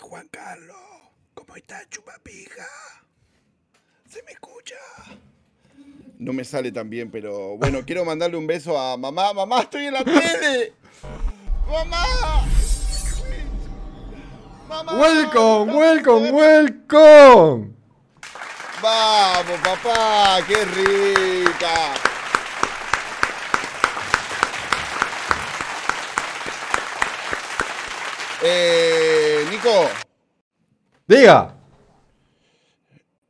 Juan Carlos. ¿Cómo está Chupapija? ¿Se me escucha? No me sale tan bien, pero bueno, quiero mandarle un beso a mamá. ¡Mamá, estoy en la tele! ¡Mamá! ¡Mamá! Welcome, welcome, welcome. ¡Vamos, papá! ¡Qué rica! Eh, Diga.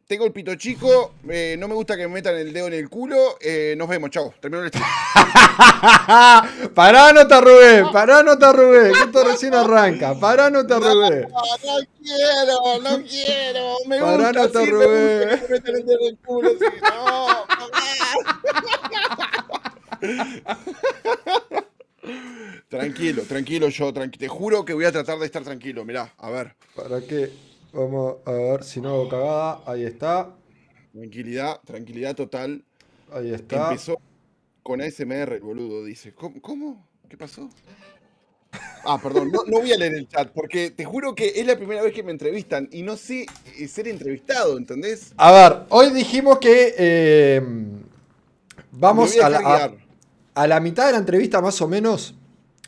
tengo el pito chico, eh, no me gusta que me metan el dedo en el culo. eh, nos vemos, chao. Terminó el stream. Pará, no te arrugué, pará, no te arrugué, que esto recién arranca. Pará, no te arrugué. No, no quiero, no quiero. Me Pará, gusta, no te sí, me gusta robé. que me metan el dedo en el culo. sí. No. Tranquilo, tranquilo yo, tranqui- te juro que voy a tratar de estar tranquilo, mirá, a ver, ¿Para qué? Vamos a ver si no hago cagada. Ahí está, tranquilidad, tranquilidad total. ahí está. Empezó con ASMR, el boludo, dice, ¿cómo? cómo? ¿Qué pasó? Ah, perdón, no, no voy a leer el chat, porque te juro que es la primera vez que me entrevistan y no sé eh, ser entrevistado, ¿entendés? A ver, hoy dijimos que eh, vamos a a la, a- la mitad de la entrevista más o menos.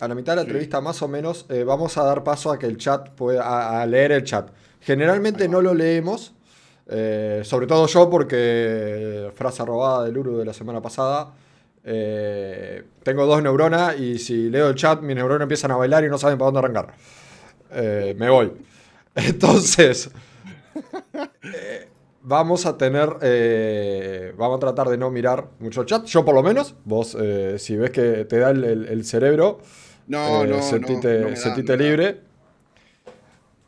A la mitad de la entrevista más o menos eh, vamos a dar paso a que el chat pueda a, a leer el chat. Generalmente no lo leemos, eh, sobre todo yo porque frase robada del Uru de la semana pasada. eh, tengo dos neuronas y si leo el chat mis neuronas empiezan a bailar y no saben para dónde arrancar. Me voy. Entonces, vamos a tener, eh, vamos a tratar de no mirar mucho el chat. Yo por lo menos, vos eh, si ves que te da el, el- el cerebro, No, eh, no, sentite, no, no da, sentite libre.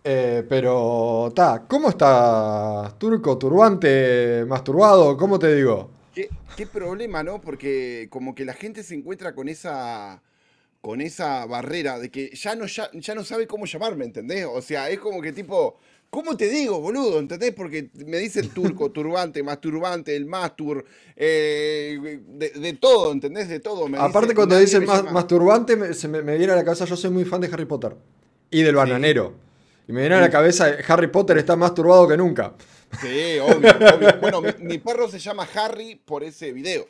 Eh, pero, ta, ¿cómo estás, turco? ¿Turbante? ¿Masturbado? ¿Cómo te digo? ¿Qué, qué problema, ¿no? Porque como que la gente se encuentra con esa con esa barrera de que ya no, ya, ya no sabe cómo llamarme, ¿entendés? O sea, es como que tipo, ¿cómo te digo, boludo? ¿Entendés? Porque me dice el turco, turbante, masturbante, el mastur, eh, de, de todo, ¿entendés? De todo. Me Aparte dice, cuando dicen mas- masturbante, me, se me, me viene a la cabeza, yo soy muy fan de Harry Potter. Y del bananero. Y me viene a la cabeza, Harry Potter está más turbado que nunca. Sí, obvio, obvio. Bueno, mi, mi perro se llama Harry por ese video.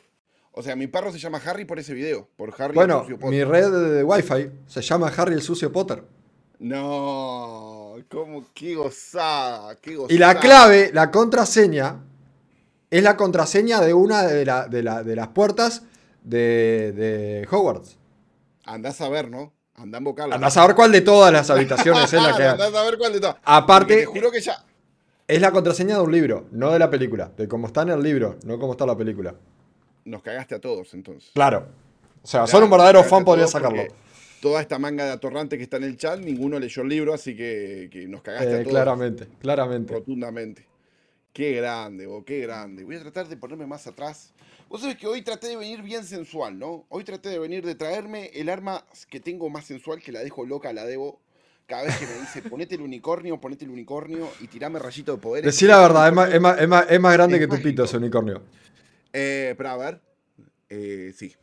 O sea, mi perro se llama Harry por ese video. Por Harry el Bueno, sucio Potter. mi red de Wi-Fi se llama Harry el sucio Potter. No, cómo, qué gozada, qué gozada. Y la clave, la contraseña, es la contraseña de una de, la- de la- de las puertas de, de Hogwarts. Andás a ver, ¿no? Andá en vocal. Andás a ver cuál de todas las habitaciones es la que... Andás a ver cuál de todas. Aparte- Te juro que ya. Es la contraseña de un libro, no de la película. De cómo está en el libro, no cómo está la película. Nos cagaste a todos, entonces. Claro. O sea, solo un verdadero fan podría sacarlo. porque Toda esta manga de atorrante que está en el chat, ninguno leyó el libro, así que, que nos cagaste Eh, a todos. claramente, claramente. Rotundamente. Qué grande, vos, qué grande. Voy a tratar de ponerme más atrás. Vos sabés que hoy traté de venir bien sensual, ¿no? Hoy traté de venir de traerme el arma que tengo más sensual, que la dejo loca, la debo. Cada vez que me dice, ponete el unicornio, ponete el unicornio y tirame rayito de poder. Decí la verdad, es más, es más- es más- es más grande que tu pito ese unicornio. Eh, pero a ver. Eh, sí.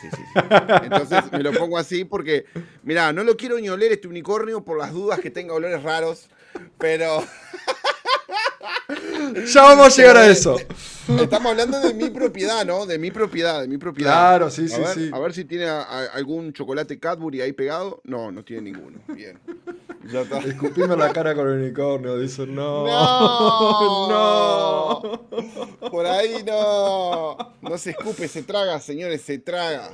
Sí, sí, sí. Entonces me lo pongo así porque, mira, no lo quiero ni oler este unicornio por las dudas que tenga olores raros, pero Ya vamos a llegar a eso. estamos hablando de mi propiedad, ¿no? De mi propiedad, de mi propiedad. Claro, sí, a sí, ver, sí. A ver si tiene a- a- algún chocolate Cadbury ahí pegado. No, no tiene ninguno. Bien. Ya está. Escupime la cara con el unicornio, dicen no. No. no. Por ahí no. No se escupe, se traga, señores, se traga.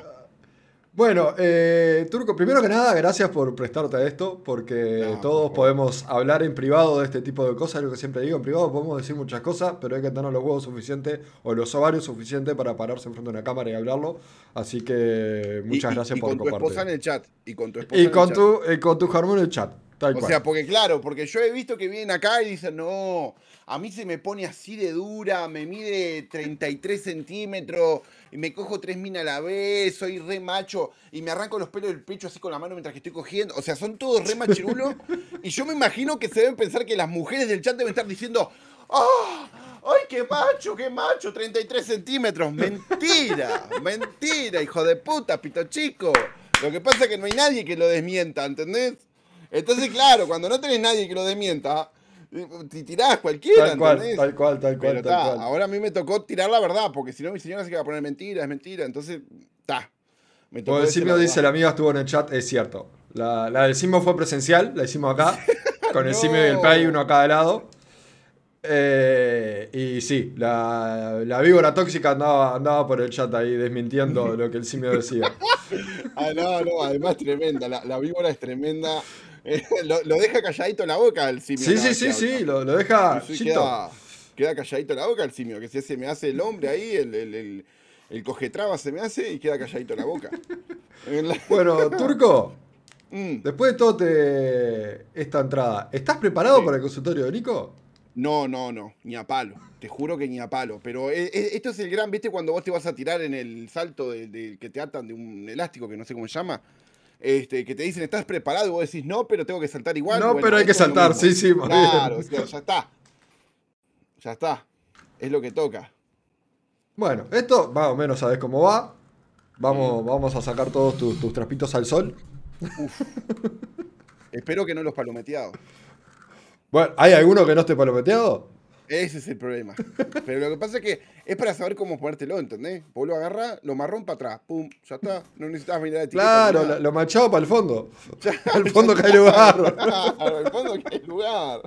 Bueno, eh, Turco, primero que nada, gracias por prestarte a esto, porque No, por todos podemos hablar en privado de este tipo de cosas, es lo que siempre digo, en privado podemos decir muchas cosas, pero hay que tener los huevos suficientes o los ovarios suficientes para pararse enfrente de una cámara y hablarlo, así que muchas Y- y- gracias y por con tu esposa en compartir. el chat. Y con tu esposa Y en con el chat. tu, y con tu Jarmón en el chat, tal O cual. sea, porque claro, porque yo he visto que vienen acá y dicen, no, a mí se me pone así de dura, me mide 33 centímetros, y me cojo tres minas a la vez, soy re macho, y me arranco los pelos del pecho así con la mano mientras que estoy cogiendo. O sea, son todos re machirulos. y yo me imagino que se deben pensar que las mujeres del chat deben estar diciendo, ¡ah! ¡Ay, qué macho, qué macho! 33 centímetros. Mentira, mentira, hijo de puta, pito chico. Lo que pasa es que no hay nadie que lo desmienta, ¿entendés? Entonces, claro, cuando no tenés nadie que lo desmienta, tirás cualquiera, Tal cual, ¿entendés? tal cual, tal cual, Pero tal ta, cual. ahora a mí me tocó tirar la verdad, porque si no mi señora se queda a poner mentira, es mentira. Entonces, está. Me tocó decir simio dice, la amiga estuvo en el chat, es cierto. La, la del simio fue presencial, la hicimos acá, con el simio y el play, uno a cada lado. Eh, y sí, la, la víbora tóxica andaba, andaba por el chat ahí desmintiendo lo que el simio decía. Ah, no, no, además tremenda. La, la víbora es tremenda. Lo, lo deja calladito la boca el simio. Sí, sí, sí, sí, lo, lo deja. Sí, queda, queda calladito la boca el simio, que se, se me hace el hombre ahí, el, el, el, el cogetraba se me hace y queda calladito la boca. La- Bueno, Turco, Mm. después de todo te- esta entrada, ¿estás preparado Sí. para el consultorio de Nico? No, no, no, ni a palo. Te juro que ni a palo. Pero e- e- esto es el gran, ¿viste? Cuando vos te vas a tirar en el salto de, de- que te atan de un elástico, que no sé cómo se llama. Este, que te dicen, ¿estás preparado? Y vos decís, no, pero tengo que saltar igual. No, pero hay que saltar, sí, sí, Claro, o sea, ya está. Ya está. Es lo que toca. Bueno, esto más o menos sabes cómo va. Vamos, vamos a sacar todos tus, tus trapitos al sol. Espero que no los palometeados. Bueno, ¿hay alguno que no esté palometeado? Ese es el problema. Pero lo que pasa es que es para saber cómo ponértelo, ¿entendés? Vos lo agarrás, lo marrón para atrás, pum, ya está. No necesitas mirar de etiqueta Claro, lo, lo machado para el fondo. Al fondo hay lugar. Claro, el fondo hay lugar.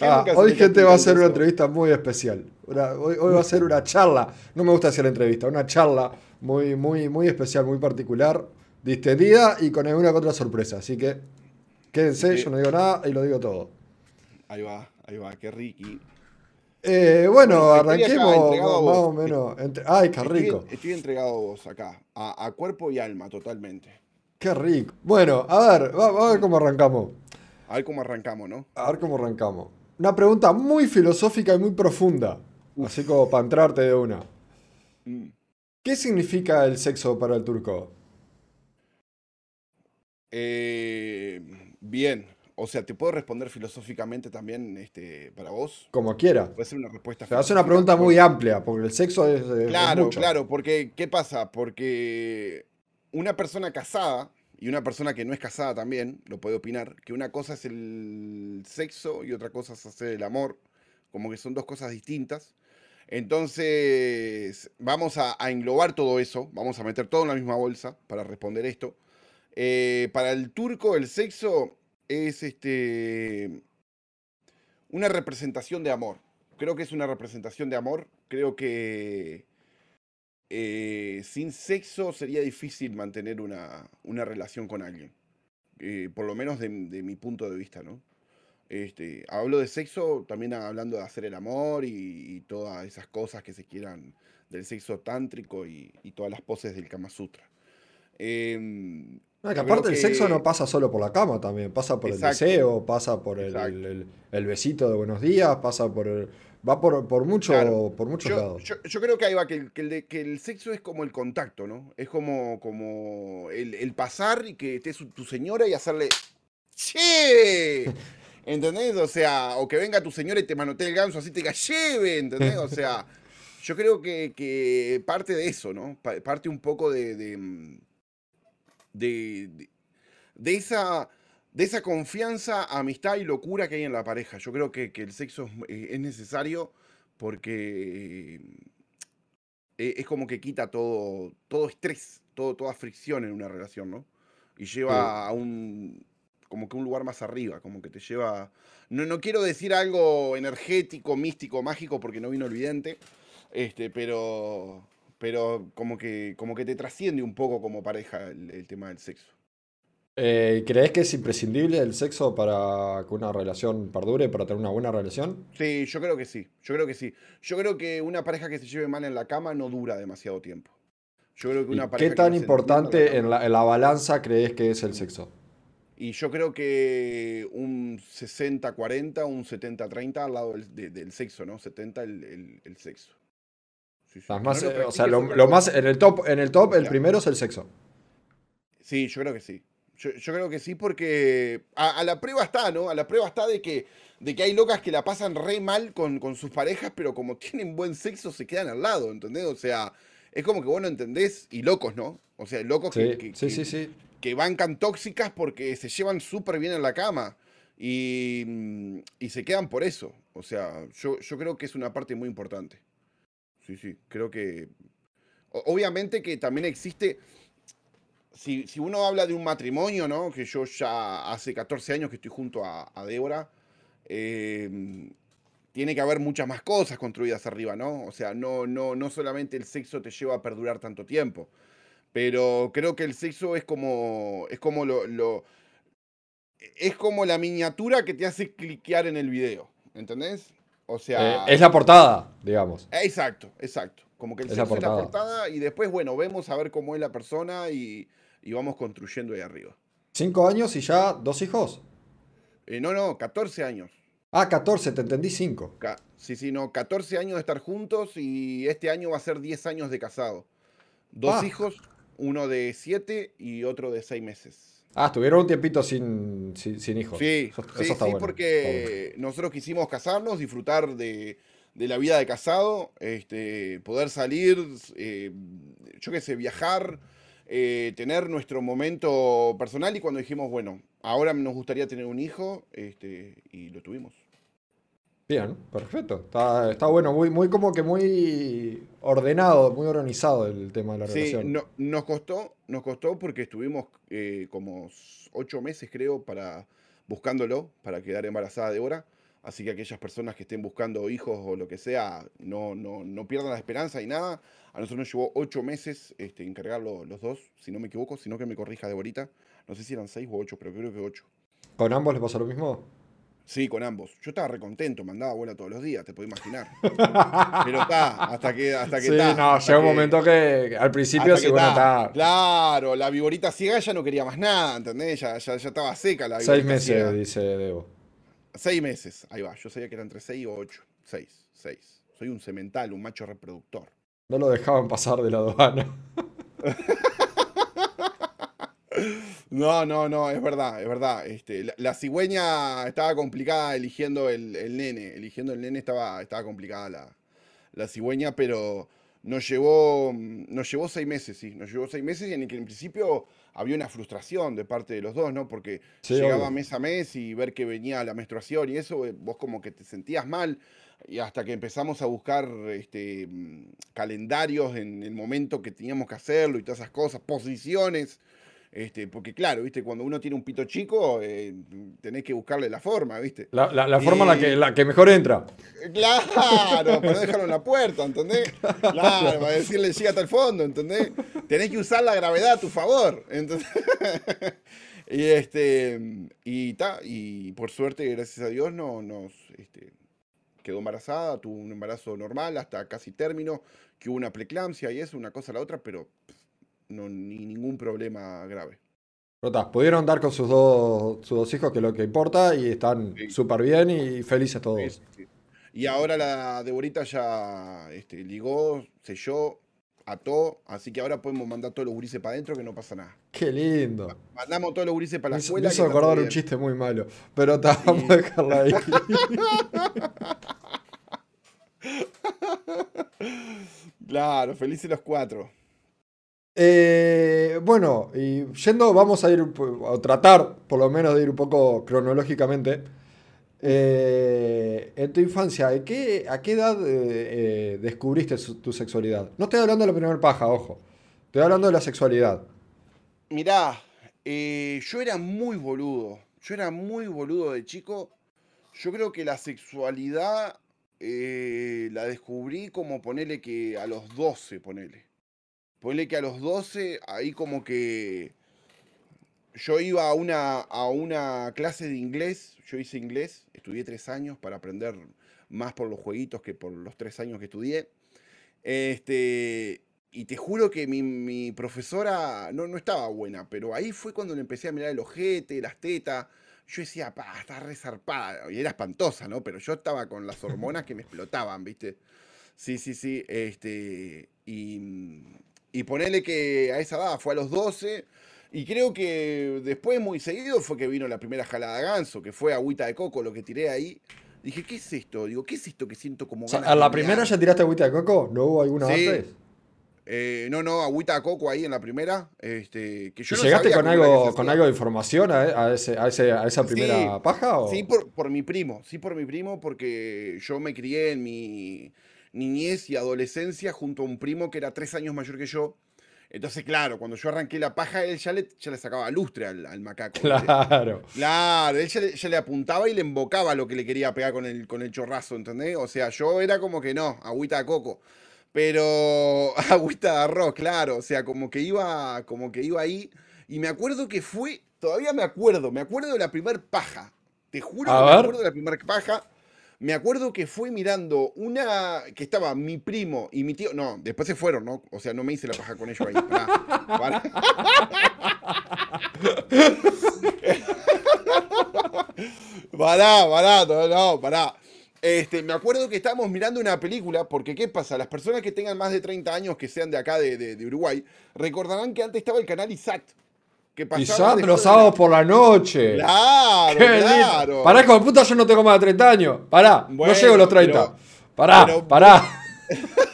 Ah, hoy, gente, va a ser una entrevista muy especial. Una- hoy, hoy va a ser una charla. No me gusta hacer entrevista, una charla muy, muy, muy especial, muy particular, distendida y con alguna que otra sorpresa. Así que quédense, Sí. yo no digo nada y lo digo todo. Ahí va, ahí va, qué riqui. Eh, bueno, arranquemos más o menos. entre- Ay, qué rico. estoy entregado a vos acá, a, a cuerpo y alma totalmente. Qué rico. Bueno, a ver, va- vamos a ver cómo arrancamos. A ver cómo arrancamos, ¿no? A ver cómo arrancamos. Una pregunta muy filosófica y muy profunda. Así como para entrarte de una. Mm. ¿Qué significa el sexo para el turco? Eh, bien, o sea, ¿te puedo responder filosóficamente también este, para vos? Como quiera. Puede ser una respuesta O sea, hace una pregunta muy amplia, porque el sexo es, es Claro, mucho. claro, porque ¿qué pasa? Porque una persona casada y una persona que no es casada también lo puede opinar, que una cosa es el sexo y otra cosa es hacer el amor, como que son dos cosas distintas. Entonces, vamos a, a englobar todo eso, vamos a meter todo en la misma bolsa para responder esto. Eh, para el turco, el sexo es este una representación de amor. Creo que es una representación de amor. Creo que eh, sin sexo sería difícil mantener una, una relación con alguien. Eh, por lo menos de, mi punto de vista, ¿no? Este, hablo de sexo también hablando de hacer el amor y, todas esas cosas que se quieran del sexo tántrico y, y todas las poses del Kama Sutra. Em, No, que aparte el sexo no pasa solo por la cama también, pasa por Exacto. el deseo, pasa por el, el- besito de buenos días, pasa por el, va por, por mucho, Claro. por muchos Yo, lados. yo- yo creo que ahí va, que el, que el de- que el sexo es como el contacto, ¿no? Es como, como el, el pasar y que esté su- tu señora y hacerle ¡Che! ¿Entendés? O sea, o que venga tu señora y te manotee el ganso así te diga ¡Lleve! ¿Entendés? O sea, yo creo que, que parte de eso, ¿no? Pa- Parte un poco de. de, mm, de, de- esa. De esa confianza, amistad y locura que hay en la pareja. Yo creo que, que el sexo es, eh, es necesario porque eh, es como que quita todo, todo estrés, todo, toda fricción en una relación, ¿no? Y lleva a un, como que un lugar más arriba, como que te lleva, no, no quiero decir algo energético, místico, mágico, porque no vino el vidente, este, pero, pero como que, como que te trasciende un poco como pareja el, el tema del sexo. Eh, ¿Crees que es imprescindible el sexo para que una relación perdure, para tener una buena relación? Sí, yo creo que sí, yo creo que sí. Yo creo que una pareja que se lleve mal en la cama no dura demasiado tiempo. Yo creo que ¿Y una ¿Qué pareja que tan importante en la, en la balanza crees que es el sexo? Y yo creo que un 60-40, un 70-30 al lado del, de- del sexo, ¿no? 70 el, el- el sexo. Sí, sí. Las Que más, no lo o sea, practiques lo, otra lo cosa. más en el top, en el top, el primero es el sexo. Sí, yo creo que sí. Yo, yo creo que sí porque a, a la prueba está, ¿no? A la prueba está de que, de que hay locas que la pasan re mal con, con sus parejas, pero como tienen buen sexo se quedan al lado, ¿entendés? O sea, es como que vos no entendés, y locos, ¿no? O sea, locos Sí, que, que- sí, que- sí, sí. que bancan tóxicas porque se llevan súper bien en la cama y, y, se quedan por eso. O sea, yo, yo creo que es una parte muy importante. Sí, sí, creo que... Obviamente que también existe... Si, si, uno habla de un matrimonio, ¿no? Que yo ya hace 14 años que estoy junto a, a Débora, eh, tiene que haber muchas más cosas construidas arriba, ¿no? O sea, no, no, no solamente el sexo te lleva a perdurar tanto tiempo, pero creo que el sexo es como, es como lo, lo es como la miniatura que te hace cliquear en el video, ¿entendés? O sea... Eh, es la portada, digamos. Exacto, exacto. Como que el es la portada y después, bueno, vemos a ver cómo es la persona y, y vamos construyendo ahí arriba. ¿Cinco años y ya dos hijos? Eh, no, no, 14 años. Ah, 14, te entendí 5. Sí, sí, no, 14 años de estar juntos y este año va a ser 10 años de casado. Dos ah. hijos, uno de 7 y otro de 6 meses. Ah, estuvieron un tiempito sin, sin, hijos. Sí, sí, sí porque nosotros quisimos casarnos, disfrutar de, la vida de casado, este, poder salir, eh, yo qué sé, viajar, eh, tener nuestro momento personal y cuando dijimos, bueno, ahora nos gustaría tener un hijo, este, y lo tuvimos. Bien, perfecto. Está, bueno, muy, muy como que muy ordenado, muy organizado el tema de la relación. Sí, nos costó, nos costó porque estuvimos eh, como ocho meses, creo, para buscándolo, para quedar embarazada de hora. Así que aquellas personas que estén buscando hijos o lo que sea, no, no, no pierdan la esperanza y nada. A nosotros nos llevó ocho meses este, encargarlo los dos, si no me equivoco, si no que me corrija de ahorita. No sé si eran seis o ocho, pero creo que ocho. ¿Con ambos les pasó lo mismo? Sí, con ambos. Yo estaba recontento, mandaba abuela todos los días, te puedo imaginar. Pero está, hasta que hasta que Sí, no, llega un momento que al principio sí, bueno, está. Claro, la viborita ciega ya no quería más nada, ¿entendés? Ya, ya, estaba seca la Seis meses, dice Debo. Seis meses, ahí va. Yo sabía que eran entre seis o ocho. Seis, seis. Soy un cemental, un macho reproductor. No lo dejaban pasar de la aduana. No, no, no, es verdad, es verdad. Este, la, cigüeña estaba complicada eligiendo el, nene. Eligiendo el nene estaba, estaba complicada la, la cigüeña, pero nos llevó, nos llevó seis meses, sí. Nos llevó seis meses y en el que en principio había una frustración de parte de los dos, ¿no? Porque llegaba mes a mes y ver que venía la menstruación y eso, eh, vos como que te sentías mal. Y hasta que empezamos a buscar este, calendarios en el momento que teníamos que hacerlo y todas esas cosas, posiciones este, porque claro, viste, cuando uno tiene un pito chico, eh, tenés que buscarle la forma, viste. La, forma la, que, la que mejor entra. Claro, para no dejarlo en la puerta, ¿entendés? Claro, para decirle llega hasta el fondo, ¿entendés? Tenés que usar la gravedad a tu favor. y este, y ta, y por suerte, gracias a Dios, no nos este, quedó embarazada, tuvo un embarazo normal hasta casi término, que hubo una preeclampsia y eso, una cosa a la otra, pero no, ni ningún problema grave. pudieron dar con sus dos, sus dos hijos, que es lo que importa, y están súper bien y felices todos. y ahora la Deborita ya este, ligó, selló, ató, así que ahora podemos mandar todos los gurises para adentro que no pasa nada. Qué lindo. Mandamos todos los gurises para la escuela. Me hizo acordar un chiste muy malo, pero te vamos a dejarla ahí. claro, felices los cuatro. Eh, bueno, y yendo, vamos a ir a tratar, por lo menos, de ir un poco cronológicamente. Eh, en tu infancia, ¿a qué, edad eh, descubriste tu sexualidad? No estoy hablando de la primera paja, ojo. Estoy hablando de la sexualidad. Mirá, yo era muy boludo. Yo era muy boludo de chico. Yo creo que la sexualidad la descubrí como ponele que a los 12, ponele. Ponle que a los 12, ahí como que yo iba a una, a una clase de inglés, yo hice inglés, estudié tres años para aprender más por los jueguitos que por los tres años que estudié. Este, y te juro que mi, profesora no, no, estaba buena, pero ahí fue cuando le empecé a mirar el ojete, las tetas. Yo decía, pa, está resarpada. Y era espantosa, ¿no? Pero yo estaba con las hormonas que me explotaban, ¿viste? Sí, sí, sí. Este, y, y ponerle que a esa edad fue a los 12. Y creo que después, muy seguido, fue que vino la primera jalada ganso, que fue agüita de coco, lo que tiré ahí. Dije, ¿qué es esto? Digo, ¿qué es esto que siento como ¿A la primera ya tiraste agüita de coco? ¿No hubo alguna antes? Eh, no, no, agüita de coco ahí en la primera. Este, que yo ¿Y no ¿Llegaste con algo, con algo de información a, a ese- a ese- a esa primera Sí, paja? o- Sí, por, por mi primo, sí, por mi primo, porque yo me crié en mi niñez y adolescencia junto a un primo que era tres años mayor que yo. Entonces, claro, cuando yo arranqué la paja, él ya le, ya le sacaba lustre al, al macaco. Claro. Claro, él ya le, ya le apuntaba y le embocaba lo que le quería pegar con el, con el chorrazo, ¿entendés? O sea, yo era como que no, agüita de coco. Pero agüita de arroz, claro. O sea, como que iba, como que iba ahí. Y me acuerdo que fue, todavía me acuerdo, me acuerdo de la primer paja. Te juro A que me acuerdo de la primer paja. Me acuerdo que fue mirando una que estaba mi primo y mi tío. No, después se fueron, ¿no? O sea, no me hice la paja con ellos ahí. Pará, pará. Pará, pará, no, no, pará. Este, me acuerdo que estábamos mirando una película, porque ¿qué pasa? Las personas que tengan más de 30 años, que sean de acá, de, de- de Uruguay, recordarán que antes estaba el canal ISAT. Que pasaba los sábados por la noche. Claro, Qué lindo. claro. Pará, hijo de puta, yo no tengo más de 30 años. Pará, Bueno, no llego a los 30. pero- pará, pero- pará.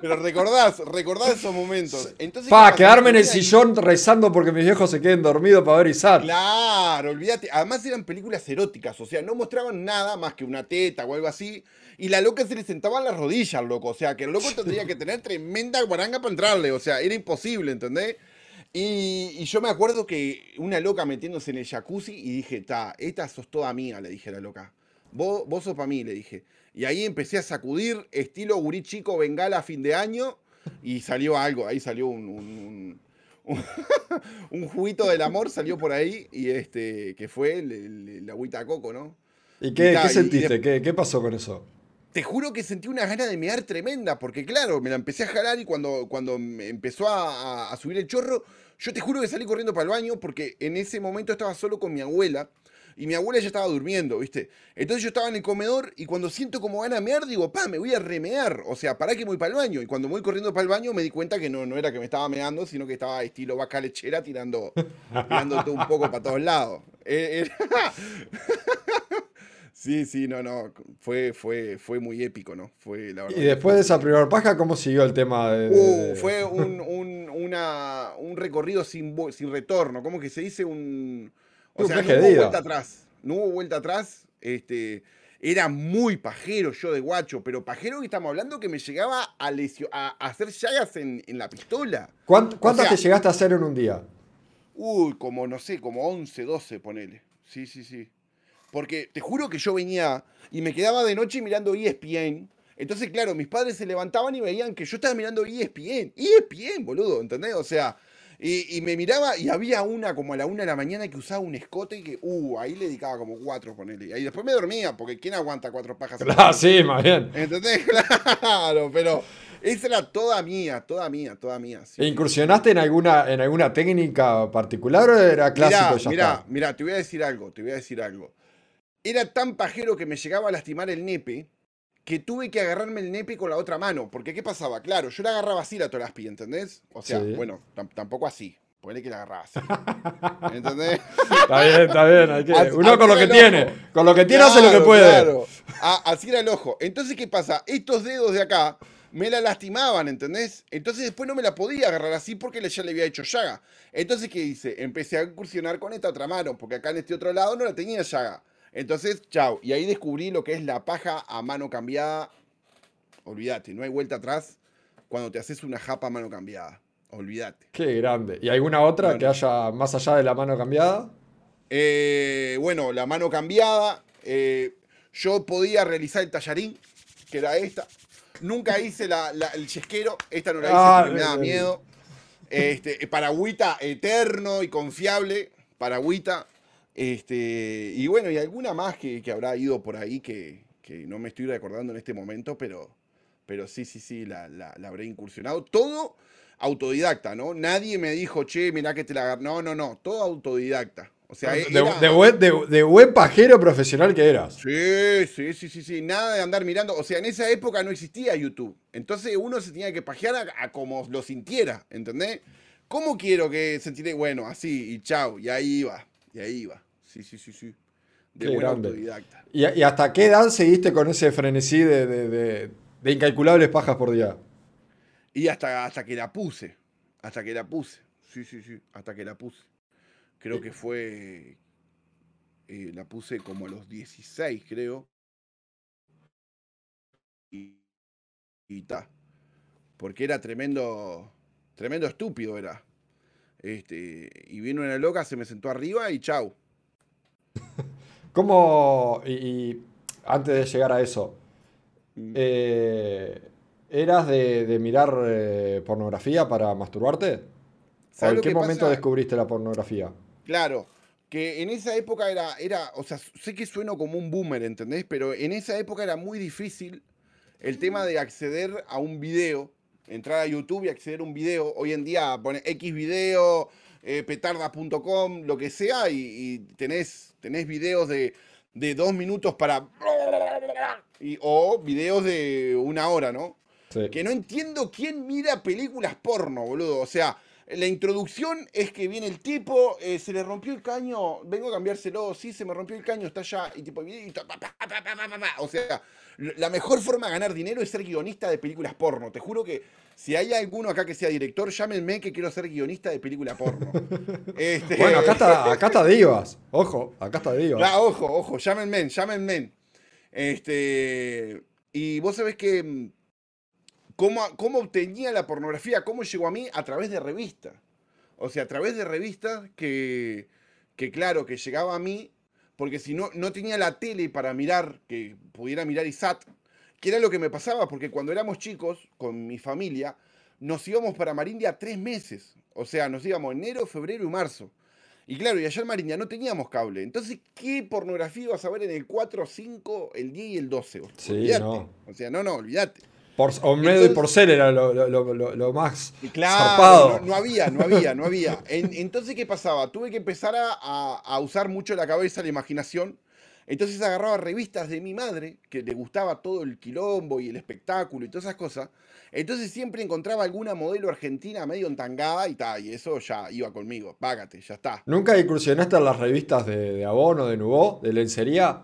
Pero recordás, recordás esos momentos. Entonces, ¿qué Pa, quedarme en el sillón rezando porque mis viejos se queden dormidos para ver Isaac. Claro, olvídate. Además eran películas eróticas, o sea, no mostraban nada más que una teta o algo así. Y la loca se le sentaba en las rodillas, loco. O sea, que el loco tendría que tener tremenda guaranga para entrarle. O sea, era imposible, ¿entendés? Y, y yo me acuerdo que una loca metiéndose en el jacuzzi y dije, ta, esta sos toda mía, le dije a la loca. Vos, vos sos para mí, le dije. Y ahí empecé a sacudir, estilo gurí chico, bengala a fin de año. Y salió algo, ahí salió un, un- un- un juguito del amor salió por ahí y este que fue el, el- la agüita coco, ¿no? ¿Y qué, Y ta, qué y sentiste? de- ¿Qué, qué pasó con eso? Te juro que sentí una gana de mear tremenda, porque claro, me la empecé a jalar y cuando, cuando empezó a, subir el chorro, yo te juro que salí corriendo para el baño porque en ese momento estaba solo con mi abuela y mi abuela ya estaba durmiendo, ¿viste? Entonces yo estaba en el comedor y cuando siento como gana de mear, digo, pa, me voy a remear, o sea, para que voy para el baño. Y cuando voy corriendo para el baño me di cuenta que no, no era que me estaba meando, sino que estaba estilo vaca lechera tirando, tirando todo un poco para todos lados. Eh, era- Sí, sí, no, no, fue, fue, fue muy épico, ¿no? Fue, la verdad. Y después de esa primera paja, ¿cómo siguió el tema de...? de- Uh, fue un, un, una, un recorrido sin, sin retorno, ¿cómo que se dice? Un, o sea, no hubo vuelta atrás, no hubo vuelta atrás, este, era muy pajero yo de guacho, pero pajero que estamos hablando que me llegaba a, lesio- a, a hacer llagas en, en la pistola. ¿Cuánt- ¿Cuántas o sea- te llegaste a hacer en un día? Uy, como no sé, como 11, 12, ponele. Sí, sí, sí. Porque te juro que yo venía y me quedaba de noche mirando ESPN. Entonces, claro, mis padres se levantaban y veían que yo estaba mirando ESPN. ESPN, boludo, ¿entendés? O sea, y, y me miraba y había una como a la una de la mañana que usaba un escote que, uh, ahí le dedicaba como cuatro, ponele. Y después me dormía, porque ¿quién aguanta cuatro pajas? la Ah, sí, más bien. ¿Entendés? Claro, pero esa era toda mía, toda mía, toda mía. sí. ¿E ¿Incursionaste en alguna, en alguna técnica particular o era clásico y ya mirá, está? mirá, te voy a decir algo, te voy a decir algo. Era tan pajero que me llegaba a lastimar el nepe que tuve que agarrarme el nepe con la otra mano. Porque, ¿qué pasaba? Claro, yo la agarraba así la tolaspi, ¿entendés? O sea, Sí. bueno, tam- tampoco así. Ponele que la agarraba así. ¿Entendés? Está bien, está bien. hay que- Así- Uno con lo que tiene. Con lo que tiene hace lo que puede. claro. Así era el ojo. Entonces, ¿qué pasa? Estos dedos de acá me la lastimaban, ¿entendés? Entonces después no me la podía agarrar así porque ya le había hecho llaga. Entonces, ¿qué hice? Empecé a incursionar con esta otra mano, porque acá en este otro lado no la tenía llaga. Entonces, chao. Y ahí descubrí lo que es la paja a mano cambiada. Olvídate, no hay vuelta atrás cuando te haces una japa a mano cambiada. Olvídate. Qué grande. ¿Y alguna otra Bueno. que haya más allá de la mano cambiada? Eh, bueno, la mano cambiada. eh, yo podía realizar el tallarín, que era esta. Nunca hice la- la- el chesquero. Esta no la hice Ah, porque me daba eh, miedo. Este, paragüita eterno y confiable. Paragüita. Este, y bueno, y alguna más que, que habrá ido por ahí que, que no me estoy recordando en este momento, pero, pero sí, sí, sí, la, la- la habré incursionado. Todo autodidacta, ¿no? Nadie me dijo, che, mirá que te la agar-". No, no, no, todo autodidacta. O sea, De, era- de buen, de- de buen pajero profesional que eras. Sí, sí, sí, sí, sí. Nada de andar mirando. O sea, en esa época no existía YouTube. Entonces uno se tenía que pajear a, a como lo sintiera, ¿entendés? ¿Cómo quiero que sentiré? Bueno, así, y chau. Y ahí iba. Y ahí iba. Sí, sí, sí, sí. De Qué grande. autodidacta. ¿Y, y hasta qué edad seguiste con ese frenesí de, de- de- de incalculables pajas por día? Y hasta, hasta que la puse. Hasta que la puse. Sí, sí, sí. Hasta que la puse. Creo que fue. eh, la puse como a los 16, creo. Y. Y ta. Porque era tremendo. Tremendo estúpido era. Este. Y vino una loca, se me sentó arriba y chau. ¿Cómo, y, y antes de llegar a eso, Mm. eh, ¿eras de, de mirar eh, pornografía para masturbarte? ¿O ¿Sabes en qué momento pasa? descubriste la pornografía? Claro, que en esa época era, era, o sea, sé que sueno como un boomer, ¿entendés? Pero en esa época era muy difícil el tema de acceder a un video, entrar a YouTube y acceder a un video. Hoy en día pones X video, eh, petardas.com, lo que sea, y, y tenés, tenés videos de, de dos minutos para... y- o videos de una hora, ¿no? Sí. Que no entiendo quién mira películas porno, boludo. O sea, la introducción es que viene el tipo, eh, se le rompió el caño, vengo a cambiárselo, sí, se me rompió el caño, está allá, y tipo, y pa, pa, pa, o sea, la mejor forma de ganar dinero es ser guionista de películas porno. Te juro que si hay alguno acá que sea director, llámenme que quiero ser guionista de película porno. Este- Bueno, acá está, acá está Divas. Ojo, acá está Divas. Ah, ojo, ojo, llámenme, llámenme. Este, y vos sabés que mm, cómo, cómo obtenía la pornografía, cómo llegó a mí a través de revistas. O sea, a través de revistas que, que claro, que llegaba a mí, porque si no, no tenía la tele para mirar, que pudiera mirar ISAT, que era lo que me pasaba, porque cuando éramos chicos, con mi familia, nos íbamos para Marindia tres meses. O sea, nos íbamos enero, febrero y marzo. Y claro, y allá en Marindia no teníamos cable. Entonces, ¿qué pornografía ibas a ver en el 4, 5, el 10 y el 12? Sí, no. O sea, no, no, olvídate. Por, Olmedo y Entonces- Porcel era lo, lo- lo- lo- más Y Claro, zarpado. no, no había, no había, no había. En- entonces, ¿qué pasaba? Tuve que empezar a, a- a usar mucho la cabeza, la imaginación. Entonces agarraba revistas de mi madre, que le gustaba todo el quilombo y el espectáculo y todas esas cosas. Entonces siempre encontraba alguna modelo argentina medio entangada y tal, y eso ya iba conmigo. Págate, ya está. ¿Nunca incursionaste en las revistas de, de Avon o de Nubó, de lencería?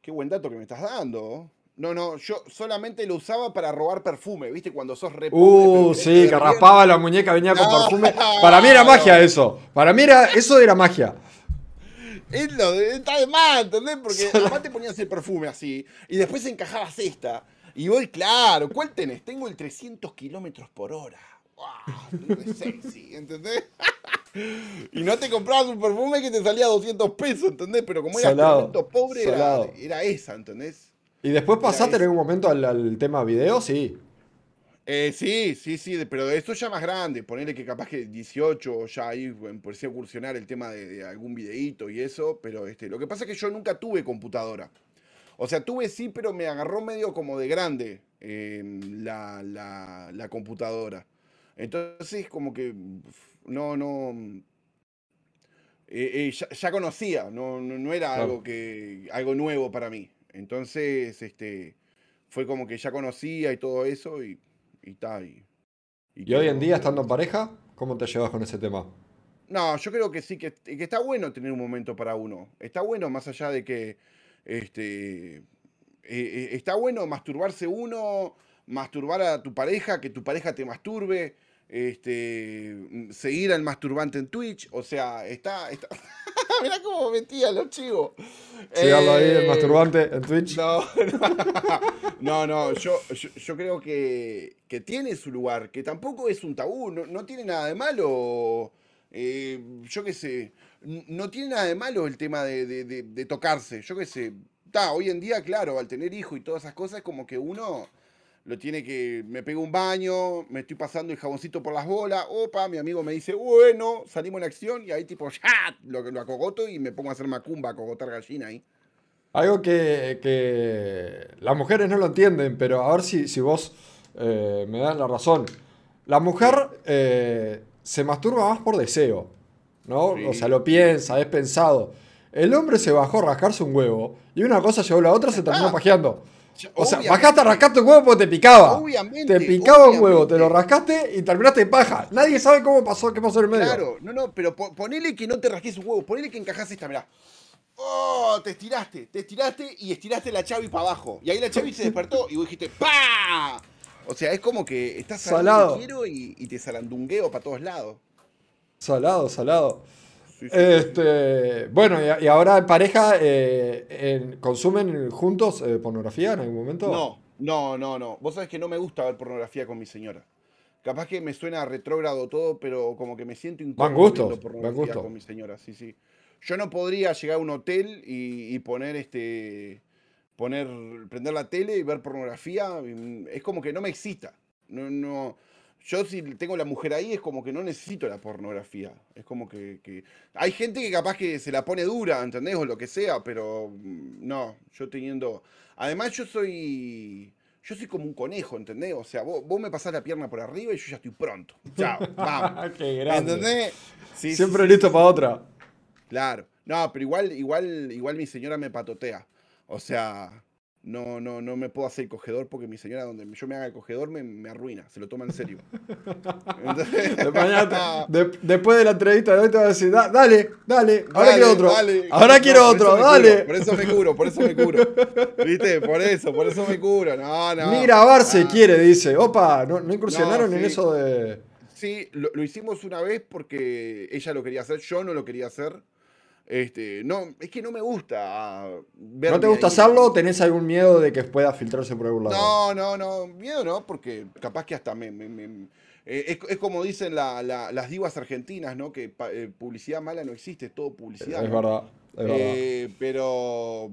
Qué buen dato que me estás dando. No, no, yo solamente lo usaba para robar perfume, ¿viste? Cuando sos re Uh, sí, quedar que raspaba la muñeca, venía con No. perfume. Para mí era magia eso. Para mí era, eso era magia. Es lo de- está de más, ¿entendés? Porque además te ponías el perfume así y después encajabas esta. Y voy, claro, ¿cuál tenés? Tengo el 300 kilómetros por hora. ¡Wow! sexy, ¿entendés? y no te comprabas un perfume que te salía 200 pesos, ¿entendés? Pero como Salado, tremendo pobre, era, era esa, ¿entendés? Y después pasaste en algún momento al, al tema video, sí. Eh, sí, sí, sí, pero esto ya más grande, ponerle que capaz que 18 ya ahí empecé a cursionar el tema de, de algún videíto y eso, pero este, lo que pasa es que yo nunca tuve computadora. O sea, tuve sí, pero me agarró medio como de grande eh, la, la- la computadora. Entonces, como que no, no. eh, eh, ya, ya conocía, no, no, no era Claro. algo que. algo nuevo para mí. Entonces, este. Fue como que ya conocía y todo eso y. Y tal. Y, Y hoy en día, estando en pareja, ¿cómo te llevas con ese tema? no, yo creo que sí, que, que está bueno tener un momento para uno. Está bueno, más allá de que. Este. eh, eh, está bueno masturbarse uno, masturbar a tu pareja, que tu pareja te masturbe. Este. mm, Seguir al masturbante en Twitch. O sea, está. está... Mirá cómo metía los chivos. Sigarlo ahí, el Eh, masturbante, en Twitch. no, no, no, yo, yo, yo creo que, que tiene su lugar, que tampoco es un tabú, no, no tiene nada de malo, eh, yo qué sé, no tiene nada de malo el tema de, de- de- de tocarse, yo qué sé, está, hoy en día, claro, al tener hijo y todas esas cosas, como que uno lo tiene que, me pego un baño, me estoy pasando el jaboncito por las bolas, opa, mi amigo me dice, bueno, salimos en acción, y ahí tipo, ya, lo, lo acogoto y me pongo a hacer macumba, a acogotar gallina ahí. Algo que, que las mujeres no lo entienden, pero a ver si, si vos eh, me das la razón. La mujer eh, se masturba más por deseo, ¿no? Sí. O sea, lo piensa, es pensado. El hombre se bajó a rascarse un huevo y una cosa llevó a la otra, se terminó Ah. pajeando. O sea, Obviamente. bajaste a rascarte un huevo porque te picaba. Obviamente, Te picaba un huevo, obviamente. te lo rascaste y terminaste en paja. Nadie sabe cómo pasó, qué pasó en el medio. Claro, no, no, pero po- ponele que no te rasques un huevo, ponele que encajás esta, mirá. Oh, te estiraste, te estiraste y estiraste la chavi para abajo. Y ahí la chavi se despertó y vos dijiste ¡Pa! O sea, es como que estás salado. quiero y, te salandungueo para todos lados. Salado, salado. Este, bueno, y, ahora en pareja, eh, ¿consumen juntos eh, pornografía en algún momento? No, no, no, no. Vos sabés que no me gusta ver pornografía con mi señora. Capaz que me suena retrógrado todo, pero como que me siento incómodo gusto, pornografía con mi señora, sí, sí. Yo no podría llegar a un hotel y, poner este. poner. prender la tele y ver pornografía. Es como que no me excita. No, no. Yo si tengo la mujer ahí es como que no necesito la pornografía. Es como que, que, Hay gente que capaz que se la pone dura, ¿entendés? O lo que sea, pero mm, no, yo teniendo... Además yo soy yo soy como un conejo, ¿entendés? O sea, vos, me pasás la pierna por arriba y yo ya estoy pronto. Chao, vamos. Qué grande. ¿Entendés? Siempre listo para otra. Claro. No, pero igual, igual, igual mi señora me patotea. O sea, no, no, no me puedo hacer cogedor porque mi señora, donde yo me haga cogedor, me, arruina, se lo toma en serio. después de la entrevista de hoy te va a decir, dale, dale, ahora quiero otro. ahora quiero otro, dale. por eso me curo, por eso me curo. ¿Viste? Por eso, por eso me curo. No, no. Ni grabarse quiere, dice. Opa, ¿no, incursionaron en eso de...? Sí, lo hicimos una vez porque ella lo quería hacer, yo no lo quería hacer. Este, no, es que no me gusta ¿No te gusta hacerlo o tenés algún miedo de que pueda filtrarse por algún lado? No, no, no, miedo no, porque capaz que hasta me... Eh, es, como dicen las divas argentinas, ¿no? Que eh, publicidad mala no existe, es todo publicidad. Es verdad, es verdad. Eh, pero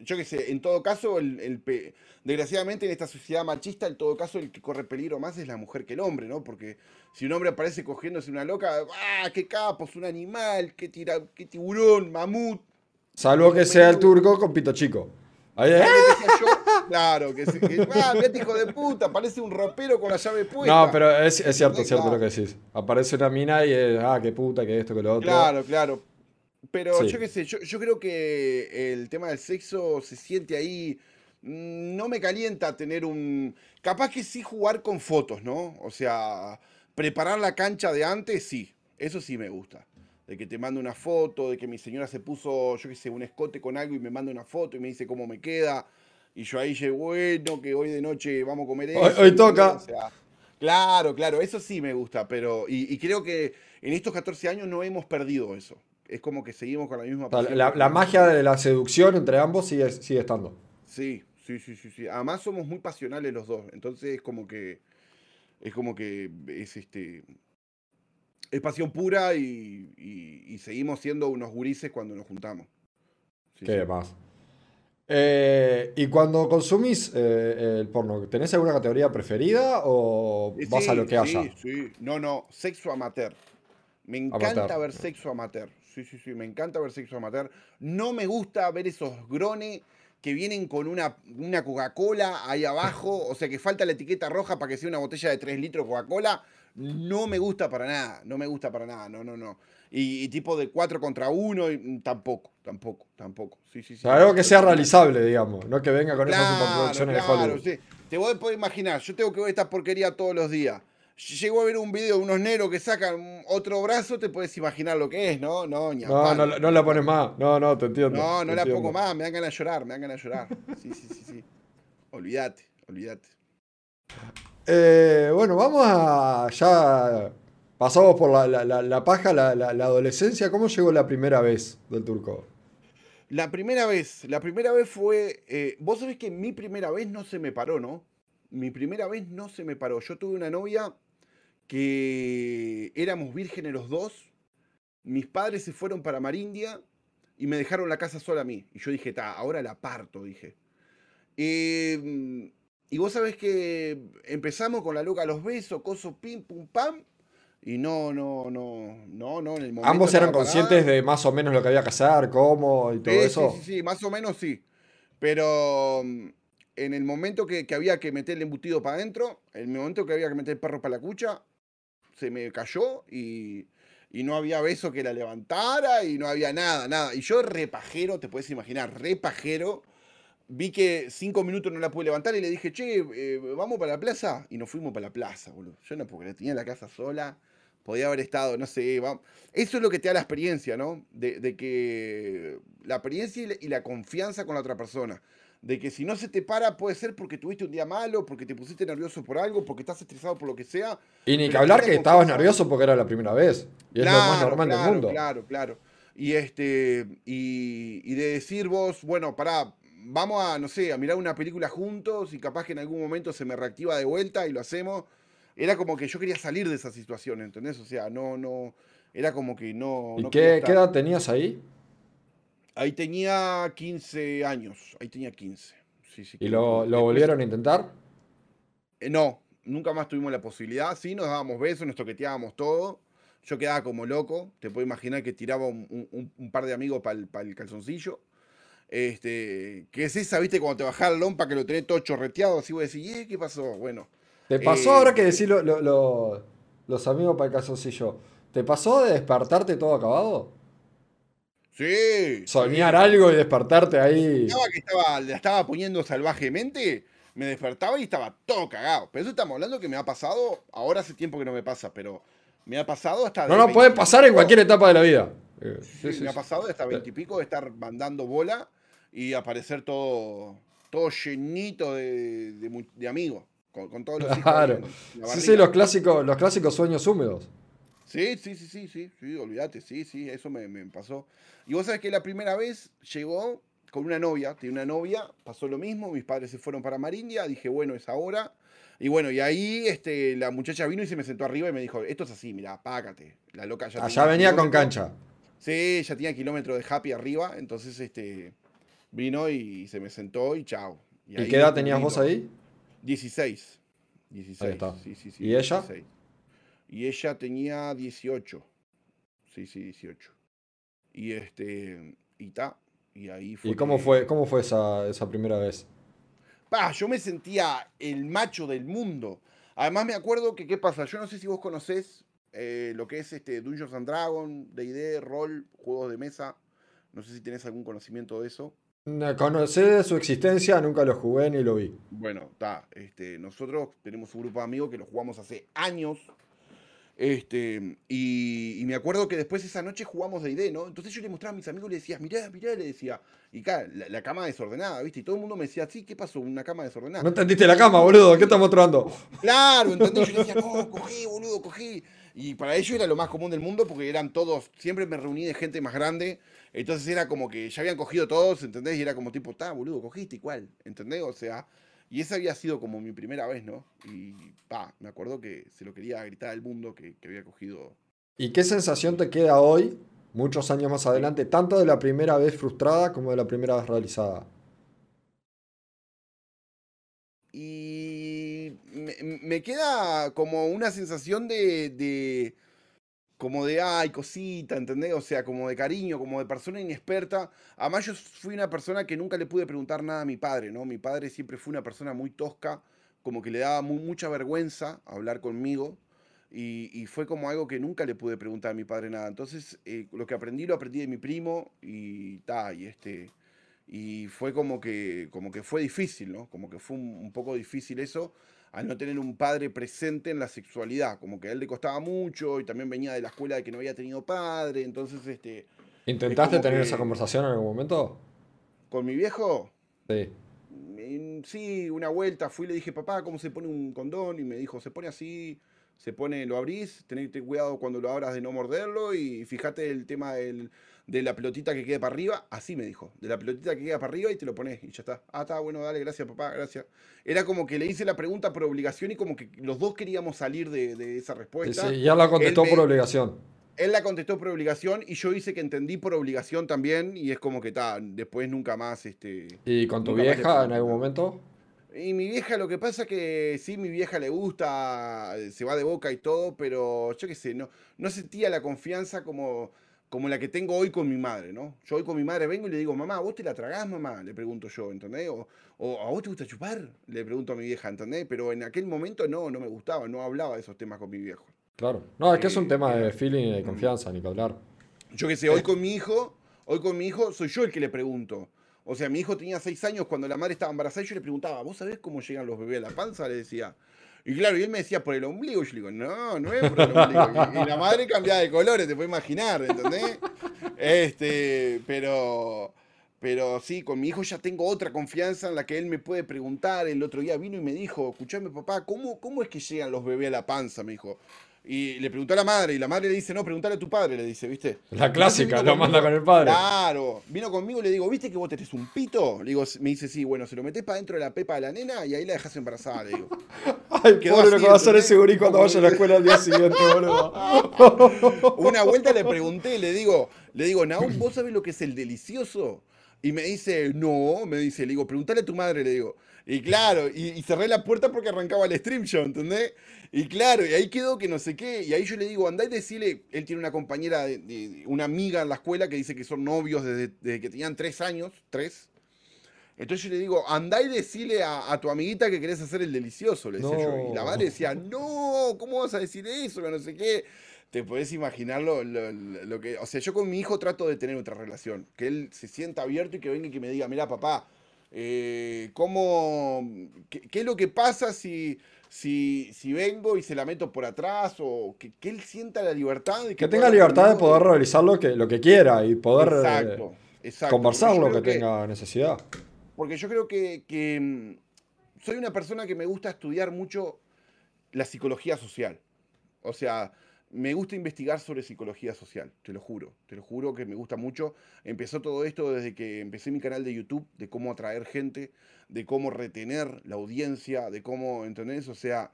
yo qué sé, en todo caso, el, desgraciadamente en esta sociedad machista, en todo caso, el que corre peligro más es la mujer que el hombre, ¿no? Porque si un hombre aparece cogiéndose una loca, ¡ah, qué capos, un animal, qué, tira, qué tiburón, mamut! Salvo que sea el turco con pito chico. Ahí, claro, que, que ah, hijo de puta, parece un ropero con la llave puesta. No, pero es, cierto, es cierto lo que decís. Aparece una mina y es, ah, qué puta, que esto, que lo otro. Claro, claro. Pero yo qué sé, yo, creo que el tema del sexo se siente ahí. Mm, no me calienta tener un. Capaz que sí jugar con fotos, ¿no? O sea, preparar la cancha de antes, sí. Eso sí me gusta. De que te mande una foto, de que mi señora se puso, yo qué sé, un escote con algo y me manda una foto y me dice cómo me queda. Y yo ahí llego, bueno, que hoy de noche vamos a comer eso. Hoy, toca. claro, claro, eso sí me gusta, pero. y creo que en estos 14 años no hemos perdido eso es como que seguimos con la misma La, magia de la seducción entre ambos sigue, sigue estando. Sí, sí, sí, sí, sí. Además somos muy pasionales los dos. Entonces es como que. Es como que es este. Es pasión pura y, seguimos siendo unos gurises cuando nos juntamos. ¿Qué más? Eh, y cuando consumís eh, el porno, ¿tenés alguna categoría preferida o vas a lo que haya? Sí, sí. No, no, sexo amateur. Me encanta ver sexo amateur. Sí, sí, sí, me encanta ver sexo amateur. No me gusta ver esos grones que vienen con una, una Coca-Cola ahí abajo, o sea que falta la etiqueta roja para que sea una botella de 3 litros de Coca-Cola. No me gusta para nada, no me gusta para nada, no, no, no. Y, tipo de 4 contra 1, mm, tampoco, tampoco, tampoco. Sí, sí, sí. Algo que sea realizable, digamos, no que venga con esas superproducciones de Hollywood. Sí. Te voy a poder imaginar, yo tengo que ver esta porquería todos los días llegó a ver un video de unos negros que sacan otro brazo, te puedes imaginar lo que es, ¿no? No, no, no, la pones más. No, no, te entiendo. No, no la pongo más, me dan ganas de llorar, me dan ganas de llorar. Sí, sí, sí, sí. Olvídate, olvídate. Eh, bueno, vamos a. Ya pasamos por la, paja, la, adolescencia. ¿Cómo llegó la primera vez del turco? La primera vez, la primera vez fue. Eh, vos sabés que mi primera vez no se me paró, ¿no? Mi primera vez no se me paró. Yo tuve una novia que éramos vírgenes los dos. Mis padres se fueron para Marindia y me dejaron la casa sola a mí. Y yo dije, ta, ahora la parto, dije. Em, y vos sabés que empezamos con la loca a los besos, coso, pim, pum, pam. Y no, no, no, no, no. En el momento ¿Ambos eran conscientes de más o menos lo que había que hacer, cómo y todo eso? Sí, sí, sí, más o menos sí. Pero en el momento que, había que meter el embutido para adentro, en el momento que había que meter el perro para la cucha, se me cayó y, no había beso que la levantara y no había nada, nada. Y yo repajero, te puedes imaginar, repajero. Vi que cinco minutos no la pude levantar y le dije, che, eh, vamos para la plaza. Y nos fuimos para la plaza, boludo. Yo no, porque tenía la casa sola. Podía haber estado, no sé, vamos. Eso es lo que te da la experiencia, ¿no? De, que la experiencia y la confianza con la otra persona de que si no se te para puede ser porque tuviste un día malo, porque te pusiste nervioso por algo, porque estás estresado por lo que sea. Y ni que hablar que estabas nervioso porque era la primera vez. Y es lo más normal del mundo. Claro, claro. Y este, y, y de decir vos, bueno, pará, vamos a, no sé, a mirar una película juntos y capaz que en algún momento se me reactiva de vuelta y lo hacemos. Era como que yo quería salir de esa situación, ¿entendés? O sea, no, no, era como que no... ¿Y qué, qué edad tenías ahí? Ahí tenía 15 años, ahí tenía 15. ¿Y lo, volvieron a intentar? Eh, no, nunca más tuvimos la posibilidad. Sí, nos dábamos besos, nos toqueteábamos todo. Yo quedaba como loco. Te puedo imaginar que tiraba un, par de amigos para el, calzoncillo. Este, que es esa, viste, cuando te bajaba el lompa que lo tenés todo chorreteado, así voy a decir, ¿y qué pasó? Bueno. ¿Te pasó ahora eh, que decir los amigos para el calzoncillo? ¿Te pasó de despertarte todo acabado? Sí. Soñar algo y despertarte ahí. que estaba, la estaba poniendo salvajemente, me despertaba y estaba todo cagado. Pero eso estamos hablando que me ha pasado, ahora hace tiempo que no me pasa, pero me ha pasado hasta... No, no, puede pasar en cualquier etapa de la vida. Sí, me ha pasado de hasta veintipico de estar mandando bola y aparecer todo, todo llenito de, amigos, con, todos los claro. Sí, sí, los clásicos, los clásicos sueños húmedos. Sí, sí, sí, sí, sí, sí, olvídate, sí, sí, eso me, pasó. Y vos sabés que la primera vez llegó con una novia, tiene una novia, pasó lo mismo, mis padres se fueron para Marindia, dije, bueno, es ahora. Y bueno, y ahí este, la muchacha vino y se me sentó arriba y me dijo, esto es así, mira, págate. La loca ya... Allá venía con cancha. Sí, ya tenía kilómetros de happy arriba, entonces este, vino y se me sentó y chao. ¿Y, qué edad tenías vos ahí? 16. 16. Ahí está. Sí, sí, sí, ¿Y ella? Y ella tenía 18. Sí, sí, 18. Y este, y ta, y ahí fue. ¿Y cómo fue, cómo fue esa, esa primera vez? Pa, yo me sentía el macho del mundo. Además me acuerdo que, ¿qué pasa? Yo no sé si vos conocés eh, lo que es este Dungeons and Dragons, D&D, rol, juegos de mesa. No sé si tenés algún conocimiento de eso. Conocí de su existencia, nunca lo jugué ni lo vi. Bueno, está. Este, nosotros tenemos un grupo de amigos que lo jugamos hace años este, y, me acuerdo que después esa noche jugamos de ID, ¿no? Entonces yo le mostraba a mis amigos y le decía, mirá, mirá, le decía. Y claro, la, cama desordenada, ¿viste? Y todo el mundo me decía, sí, ¿qué pasó? Una cama desordenada. No entendiste la cama, boludo, ¿qué estás mostrando? Claro, entonces yo le decía, no, cogí, boludo, cogí. Y para ellos era lo más común del mundo porque eran todos, siempre me reuní de gente más grande. Entonces era como que ya habían cogido todos, ¿entendés? Y era como tipo, está, boludo, cogiste igual, ¿entendés? O sea, y esa había sido como mi primera vez, ¿no? Y pa, me acuerdo que se lo quería gritar al mundo que, había cogido. ¿Y qué sensación te queda hoy, muchos años más adelante, tanto de la primera vez frustrada como de la primera vez realizada? Y me, queda como una sensación de como de, ay, cosita, ¿entendés? O sea, como de cariño, como de persona inexperta. Además, yo fui una persona que nunca le pude preguntar nada a mi padre, ¿no? Mi padre siempre fue una persona muy tosca, como que le daba mucha vergüenza hablar conmigo. Y, fue como algo que nunca le pude preguntar a mi padre nada. Entonces, eh, lo que aprendí lo aprendí de mi primo y ta, y este. Y fue como que, como que fue difícil, ¿no? Como que fue un poco difícil eso al no tener un padre presente en la sexualidad, como que a él le costaba mucho y también venía de la escuela de que no había tenido padre, entonces este... ¿Intentaste tener esa conversación en algún momento? ¿Con mi viejo? Sí. Sí, una vuelta fui y le dije, papá, ¿cómo se pone un condón? Y me dijo, se pone así, se pone, lo abrís, tenés cuidado cuando lo abras de no morderlo y fíjate el tema del de la pelotita que quede para arriba, así me dijo, de la pelotita que queda para arriba y te lo pones y ya está. Ah, está, bueno, dale, gracias papá, gracias. Era como que le hice la pregunta por obligación y como que los dos queríamos salir de, esa respuesta. Sí, ya la contestó por obligación. Él la contestó por obligación y yo hice que entendí por obligación también y es como que está, después nunca más este... ¿Y con tu vieja en algún momento? Y mi vieja, lo que pasa es que sí, mi vieja le gusta, se va de boca y todo, pero yo qué sé, no, no sentía la confianza como como la que tengo hoy con mi madre, ¿no? Yo hoy con mi madre vengo y le digo, mamá, ¿vos te la tragás, mamá? Le pregunto yo, ¿entendés? O, ¿a vos te gusta chupar? Le pregunto a mi vieja, ¿entendés? Pero en aquel momento no, no me gustaba, no hablaba de esos temas con mi viejo. Claro. No, es que es un eh, tema de feeling y de confianza, ni que hablar. Yo qué sé, hoy con mi hijo, hoy con mi hijo soy yo el que le pregunto. O sea, mi hijo tenía seis años cuando la madre estaba embarazada y yo le preguntaba, ¿vos sabés cómo llegan los bebés a la panza? Le decía. Y claro, y él me decía por el ombligo. Yo le digo, no, no es por el ombligo. Y, la madre cambiaba de colores, te puedes imaginar, ¿entendés? Este, pero. Pero sí, con mi hijo ya tengo otra confianza en la que él me puede preguntar. El otro día vino y me dijo, escuchame papá, ¿cómo, cómo es que llegan los bebés a la panza? Me dijo. Y le preguntó a la madre, y la madre le dice, no, preguntale a tu padre, le dice, ¿viste? La clásica, lo manda con el padre. Claro, vino conmigo y le digo, ¿viste que vos tenés un pito? Le digo, me dice, sí, bueno, se lo metés para dentro de la pepa de la nena y ahí la dejas embarazada, le digo. Ay, Quedó pobre lo que va a hacer ese gurí cuando vaya a la escuela al día siguiente, boludo. Una vuelta le pregunté, le digo, le digo, Naum, ¿vos sabés lo que es el delicioso? Y me dice, no, me dice, le digo, preguntale a tu madre, le digo. Y claro, y, cerré la puerta porque arrancaba el stream show, ¿entendés? Y claro, y ahí quedó que no sé qué. Y ahí yo le digo, andá y decirle, él tiene una compañera, de, una amiga en la escuela que dice que son novios desde, que tenían tres años, tres. Entonces yo le digo, andá y decirle a, tu amiguita que querés hacer el delicioso, le decía yo. Y la madre decía, no, ¿cómo vas a decir eso? Que no sé qué te podés imaginar lo, que. O sea, yo con mi hijo trato de tener otra relación. Que él se sienta abierto y que venga y que me diga, mira, papá, eh, ¿cómo. Qué, es lo que pasa si, si, si vengo y se la meto por atrás? O que, él sienta la libertad. De que, tenga libertad de poder realizar lo que, lo que quiera y poder eh, conversar lo que, tenga necesidad. Porque yo creo que, que mm, soy una persona que me gusta estudiar mucho la psicología social. O sea, me gusta investigar sobre psicología social, te lo juro, te lo juro que me gusta mucho. Empezó todo esto desde que empecé mi canal de YouTube, de cómo atraer gente, de cómo retener la audiencia, de cómo, ¿entendés? O sea,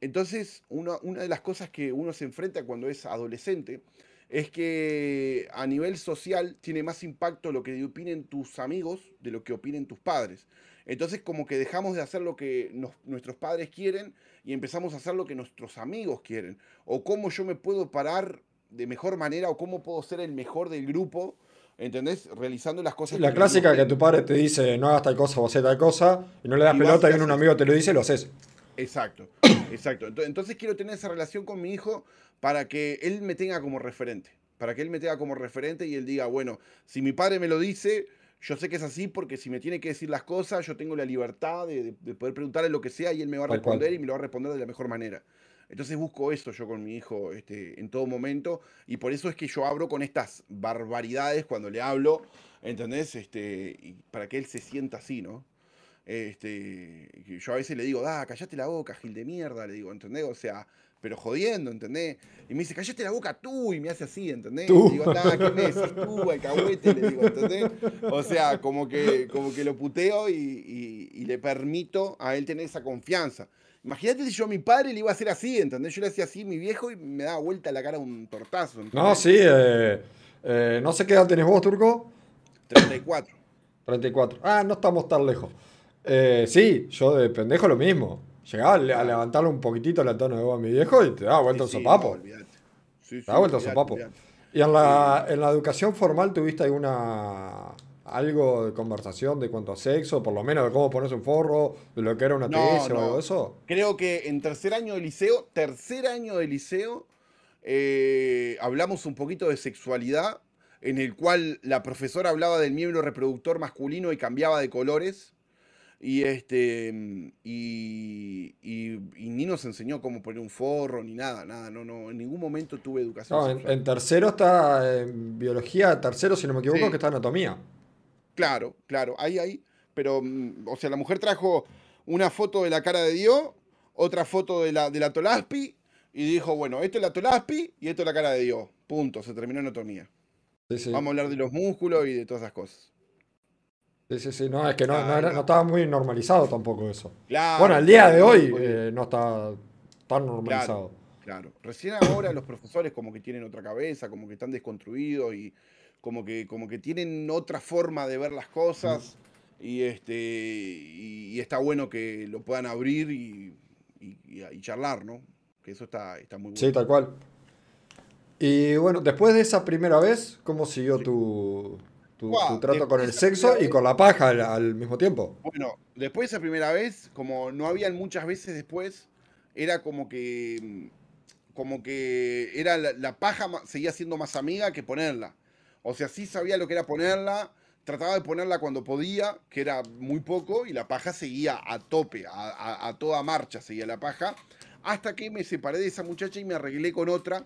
entonces una, una de las cosas que uno se enfrenta cuando es adolescente es que a nivel social tiene más impacto lo que opinen tus amigos de lo que opinen tus padres. Entonces como que dejamos de hacer lo que nuestros padres quieren y empezamos a hacer lo que nuestros amigos quieren. O cómo yo me puedo parar de mejor manera o cómo puedo ser el mejor del grupo. ¿Entendés? Realizando las cosas. La clásica que tu padre te dice no hagas tal cosa o hacer tal cosa y no le das pelota y viene un amigo te lo dice, lo haces. Exacto, exacto. Entonces quiero tener esa relación con mi hijo para que él me tenga como referente. Para que él me tenga como referente y él diga, bueno, si mi padre me lo dice, yo sé que es así porque si me tiene que decir las cosas, yo tengo la libertad de, poder preguntarle lo que sea y él me va a responder y me lo va a responder de la mejor manera. Entonces busco esto yo con mi hijo este, en todo momento y por eso es que yo abro con estas barbaridades cuando le hablo, ¿entendés? Este, y para que él se sienta así, ¿no? Este, yo a veces le digo, ah, callate la boca, gil de mierda, le digo, ¿entendés? O sea, pero jodiendo, ¿entendés? Y me dice, cállate la boca tú, y me hace así, ¿entendés? Y digo, nada, ¿qué me decís tú, alcahuete? Le digo, ¿entendés? O sea, como que, como que lo puteo y, le permito a él tener esa confianza. Imagínate si yo a mi padre le iba a hacer así, ¿entendés? Yo le hacía así a mi viejo y me daba vuelta la cara un tortazo. No, sí, eh, eh, no sé qué edad tenés vos, Turco. 34. 34. Ah, no estamos tan lejos. Eh, sí, yo de pendejo lo mismo. Llegaba a levantarle un poquitito la tono de voz a mi viejo y te daba vuelta el sopapo. te daba vuelta el sopapo. ¿Y en la, en la educación formal tuviste alguna algo de conversación de cuanto a sexo, por lo menos de cómo pones un forro, de lo que era una tesis o algo de eso? Creo que en tercer año de liceo, tercer año de liceo, eh, hablamos un poquito de sexualidad, en el cual la profesora hablaba del miembro reproductor masculino y cambiaba de colores. Y este y, ni nos enseñó cómo poner un forro ni nada, nada, no, no, en ningún momento tuve educación. No, en, tercero está en biología, tercero, si no me equivoco, que está anatomía. Claro, claro, ahí, ahí. Pero, mm, o sea, la mujer trajo una foto de la cara de Dios, otra foto de la, de la Tolaspi, y dijo, bueno, esto es la Tolaspi y esto es la cara de Dios. Punto, se terminó anatomía. Vamos a hablar de los músculos y de todas esas cosas. Sí, sí, sí, no, es que no, no, estaba muy normalizado tampoco eso. bueno, al día de hoy eh, no está tan normalizado. Claro, recién ahora los profesores como que tienen otra cabeza, como que están desconstruidos y como que, como que tienen otra forma de ver las cosas y, este, y, está bueno que lo puedan abrir y, charlar, ¿no? Que eso está, está muy bueno. Sí, tal cual. Y bueno, después de esa primera vez, ¿cómo siguió tu, tu, trato con el sexo y con la paja al, mismo tiempo. Bueno, después de esa primera vez, como no habían muchas veces después, era como que. Como que era la, paja seguía siendo más amiga que ponerla. O sea, sí sabía lo que era ponerla, trataba de ponerla cuando podía, que era muy poco, y la paja seguía a tope, a, toda marcha seguía la paja, hasta que me separé de esa muchacha y me arreglé con otra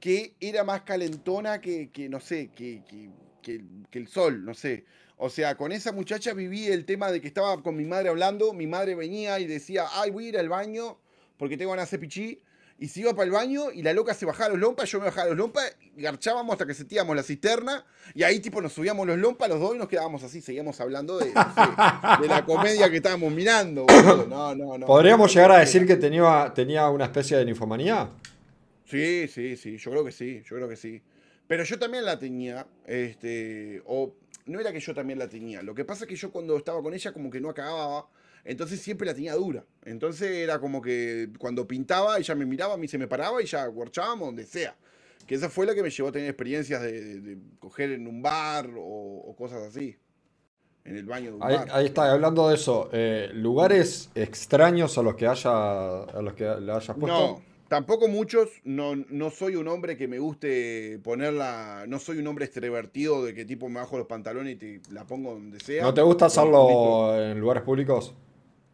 que era más calentona que, que no sé, que, que, que el sol, no sé. O sea, con esa muchacha viví el tema de que estaba con mi madre hablando, mi madre venía y decía, ay, voy a ir al baño porque tengo ganas de hacer pichí. Y se iba para el baño y la loca se bajaba los lompas, yo me bajaba los lompas, garchábamos hasta que sentíamos la cisterna y ahí tipo nos subíamos los lompas los dos y nos quedábamos así, seguíamos hablando de, de la comedia que estábamos mirando. No, no, no. ¿Podríamos llegar a decir que tenía, tenía una especie de ninfomanía? Sí, sí, sí, yo creo que sí, yo creo que sí. Pero yo también la tenía, este, o no era que yo también la tenía, lo que pasa es que yo cuando estaba con ella como que no acababa, entonces siempre la tenía dura. Entonces era como que cuando pintaba, ella me miraba, a mí se me paraba y ya worchábamos donde sea. Que esa fue la que me llevó a tener experiencias de, coger en un bar o, cosas así. En el baño de un ahí, bar. Ahí está, hablando de eso. Eh, ¿Lugares extraños a los que haya a los que le hayas puesto? No, tampoco muchos. No, no soy un hombre que me guste ponerla. No soy un hombre extrovertido de que tipo me bajo los pantalones y te la pongo donde sea. ¿No te gusta hacerlo en lugares públicos?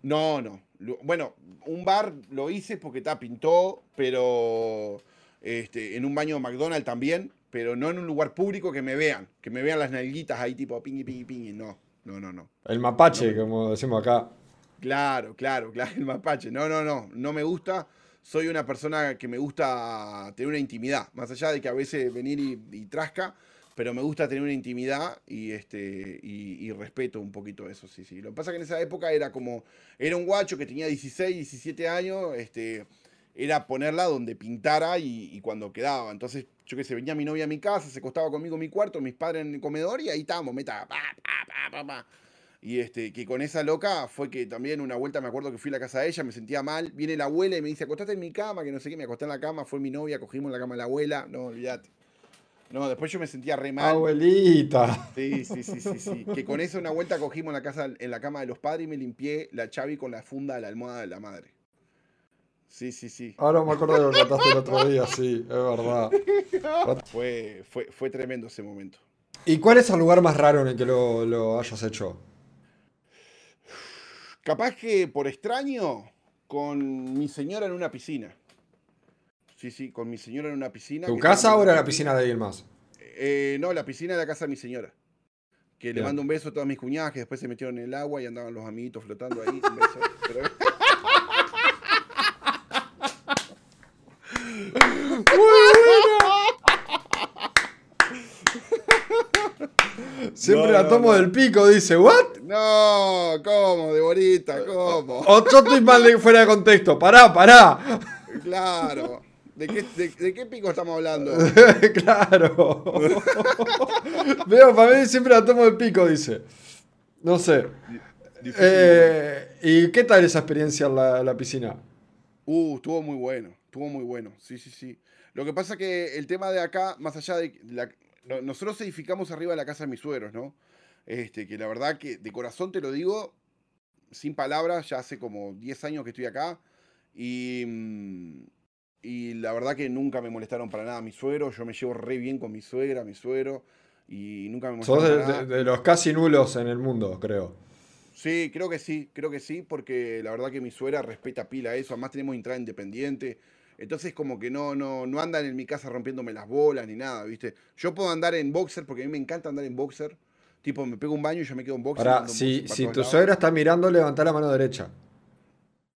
No, no. Bueno, un bar lo hice porque está pintó, pero este, en un baño de McDonald's también, pero no en un lugar público que me vean, que me vean las nalguitas ahí tipo pingui, pingui, pingui. No, no, no, no. El mapache, como decimos acá. Claro, claro, claro, el mapache. No, no, no, no me gusta. Soy una persona que me gusta tener una intimidad, más allá de que a veces venir y, y trasca, pero me gusta tener una intimidad y, este, y, respeto un poquito eso, sí, sí. Lo que pasa es que en esa época era como, era un guacho que tenía 16, 17 años, este, era ponerla donde pintara y, cuando quedaba. Entonces, yo que sé, venía mi novia a mi casa, se acostaba conmigo en mi cuarto, mis padres en el comedor y ahí estábamos, meta, pa, pa, pa, pa, Y este, que con esa loca fue que también una vuelta me acuerdo que fui a la casa de ella, me sentía mal, viene la abuela y me dice, acostate en mi cama, que no sé qué, me acosté en la cama, fue mi novia, cogimos la cama de la abuela, no, olvídate. No, después yo me sentía re mal. Abuelita. Sí, sí, sí, sí, sí. Que con eso una vuelta cogimos en la casa, en la cama de los padres y me limpié la chavi con la funda de la almohada de la madre. Sí, sí, sí. Ahora me acuerdo de lo que contaste el otro día, sí, es verdad. Fue, fue, fue tremendo ese momento. ¿Y cuál es el lugar más raro en el que lo, lo hayas hecho? Capaz que por extraño, con mi señora en una piscina. Sí, sí, con mi señora en una piscina. ¿Tu casa o era la piscina de alguien más? Eh, no, la piscina de la casa de mi señora. Que le mando un beso a todas mis cuñadas que después se metieron en el agua y andaban los amiguitos flotando ahí. Un beso. Siempre la tomo del pico, dice, ¿what? No, ¿cómo? De bonita, ¿cómo? O yo estoy mal fuera de contexto, pará, pará. Claro. ¿De qué, de, qué, pico estamos hablando? claro. Veo, para mí siempre la tomo del pico, dice. No sé. Eh, ¿Y qué tal esa experiencia en la, piscina? Uh, estuvo muy bueno. Estuvo muy bueno. Sí, sí, sí. Lo que pasa que el tema de acá, más allá de. La, nosotros edificamos arriba de la casa de mis suegros, ¿no? Este, que la verdad que de corazón te lo digo, sin palabras, ya hace como 10 años que estoy acá. Y, mm, y la verdad que nunca me molestaron para nada mi suegro. Yo me llevo re bien con mi suegra, mi suegro. Y nunca me molestaron. Sos de, los casi nulos en el mundo, creo. Sí, creo que sí, creo que sí, porque la verdad que mi suegra respeta pila eso. Además tenemos entrada independiente. Entonces como que no, no, no andan en mi casa rompiéndome las bolas ni nada, ¿viste? Yo puedo andar en boxer porque a mí me encanta andar en boxer. Tipo, me pego un baño y yo me quedo en boxer. Ahora, si, si tu suegra está mirando, levanta la mano derecha.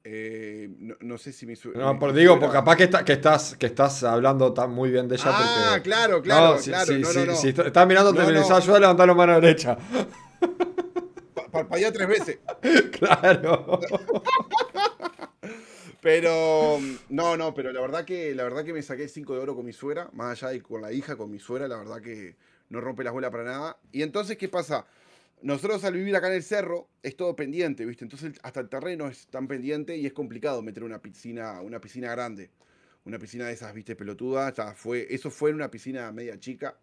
Eh, no, sé si mi suegra. No, por digo, porque capaz que, que, estás, que estás hablando tan muy bien de ella. Ah, claro, claro, no, si, claro. Si, no, si, estás mirando, te ayuda a levantar la mano derecha. Parpadea tres veces. claro. Pero, no, no, pero la verdad que la verdad que me saqué 5 de oro con mi suegra, más allá de con la hija, con mi suegra, la verdad que no rompe la bolas para nada. Y entonces, ¿qué pasa? Nosotros al vivir acá en el cerro es todo pendiente, ¿viste? Entonces hasta el terreno es tan pendiente y es complicado meter una piscina, una piscina grande. Una piscina de esas, ¿viste? Pelotudas. fue, eso fue en una piscina media chica.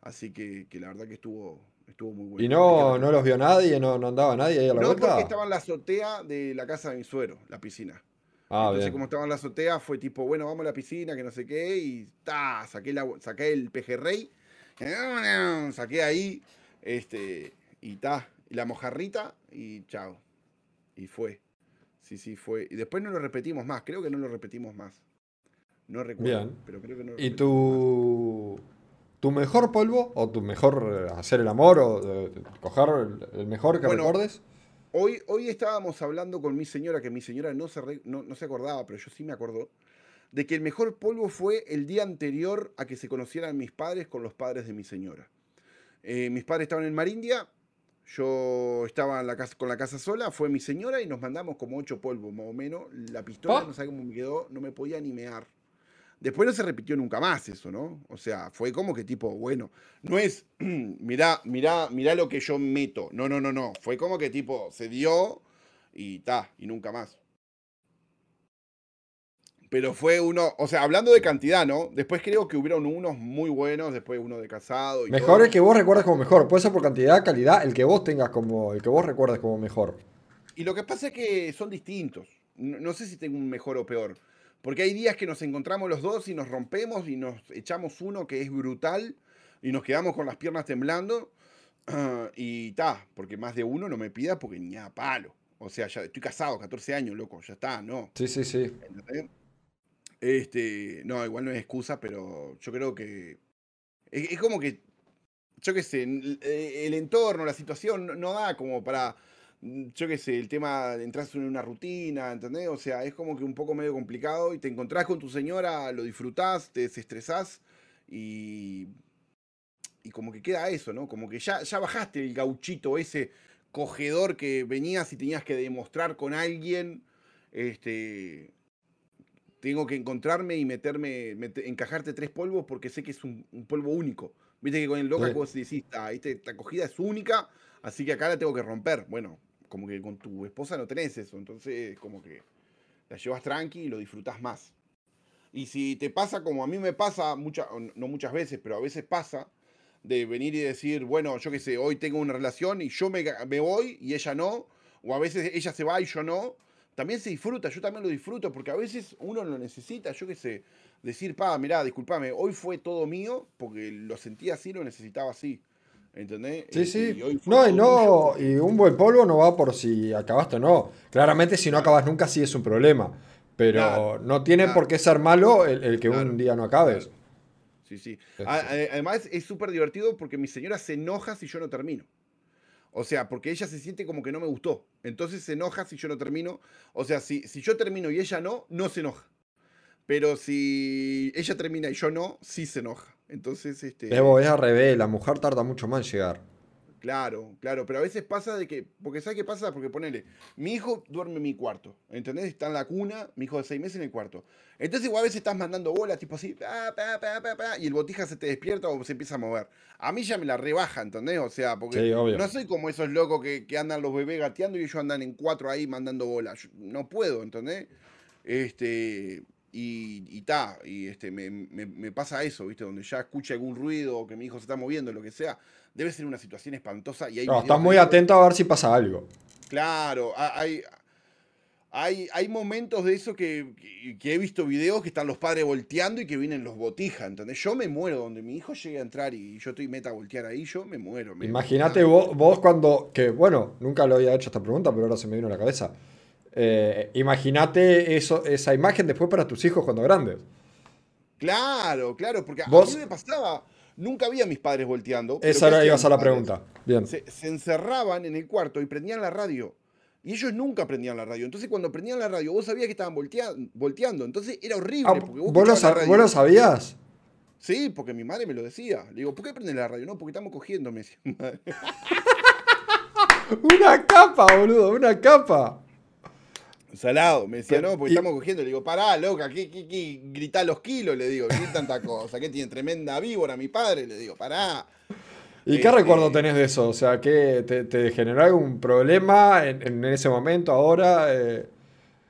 Así que, la verdad que estuvo, estuvo muy bueno. ¿Y no, no los vio nadie? ¿No, no andaba nadie ahí a la no, vuelta? No, porque estaba en la azotea de la casa de mi suero, la piscina. Ah, Entonces, como estaba en la azotea, fue tipo, bueno, vamos a la piscina, que no sé qué, y ta, saqué, la, saqué el pejerrey, saqué ahí, este, y ta, y la mojarrita, y chao. Y fue. Sí, sí, fue. Y después no lo repetimos más, creo que no lo repetimos más. No recuerdo, pero creo que no ¿Y tu, ¿Tu mejor polvo o tu mejor eh, hacer el amor o eh, coger el, el mejor que Bueno, recuerdes? Hoy, hoy estábamos hablando con mi señora, que mi señora no se, re- no, no se acordaba, pero yo sí me acordó, de que el mejor polvo fue el día anterior a que se conocieran mis padres con los padres de mi señora. Eh, mis padres estaban en Marindia, yo estaba en la casa, con la casa sola, fue mi señora y nos mandamos como ocho polvos, más o menos. La pistola, no sé cómo me quedó, no me podía ni mear. Después no se repitió nunca más eso, ¿no? O sea, fue como que tipo, bueno, no es, mirá, mirá, mirá lo que yo meto. No, no, no, no. Fue como que tipo, se dio y ta, y nunca más. Pero fue uno, o sea, hablando de cantidad, ¿no? Después creo que hubieron unos muy buenos, después uno de casado. Y Mejor todo. el que vos recuerdes como mejor. Puede ser por cantidad, calidad, el que vos tengas como. El que vos recuerdes como mejor. Y lo que pasa es que son distintos. No, no sé si tengo un mejor o peor. Porque hay días que nos encontramos los dos y nos rompemos y nos echamos uno que es brutal y nos quedamos con las piernas temblando. y ta, porque más de uno no me pida porque ni a palo. O sea, ya estoy casado, 14 años, loco, ya está, no. Sí, sí, sí. Este, no, igual no es excusa, pero yo creo que es, es como que, yo qué sé, el entorno, la situación no, no da como para, yo qué sé, el tema de entrar en una rutina, ¿entendés? O sea, es como que un poco medio complicado y te encontrás con tu señora, lo disfrutás, te desestresás y, y como que queda eso, ¿no? Como que ya, ya bajaste el gauchito ese cogedor que venías y tenías que demostrar con alguien, este, tengo que encontrarme y meterme, mete- encajarte tres polvos porque sé que es un, un polvo único. Viste que con el loca Sí. vos decís, "Ah, este- esta acogida es única, así que acá la tengo que romper. Bueno, como que con tu esposa no tenés eso, entonces como que la llevas tranqui y lo disfrutás más. Y si te pasa como a mí me pasa, mucha, no muchas veces, pero a veces pasa, de venir y decir, bueno, yo qué sé, hoy tengo una relación y yo me, me voy y ella no, o a veces ella se va y yo no, también se disfruta, yo también lo disfruto, porque a veces uno lo necesita, yo qué sé, decir, pa, mirá, discúlpame, hoy fue todo mío, porque lo sentía así, lo necesitaba así. ¿Entendés? Sí, Este, sí. y hoy fue No, y no, y un buen polvo no va por si acabaste o no. Claramente, si no acabas nunca, sí es un problema. Pero Claro, no tiene claro. por qué ser malo el, el que Claro, un día no acabes. Sí, sí. Además es súper divertido porque mi señora se enoja si yo no termino. O sea, porque ella se siente como que no me gustó. Entonces se enoja si yo no termino. O sea, si, si yo termino y ella no, no se enoja. Pero si ella termina y yo no, sí se enoja. Entonces, este. Evo, es al revés, la mujer tarda mucho más en llegar. Claro, claro, pero a veces pasa de que, porque ¿sabes qué pasa? Porque ponele, mi hijo duerme en mi cuarto, ¿entendés? Está en la cuna, mi hijo de seis meses en el cuarto. Entonces igual a veces estás mandando bolas, tipo así, pa, pa, pa, pa, pa, y el botija se te despierta o se empieza a mover. A mí ya me la rebaja, ¿entendés? O sea, porque Sí, no soy como esos locos que, que andan los bebés gateando y ellos andan en cuatro ahí mandando bolas. Yo no puedo, ¿entendés? Este, y, y ta, y este, me, me- me pasa eso, ¿viste? Donde ya escucha algún ruido o que mi hijo se está moviendo, lo que sea. Debe ser una situación espantosa y hay No, estás muy atento a ver si pasa algo. Claro, ha- hay, hay, hay momentos de eso que, que- que he visto videos que están los padres volteando y que vienen los botijas, ¿entendés? Yo me muero donde mi hijo llegue a entrar y yo estoy meta a voltear ahí, yo me muero. Imagínate vos, vos cuando, que bueno, nunca lo había hecho esta pregunta, pero ahora se me vino a la cabeza. Eh, Imagínate esa imagen después para tus hijos cuando grandes. Claro, claro, porque a mí me pasaba, nunca vi a mis padres volteando. Esa ¿qué era ibas a la padres? pregunta. Bien. se, se encerraban en el cuarto y prendían la radio. Y ellos nunca prendían la radio. Entonces, cuando prendían la radio, vos sabías que estaban voltea- volteando. Entonces, era horrible. Ah, porque vos ¿vos, lo radio. vos sabías? Sí, porque mi madre me lo decía. Le digo, ¿por qué prenden la radio? No, porque estamos cogiendo, me decía mi madre. Una capa, boludo, una capa. Salado, me decía, Pero, no, porque y- estamos cogiendo. Le digo, pará, loca, ¿qué, qué, qué? Gritá los kilos, le digo, ¿qué tanta cosa? ¿Qué tiene tremenda víbora mi padre? Le digo, pará. ¿Y qué recuerdo tenés de eso? O sea, ¿qué, te, te generó algún problema en, en ese momento, ahora? Eh,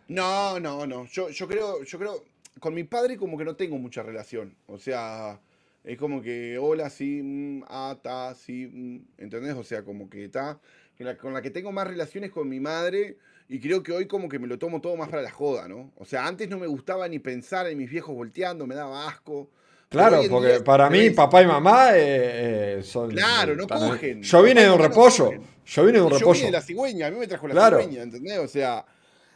No, no, no. Yo, yo creo, yo creo, con mi padre como que no tengo mucha relación. O sea, es como que hola, sí, mm, ah, ta, sí, mm, ¿entendés? O sea, como que está. Con la que tengo más relaciones con mi madre. Y creo que hoy como que me lo tomo todo más para la joda, ¿no? O sea, antes no me gustaba ni pensar en mis viejos volteando, me daba asco. Claro, porque día para mí papá y mamá eh, eh, son... Claro, no cogen. Yo vine de un no repollo. Yo vine de un Yo repollo. vine de la cigüeña, a mí me trajo la Claro. cigüeña, ¿entendés? O sea,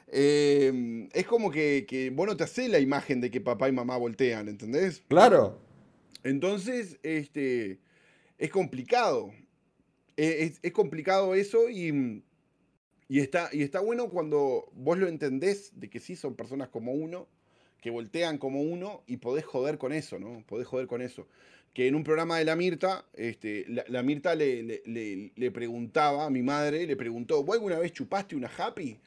eh, es como que, que vos no te haces la imagen de que papá y mamá voltean, ¿entendés? Claro. Entonces, este, es complicado. E, es, es complicado eso y, y, está, y está bueno cuando vos lo entendés de que sí son personas como uno, que voltean como uno y podés joder con eso, ¿no? Podés joder con eso. Que en un programa de la Mirta, este, la, Mirta le, le, le, preguntaba a mi madre, le preguntó, ¿vos alguna vez chupaste una happy?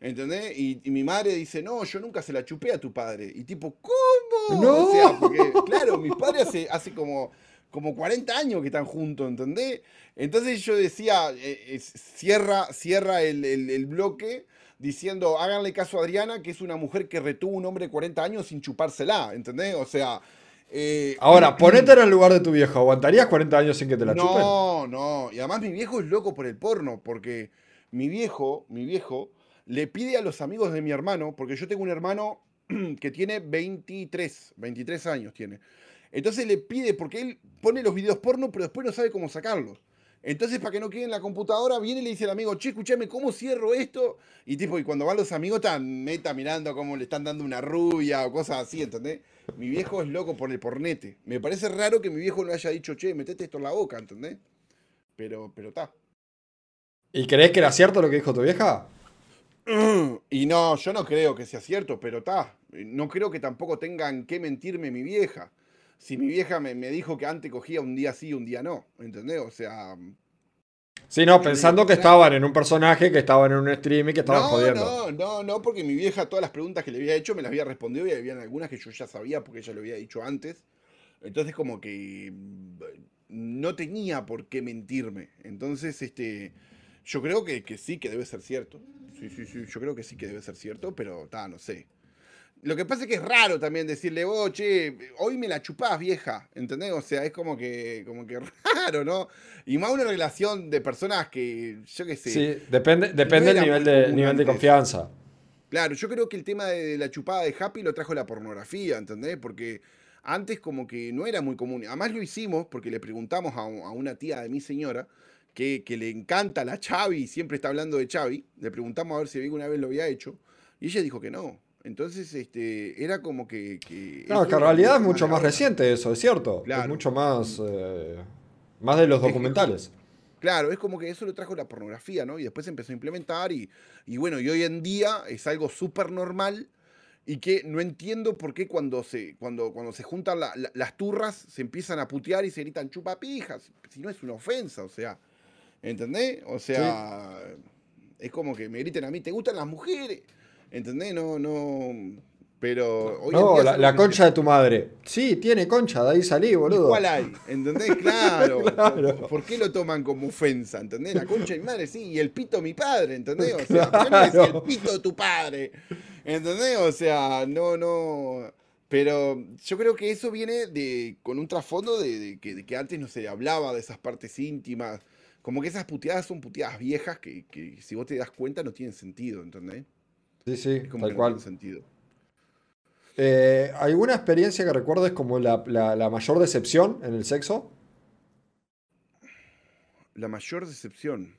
¿Entendés? Y, mi madre dice, no, yo nunca se la chupé a tu padre. Y tipo, ¿cómo? No. O sea, porque, claro, mis padres hace, hace como, como 40 años que están juntos, ¿entendés? Entonces yo decía, eh, cierra, cierra el, el, bloque diciendo, háganle caso a Adriana, que es una mujer que retuvo un hombre de 40 años sin chupársela, ¿entendés? O sea... Eh, Ahora, ponete en el lugar de tu viejo, ¿aguantarías 40 años sin que te la chupen? No, no, y además mi viejo es loco por el porno, porque mi viejo, mi viejo, le pide a los amigos de mi hermano, porque yo tengo un hermano que tiene 23, 23 años tiene. Entonces le pide, porque él pone los videos porno, pero después no sabe cómo sacarlos. Entonces, para que no quede en la computadora, viene y le dice al amigo, che, escúchame, ¿cómo cierro esto? Y tipo, y cuando van los amigos, están meta mirando cómo le están dando una rubia o cosas así, ¿entendés? Mi viejo es loco por el pornete. Me parece raro que mi viejo no haya dicho, che, metete esto en la boca, ¿entendés? Pero, pero está. ¿Y crees que era cierto lo que dijo tu vieja? Y no, yo no creo que sea cierto, pero está. No creo que tampoco tengan que mentirme mi vieja. Si mi vieja me, dijo que antes cogía un día sí y un día no, ¿entendés? O sea. Sí, no, pensando que estaban en un personaje, que estaban en un stream y que estaban jodiendo. No, no, no, porque mi vieja todas las preguntas que le había hecho me las había respondido y había algunas que yo ya sabía porque ella lo había dicho antes. Entonces como que mm, no tenía por qué mentirme. Entonces, este, yo creo que, que sí, que debe ser cierto. Sí, sí, sí, yo creo que sí que debe ser cierto, pero está, no sé. Lo que pasa es que es raro también decirle, oh, che, hoy me la chupás, vieja, ¿entendés? O sea, es como que, como que raro, ¿no? Y más una relación de personas que, yo qué sé. Sí, depende, depende del nivel, de, nivel de confianza. Claro, yo creo que el tema de la chupada de Happy lo trajo la pornografía, ¿entendés? Porque antes como que no era muy común. Además lo hicimos porque le preguntamos a, a una tía de mi señora, que, le encanta la Chavi, siempre está hablando de Chavi. Le preguntamos a ver si alguna vez lo había hecho. Y ella dijo que no. Entonces, este, era como que. que no, que en realidad es mucho más reciente eso, es cierto. Es mucho más. Eh, más de los documentales. claro, es como que eso lo trajo la pornografía, ¿no? Y después se empezó a implementar y, y bueno, y hoy en día es algo súper normal y que no entiendo por qué cuando se, cuando, cuando se juntan las turras se empiezan a putear y se gritan chupapijas, si no es una ofensa, o sea, ¿Entendés? O sea, es como que me griten a mí, ¿te gustan las mujeres? ¿Entendés? No, no. Pero hoy no, la, concha de tu madre. Sí, tiene concha, de ahí salí, boludo. ¿Cuál hay? ¿Entendés? Claro. claro. ¿Por, qué lo toman como ofensa? ¿Entendés? La concha de mi madre, sí, y el pito mi padre, ¿entendés? O sea, ¿por qué no el pito de tu padre? ¿Entendés? O sea, no, no. Pero yo creo que eso viene de con un trasfondo de, que, de que antes no se hablaba de esas partes íntimas como que esas puteadas son puteadas viejas que, si vos te das cuenta no tienen sentido, ¿entendés? Sí, sí, tal cual. sentido. Eh, ¿Alguna experiencia que recuerdes como la, mayor decepción en el sexo? La mayor decepción.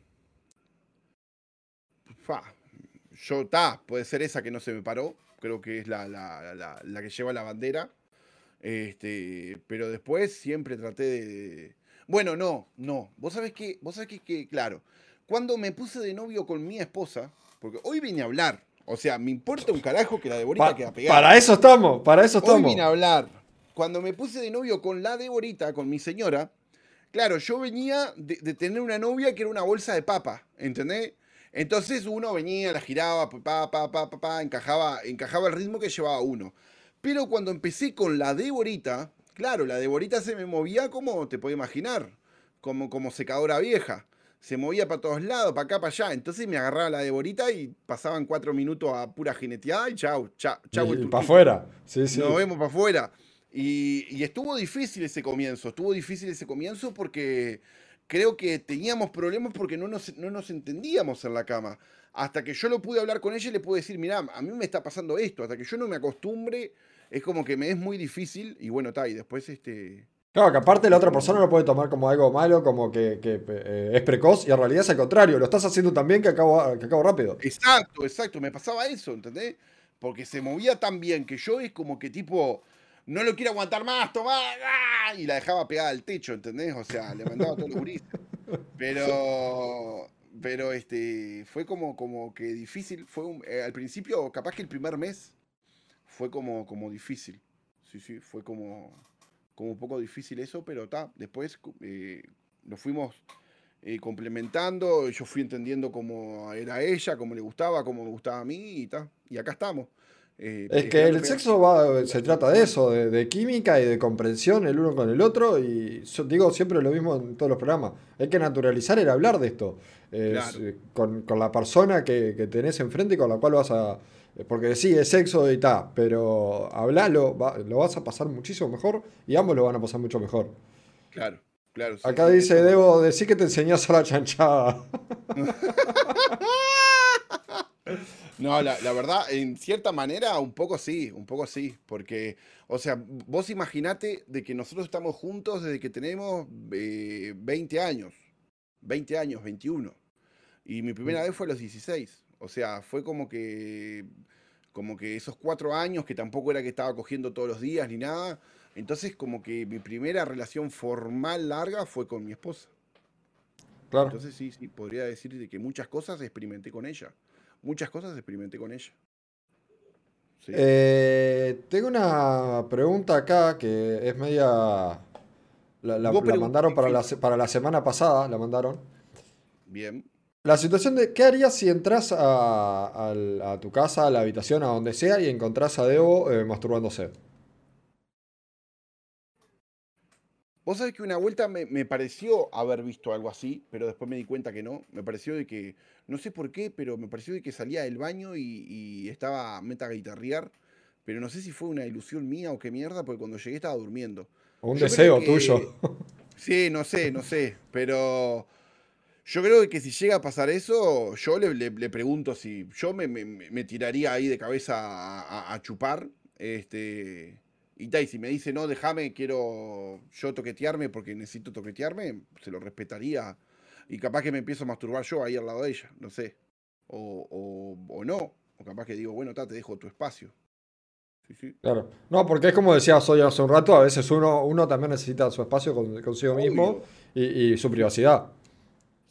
Yo, ta, puede ser esa que no se me paró. Creo que es la, la que lleva la bandera. Este, pero después siempre traté de, bueno, no, no. Vos sabés que, vos sabés que, claro, cuando me puse de novio con mi esposa, porque hoy vine a hablar, o sea, me importa un carajo que la Deborita queda pegada. Para eso estamos, para eso estamos. Hoy vine a hablar. Cuando me puse de novio con la Deborita, con mi señora, claro, yo venía de, tener una novia que era una bolsa de papa, ¿entendés? Entonces uno venía, la giraba, pa, pa, pa, pa, encajaba, encajaba el ritmo que llevaba uno. Pero cuando empecé con la Deborita, Claro, la Deborita se me movía como te puedo imaginar, como, como secadora vieja. Se movía para todos lados, para acá, para allá. Entonces me agarraba la Deborita y pasaban cuatro minutos a pura jineteada y chau, chau, chau. Y para afuera. Sí, sí. Nos vemos para afuera. Y, estuvo difícil ese comienzo, estuvo difícil ese comienzo porque creo que teníamos problemas porque no nos, no nos entendíamos en la cama. Hasta que yo lo pude hablar con ella y le pude decir, mira, a mí me está pasando esto, hasta que yo no me acostumbre es como que me es muy difícil y bueno, está, y después este... Claro, que aparte la otra persona lo puede tomar como algo malo, como que, eh, es precoz y en realidad es al contrario, lo estás haciendo tan bien que acabo, que acabo rápido. Exacto, exacto, me pasaba eso, ¿entendés? Porque se movía tan bien que yo es como que tipo, no lo quiero aguantar más, tomá, ¡ah! y la dejaba pegada al techo, ¿entendés? O sea, le mandaba todo los gurises. Pero, pero este, fue como, como que difícil, fue eh, al principio, capaz que el primer mes fue como, como difícil. Sí, sí, fue como, como un poco difícil eso, pero está, después eh, lo fuimos eh, complementando, yo fui entendiendo cómo era ella, cómo le gustaba, cómo me gustaba a mí y ta, y acá estamos. Eh, es que el sexo va, se trata de eso, de, química y de comprensión el uno con el otro. Y yo digo siempre lo mismo en todos los programas. Hay que naturalizar el hablar de esto. Eh, con, la persona que, tenés enfrente y con la cual vas a. Porque sí, es sexo y tal, pero hablalo, lo vas a pasar muchísimo mejor y ambos lo van a pasar mucho mejor. Claro, claro. Acá dice, debo decir que te enseñás a la chanchada. No, la, verdad, en cierta manera, un poco sí, un poco sí, porque, o sea, vos imaginate de que nosotros estamos juntos desde que tenemos 20 eh, años, 20 años, 21, y mi primera mm. vez fue a los 16, o sea, fue como que, como que esos cuatro años, que tampoco era que estaba cogiendo todos los días ni nada, entonces como que mi primera relación formal larga fue con mi esposa. Claro. Entonces sí, sí, podría decir que muchas cosas experimenté con ella muchas cosas experimenté con ella. Eh, tengo una pregunta acá que es media... La, mandaron para la, para la semana pasada, la mandaron. Bien. La situación de, ¿qué harías si entras a, tu casa, a la habitación, a donde sea, y encontrás a Debo eh, masturbándose? Vos sabés que una vuelta me, pareció haber visto algo así, pero después me di cuenta que no. Me pareció de que, no sé por qué, pero me pareció de que salía del baño y, estaba meta guitarrear. Pero no sé si fue una ilusión mía o qué mierda, porque cuando llegué estaba durmiendo. un deseo tuyo. Sí, no sé, no sé. Pero yo creo que si llega a pasar eso, yo le, pregunto si yo me, tiraría ahí de cabeza a, a chupar. Este y Tai, si me dice, no, déjame, quiero yo toquetearme porque necesito toquetearme, se lo respetaría. Y capaz que me empiezo a masturbar yo ahí al lado de ella, no sé. O, o, no. O capaz que digo, bueno, te dejo tu espacio. Sí, sí. Claro. No, porque es como decías hoy hace un rato, a veces uno, uno también necesita su espacio consigo mismo y, y su privacidad.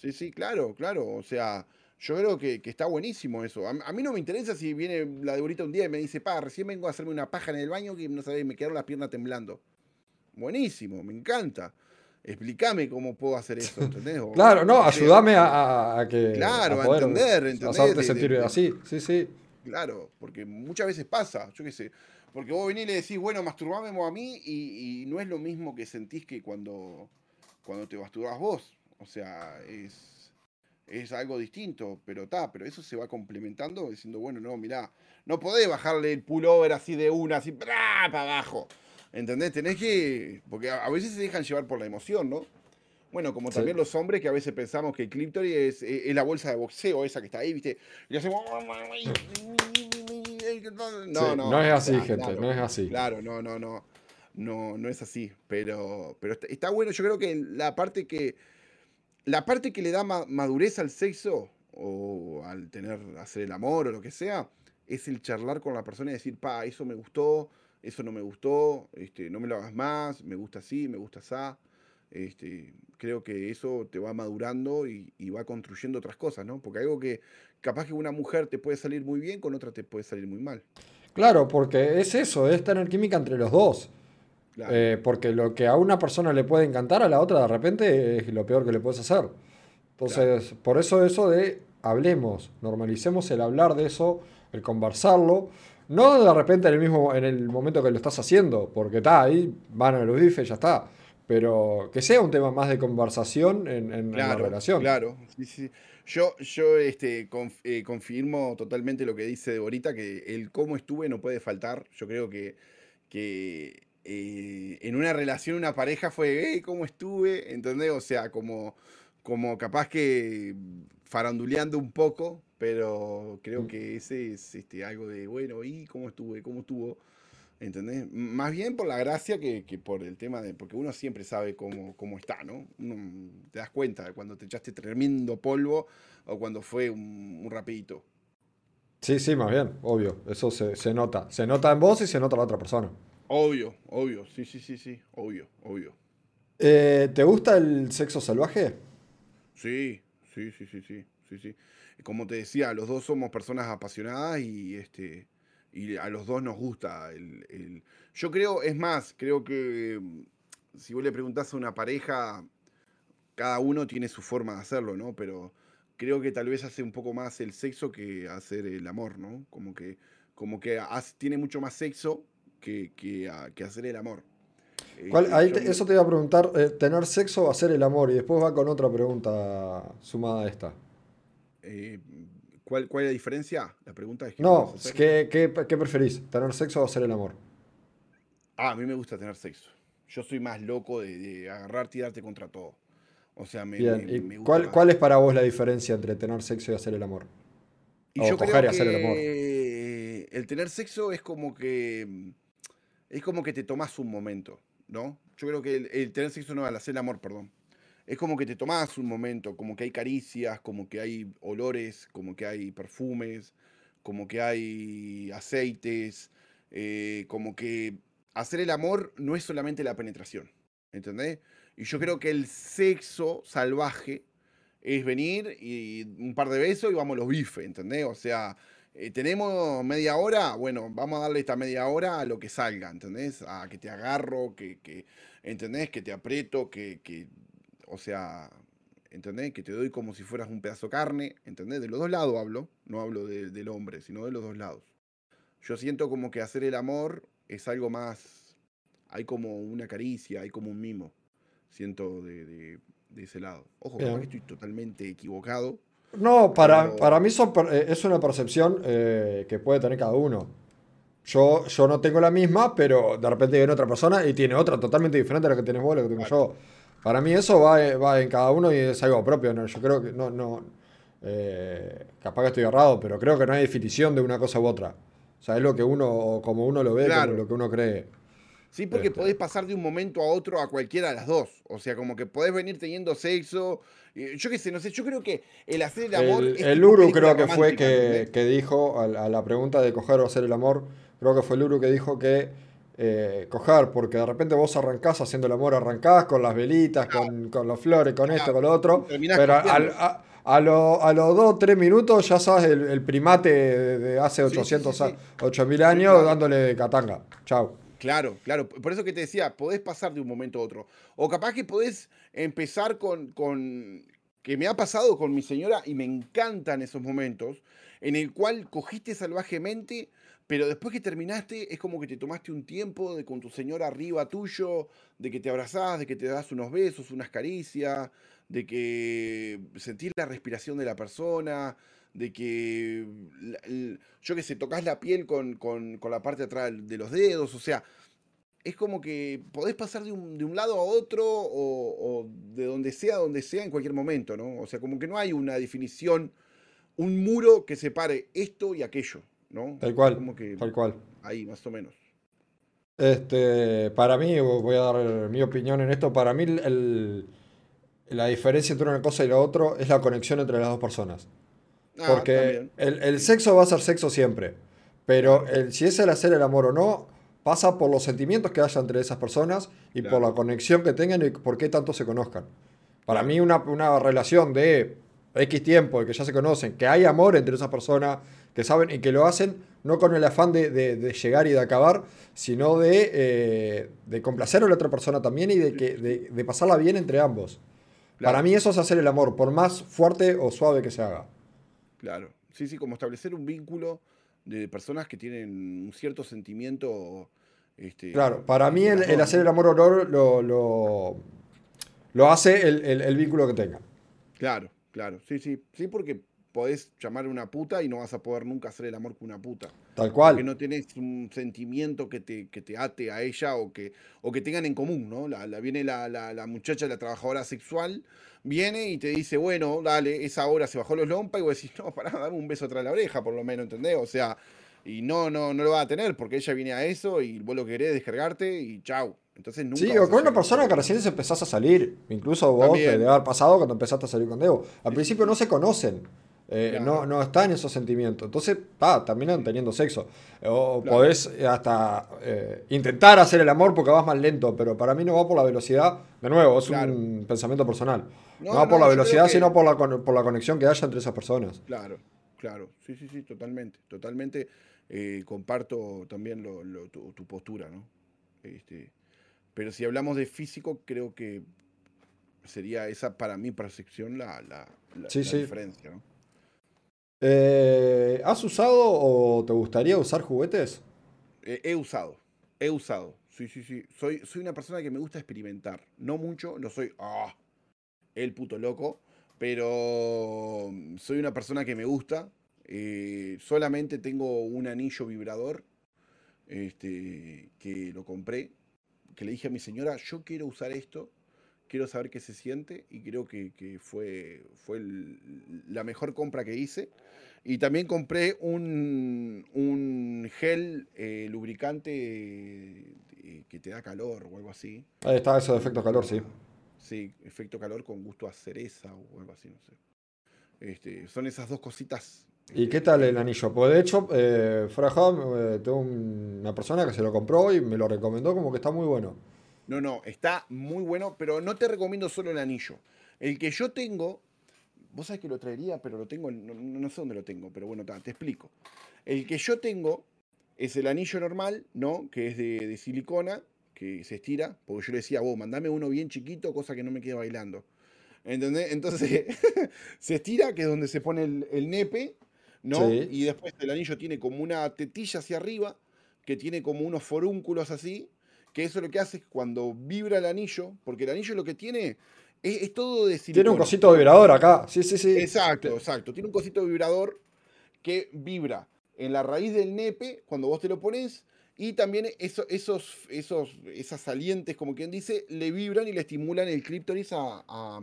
Sí, sí, claro, claro. O sea, yo creo que, está buenísimo eso. A, mí no me interesa si viene la deborita un día y me dice, pa, recién vengo a hacerme una paja en el baño que no sabés, me quedaron las piernas temblando. Buenísimo, me encanta. Explícame cómo puedo hacer eso, ¿entendés? claro, no, ayúdame a, que. Claro, a, entender, entender. Hacerte sentir así, sí, sí. Claro, porque muchas veces pasa, yo qué sé. Porque vos venís y le decís, bueno, masturbame a mí y, y no es lo mismo que sentís que cuando, cuando te masturbás vos. O sea, es es algo distinto, pero está, pero eso se va complementando diciendo, bueno, no, mirá, no podés bajarle el pullover así de una, así, para abajo. ¿Entendés? Tenés que. Porque a veces se dejan llevar por la emoción, ¿no? Bueno, como también los hombres que a veces pensamos que el clítoris es, la bolsa de boxeo, esa que está ahí, ¿viste? Y hacemos. No, no. No es así, gente, no es así. Claro, no, no, no. No, no es así. Pero, pero está bueno, yo creo que la parte que la parte que le da madurez al sexo o al tener, hacer el amor o lo que sea, es el charlar con la persona y decir, pa, eso me gustó, eso no me gustó, este, no me lo hagas más, me gusta así, me gusta así. Este, creo que eso te va madurando y, va construyendo otras cosas, ¿no? Porque algo que capaz que una mujer te puede salir muy bien, con otra te puede salir muy mal. Claro, porque es eso, es tener química entre los dos. Eh, porque lo que a una persona le puede encantar, a la otra de repente es lo peor que le puedes hacer. Entonces, por eso eso de hablemos, normalicemos el hablar de eso, el conversarlo. No de repente en el mismo en el momento que lo estás haciendo, porque está ahí, van a los bifes, ya está. Pero que sea un tema más de conversación en, la relación. Claro, Yo, yo este, eh, confirmo totalmente lo que dice Deborita, que el cómo estuve no puede faltar. Yo creo que, que eh, en una relación, una pareja fue, hey, ¿cómo estuve? ¿Entendés? O sea, como, como capaz que faranduleando un poco, pero creo mm. que ese es este, algo de, bueno, ¿y cómo estuve? ¿Cómo estuvo? ¿Entendés? Más bien por la gracia que, por el tema de, porque uno siempre sabe cómo, cómo está, ¿no? Uno te das cuenta de cuando te echaste tremendo polvo o cuando fue un, un rapidito. Sí, sí, más bien, obvio, eso se, se nota. Se nota en vos y se nota en la otra persona. Obvio, obvio, sí, sí, sí, sí, obvio, obvio. Eh, ¿Te gusta el sexo salvaje? Sí, sí, sí, sí, sí, sí, sí. Como te decía, los dos somos personas apasionadas y este y a los dos nos gusta el, Yo creo, es más, creo que mm, si vos le preguntás a una pareja, cada uno tiene su forma de hacerlo, ¿no? Pero creo que tal vez hace un poco más el sexo que hacer el amor, ¿no? Como que, como que tiene mucho más sexo que, que, hacer el amor. Eh, eso te iba a preguntar, eh, ¿tener sexo o hacer el amor? Y después va con otra pregunta sumada a esta. Eh, ¿cuál, es la diferencia? La pregunta es... Que no, ¿qué, qué, preferís? ¿Tener sexo o hacer el amor? Ah, a mí me gusta tener sexo. Yo soy más loco de, de agarrarte y darte contra todo. O sea, me, ¿cuál, ¿Cuál, es para vos la diferencia entre tener sexo y hacer el amor? Y o yo coger y hacer el amor. El tener sexo es como que. Es como que te tomas un momento, ¿no? Yo creo que el, tener sexo no, al hacer el amor, perdón. Es como que te tomas un momento, como que hay caricias, como que hay olores, como que hay perfumes, como que hay aceites, eh, como que hacer el amor no es solamente la penetración, ¿entendés? Y yo creo que el sexo salvaje es venir y un par de besos y vamos los bifes, ¿entendés? O sea, eh, tenemos media hora, bueno, vamos a darle esta media hora a lo que salga, ¿entendés? A que te agarro, que, que ¿entendés? Que te aprieto, que, que, o sea, ¿entendés? Que te doy como si fueras un pedazo de carne, ¿entendés? De los dos lados hablo, no hablo del hombre, sino de los dos lados. Yo siento como que hacer el amor es algo más, hay como una caricia, hay como un mimo siento de, ese lado. Ojo, que estoy totalmente equivocado. No, para, para mí eh, es una percepción eh, que puede tener cada uno. Yo, yo no tengo la misma, pero de repente viene otra persona y tiene otra totalmente diferente a la que tienes vos, la que tengo yo. Para mí eso va, va, en cada uno y es algo propio. ¿no? Yo creo que no, no eh, capaz que estoy errado, pero creo que no hay definición de una cosa u otra. O sea, es lo que uno, como uno lo ve, como lo que uno cree. Sí, porque podés pasar de un momento a otro a cualquiera de las dos. O sea, como que podés venir teniendo sexo. Yo qué sé, no sé, yo creo que el hacer el amor. El, el Uru creo que fue que, que dijo a, la pregunta de coger o hacer el amor, creo que fue el Uru que dijo que eh, coger, porque de repente vos arrancás haciendo el amor, arrancás con las velitas, con, con los flores, con esto, con lo otro. Pero a, a los dos o tres minutos ya sabes el, primate de, hace 800, 8000 años dándole catanga. Chao. Claro, claro. Por eso que te decía, podés pasar de un momento a otro. O capaz que podés empezar con, con que me ha pasado con mi señora y me encantan esos momentos, en el cual cogiste salvajemente, pero después que terminaste es como que te tomaste un tiempo de con tu señora arriba tuyo, de que te abrazás, de que te das unos besos, unas caricias, de que sentís la respiración de la persona, de que, yo que sé, tocas la piel con, la parte de atrás de los dedos, o sea, es como que podés pasar de un, lado a otro o, de donde sea, donde sea, en cualquier momento, ¿no? O sea, como que no hay una definición, un muro que separe esto y aquello, ¿no? Tal cual, tal cual. Ahí, más o menos. Este, para mí, voy a dar mi opinión en esto, para mí la diferencia entre una cosa y la otra es la conexión entre las dos personas. Ah, Porque el, sexo va a ser sexo siempre. Pero el, si es el hacer el amor o no, pasa por los sentimientos que haya entre esas personas y por la conexión que tengan y por qué tanto se conozcan. Para mí, una, relación de X tiempo, de que ya se conocen, que hay amor entre esas personas, que saben y que lo hacen no con el afán de, llegar y de acabar, sino de, eh, de, complacer a la otra persona también y de, que, de, pasarla bien entre ambos. Para mí eso es hacer el amor, por más fuerte o suave que se haga. Claro, sí, sí, como establecer un vínculo de personas que tienen un cierto sentimiento. Este, claro, para mí el, hacer el amor honor lo, lo, lo hace el, el, vínculo que tenga. Claro, claro, sí, sí, sí, porque podés llamar a una puta y no vas a poder nunca hacer el amor con una puta. Tal cual. Porque no tenés un sentimiento que te, que te ate a ella o que, o que tengan en común, ¿no? La, viene la, la, la, muchacha, la trabajadora sexual, viene y te dice, bueno, dale, esa hora se bajó los lompas y vos decís, no, pará, dame un beso atrás de la oreja, por lo menos, ¿entendés? O sea, y no, no, no lo va a tener porque ella viene a eso y vos lo querés descargarte y chau. Entonces nunca sí, o con una persona que recién se empezás a salir. Incluso vos te debe haber pasado cuando empezaste a salir con Debo. Al principio no se conocen. Eh, no, no está en esos sentimientos. Entonces, ah, terminan teniendo sexo. O podés hasta eh, intentar hacer el amor porque vas más lento, pero para mí no va por la velocidad. De nuevo, es un pensamiento personal. No, va por la velocidad, sino por la, por la conexión que haya entre esas personas. Claro, claro. Sí, sí, sí, totalmente. Totalmente eh, comparto también tu, postura, ¿no? Este, pero si hablamos de físico, creo que sería esa para mi percepción la, la, diferencia, ¿no? Eh, ¿Has usado o te gustaría usar juguetes? he usado, he usado. Sí, sí, sí. Soy, soy una persona que me gusta experimentar. No mucho, no soy ah, el puto loco, pero soy una persona que me gusta. Eh, solamente tengo un anillo vibrador este, que lo compré, que le dije a mi señora, yo quiero usar esto quiero saber qué se siente y creo que, fue, fue la mejor compra que hice. Y también compré un, un gel eh, lubricante eh, que te da calor o algo así. Ahí está eso de efecto calor, sí. Sí, efecto calor con gusto a cereza o algo así, no sé. Este, son esas dos cositas. ¿Y qué tal el anillo? Pues de hecho, eh, eh tengo una persona que se lo compró y me lo recomendó como que está muy bueno. No, no, está muy bueno, pero no te recomiendo solo el anillo. El que yo tengo, vos sabés que lo traería, pero lo tengo, no, sé dónde lo tengo, pero bueno, te, explico. El que yo tengo es el anillo normal, ¿no? Que es de, silicona, que se estira, porque yo le decía, vos, mandame uno bien chiquito, cosa que no me quede bailando. ¿Entendés? Entonces, se estira, que es donde se pone el, nepe, ¿no? Y después el anillo tiene como una tetilla hacia arriba, que tiene como unos forúnculos así, que eso lo que hace es cuando vibra el anillo, porque el anillo lo que tiene es, todo de silicona. Tiene un cosito vibrador acá, sí, sí, sí. Exacto, exacto. Tiene un cosito vibrador que vibra en la raíz del nepe cuando vos te lo pones y también esos, esos, esas salientes, como quien dice, le vibran y le estimulan el clíptoris a,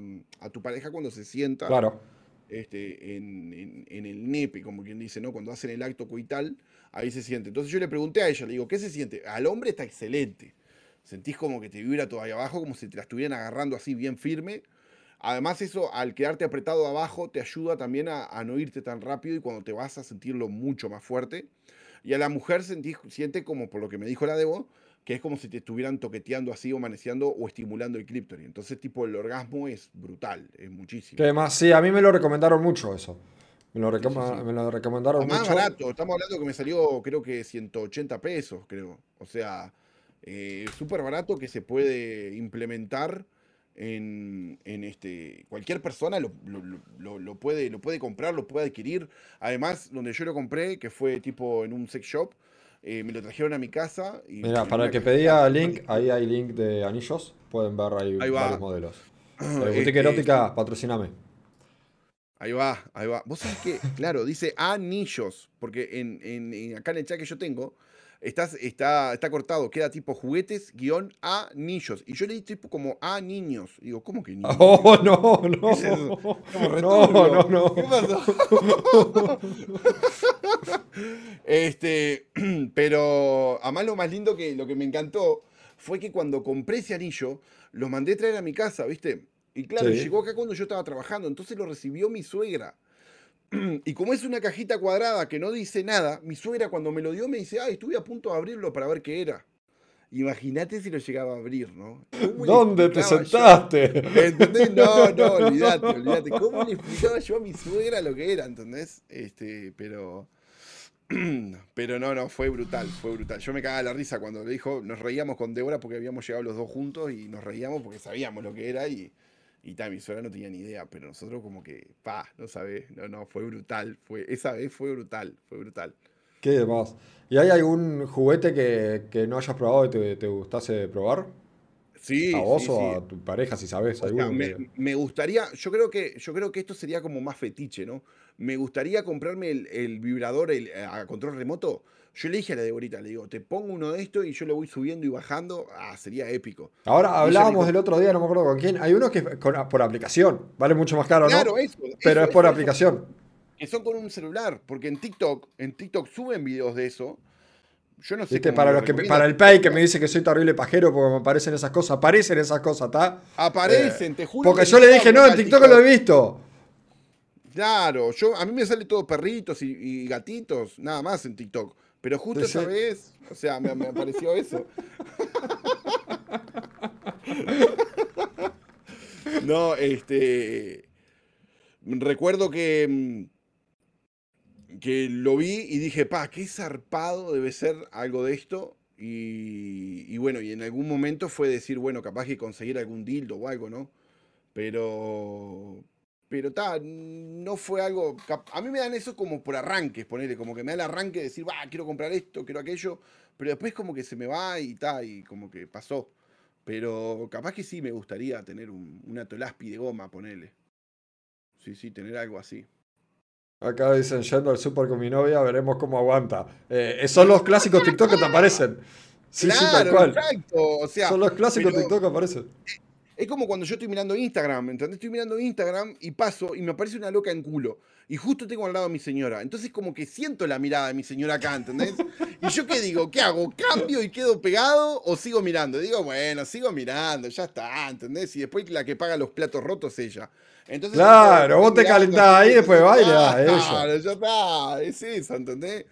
tu pareja cuando se sienta claro. este, en, en, el nepe, como quien dice, ¿no? Cuando hacen el acto coital, ahí se siente. Entonces yo le pregunté a ella, le digo, ¿qué se siente? Al hombre está excelente sentís como que te vibra todo ahí abajo, como si te la estuvieran agarrando así bien firme. Además eso, al quedarte apretado abajo, te ayuda también a, no irte tan rápido y cuando te vas a sentirlo mucho más fuerte. Y a la mujer siente como, por lo que me dijo la Debo, que es como si te estuvieran toqueteando así o maneciendo o estimulando el clíptoris. Entonces, tipo, el orgasmo es brutal, es muchísimo. además, sí, a mí me lo recomendaron mucho eso. Me lo, me lo recomendaron más barato, estamos hablando que me salió creo que 180 pesos, creo. O sea, eh, súper barato que se puede implementar en, este. Cualquier persona lo, puede, lo puede comprar, lo puede adquirir. Además, donde yo lo compré, que fue tipo en un sex shop, eh, me lo trajeron a mi casa. Y Mira, para el que pedía link, ahí hay link de anillos. Pueden ver ahí, varios modelos. Eh, Boutique Erótica, patrociname. Ahí va, ahí va. Vos sabés que, claro, dice anillos, porque en, acá en el chat que yo tengo, está, está cortado, queda tipo juguetes, guion a niños. Y yo le di tipo como a niños. digo, ¿cómo que niños? Oh, no, no. no, no, no. ¿Qué pasó? este, pero además lo más lindo que lo que me encantó fue que cuando compré ese anillo, lo mandé a traer a mi casa, ¿viste? Y claro, llegó acá cuando yo estaba trabajando, entonces lo recibió mi suegra. Y como es una cajita cuadrada que no dice nada, mi suegra cuando me lo dio me dice, ay, estuve a punto de abrirlo para ver qué era. Imagínate si lo llegaba a abrir, ¿no? ¿Dónde te sentaste? ¿Entendés? No, no, olvídate, olvídate. ¿Cómo le explicaba yo a mi suegra lo que era, ¿entendés? Este, pero. Pero no, no, fue brutal, fue brutal. Yo me cagaba la risa cuando le dijo, nos reíamos con Débora porque habíamos llegado los dos juntos y nos reíamos porque sabíamos lo que era y y también mi suegra no tenía ni idea, pero nosotros como que, pa, no sabés, no, no, fue brutal, fue, esa vez fue brutal, fue brutal. ¿Qué demás? ¿Y hay algún juguete que, no hayas probado y te, te, gustase probar? Sí. ¿A vos o a tu pareja, si sabes? me, gustaría, yo creo, que, yo creo que esto sería como más fetiche, ¿no? Me gustaría comprarme el, vibrador a control remoto yo le dije a la Deborita, le digo, te pongo uno de estos y yo lo voy subiendo y bajando. Ah, sería épico. Ahora hablábamos del otro día, no me acuerdo con quién. Hay uno que es por aplicación. Vale mucho más caro, claro, ¿no? Eso, Pero es por aplicación. Que son con un celular. Porque en TikTok, en TikTok suben videos de eso. Yo no sé. Para, los que, para el Pay que me dice que soy terrible pajero porque me aparecen esas cosas. Aparecen esas cosas, ¿está? Aparecen, eh, te juro. Porque yo le dije, no, en TikTok, lo he visto. Claro, yo, a mí me sale todo perritos y, y gatitos, nada más en TikTok. Pero justo esa vez, o sea, me, me apareció eso. no, este. Recuerdo que. mm, Que lo vi y dije, pa, qué zarpado debe ser algo de esto. Y, y bueno, y en algún momento fue decir, bueno, capaz que conseguir algún dildo o algo, ¿no? Pero. Pero ta, no fue algo. A mí me dan eso como por arranques, ponerle, como que me da el arranque de decir, va, quiero comprar esto, quiero aquello. Pero después como que se me va y ta, y como que pasó. Pero capaz que sí me gustaría tener un, una tolaspi de goma, ponerle. Sí, sí, tener algo así. Acá dicen, yendo al super con mi novia, veremos cómo aguanta. Eh, son los clásicos TikTok que te aparecen. Sí, sí, tal Claro, cual. exacto. O sea, Son los clásicos TikTok que aparecen. Es como cuando yo estoy mirando Instagram, ¿entendés? Estoy mirando Instagram y paso y me aparece una loca en culo. Y justo tengo al lado a mi señora. Entonces como que siento la mirada de mi señora acá, ¿entendés? Y yo qué digo, ¿qué hago? ¿Cambio y quedo pegado o sigo mirando? Digo, bueno, sigo mirando, ya está, ¿entendés? Y después la que paga los platos rotos es ella. Entonces, Claro, vos te calentás ahí, después y le das a ella. Claro, ya está, es eso, ¿entendés?